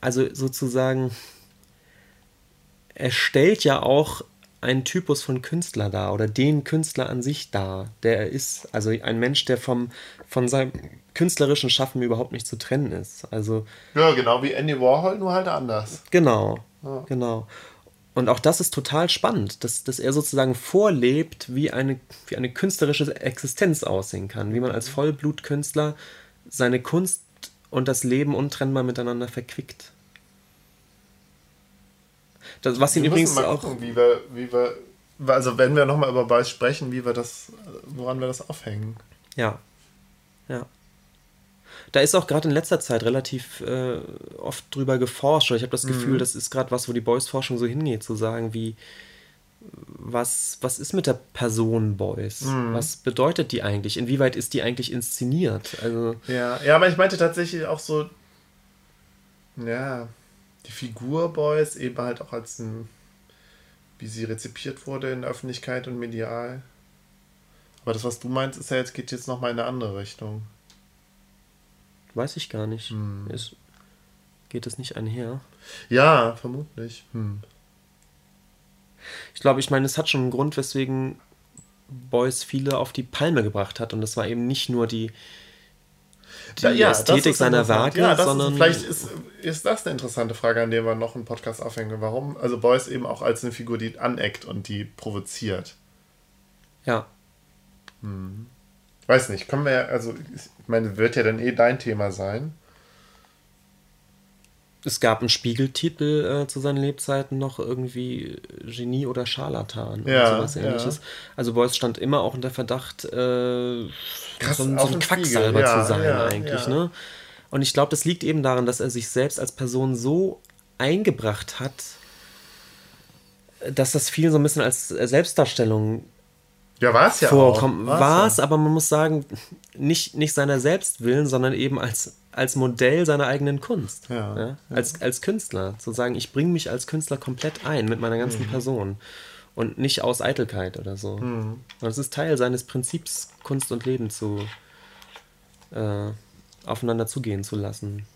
also sozusagen, er stellt ja auch einen Typus von Künstler dar oder den Künstler an sich dar, der er ist. Also ein Mensch, der vom, von seinem künstlerischen Schaffen überhaupt nicht zu trennen ist. Also, ja, genau wie Andy Warhol, nur halt anders. Genau, ja. genau. Und auch das ist total spannend, dass, dass er sozusagen vorlebt, wie eine, wie eine künstlerische Existenz aussehen kann, wie man als Vollblutkünstler seine Kunst und das Leben untrennbar miteinander verquickt. Das, was ihn wir übrigens auch. Gucken, wie wir, wie wir, also wenn wir nochmal über Beuys sprechen, wie wir das, woran wir das aufhängen. Ja. Ja da ist auch gerade in letzter Zeit relativ äh, oft drüber geforscht. Ich habe das Gefühl, mhm. das ist gerade was, wo die Boys-Forschung so hingeht, zu sagen, wie, was, was ist mit der Person Boys? Mhm. Was bedeutet die eigentlich? Inwieweit ist die eigentlich inszeniert? Also, ja, ja, aber ich meinte tatsächlich auch so, ja, die Figur Boys eben halt auch als ein, wie sie rezipiert wurde in der Öffentlichkeit und medial. Aber das, was du meinst, ist ja jetzt, geht jetzt nochmal in eine andere Richtung. Weiß ich gar nicht. Hm. Ist, geht das nicht einher? Ja, vermutlich. Hm. Ich glaube, ich meine, es hat schon einen Grund, weswegen Beuys viele auf die Palme gebracht hat. Und das war eben nicht nur die, die ja, Ästhetik seiner Werke, ja, sondern. Ist, vielleicht ist, ist das eine interessante Frage, an der wir noch einen Podcast aufhängen. Warum? Also Beuys eben auch als eine Figur, die aneckt und die provoziert. Ja. Hm. Weiß nicht, können wir, also ich meine, wird ja dann eh dein Thema sein. Es gab einen Spiegeltitel äh, zu seinen Lebzeiten noch irgendwie Genie oder Scharlatan ja, oder sowas ähnliches. Ja. Also Beuys stand immer auch unter Verdacht, äh, Krass, so, ein, so ein Quacksalber ja, zu sein eigentlich. Ne? Und ich glaube, das liegt eben daran, dass er sich selbst als Person so eingebracht hat, dass das viel so ein bisschen als Selbstdarstellung ja, war es ja vorkommen. War es, aber man muss sagen, nicht, nicht seiner selbst willen, sondern eben als, als Modell seiner eigenen Kunst. Ja, ja? Als, als Künstler. Zu sagen, ich bringe mich als Künstler komplett ein mit meiner ganzen mhm. Person. Und nicht aus Eitelkeit oder so. Mhm. Und es ist Teil seines Prinzips, Kunst und Leben zu, äh, aufeinander zugehen zu lassen.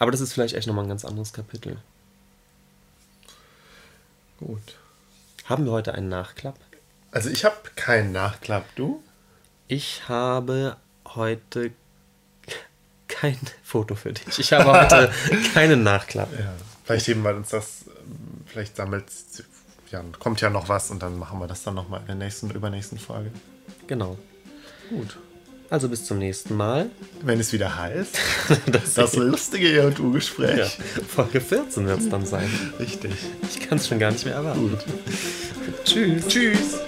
Aber das ist vielleicht echt nochmal ein ganz anderes Kapitel. Gut. Haben wir heute einen Nachklapp? Also ich habe keinen Nachklapp, du? Ich habe heute (laughs) kein Foto für dich. Ich habe heute (laughs) keinen Nachklapp. Ja. Vielleicht heben wir uns das, vielleicht sammelt, ja, kommt ja noch was und dann machen wir das dann nochmal in der nächsten, übernächsten Folge. Genau. Gut. Also bis zum nächsten Mal. Wenn es wieder heißt, (laughs) das, das lustige E&U-Gespräch. Ja, Folge 14 wird es dann sein. Richtig. Ich kann es schon gar nicht mehr erwarten. Gut. Tschüss. Tschüss.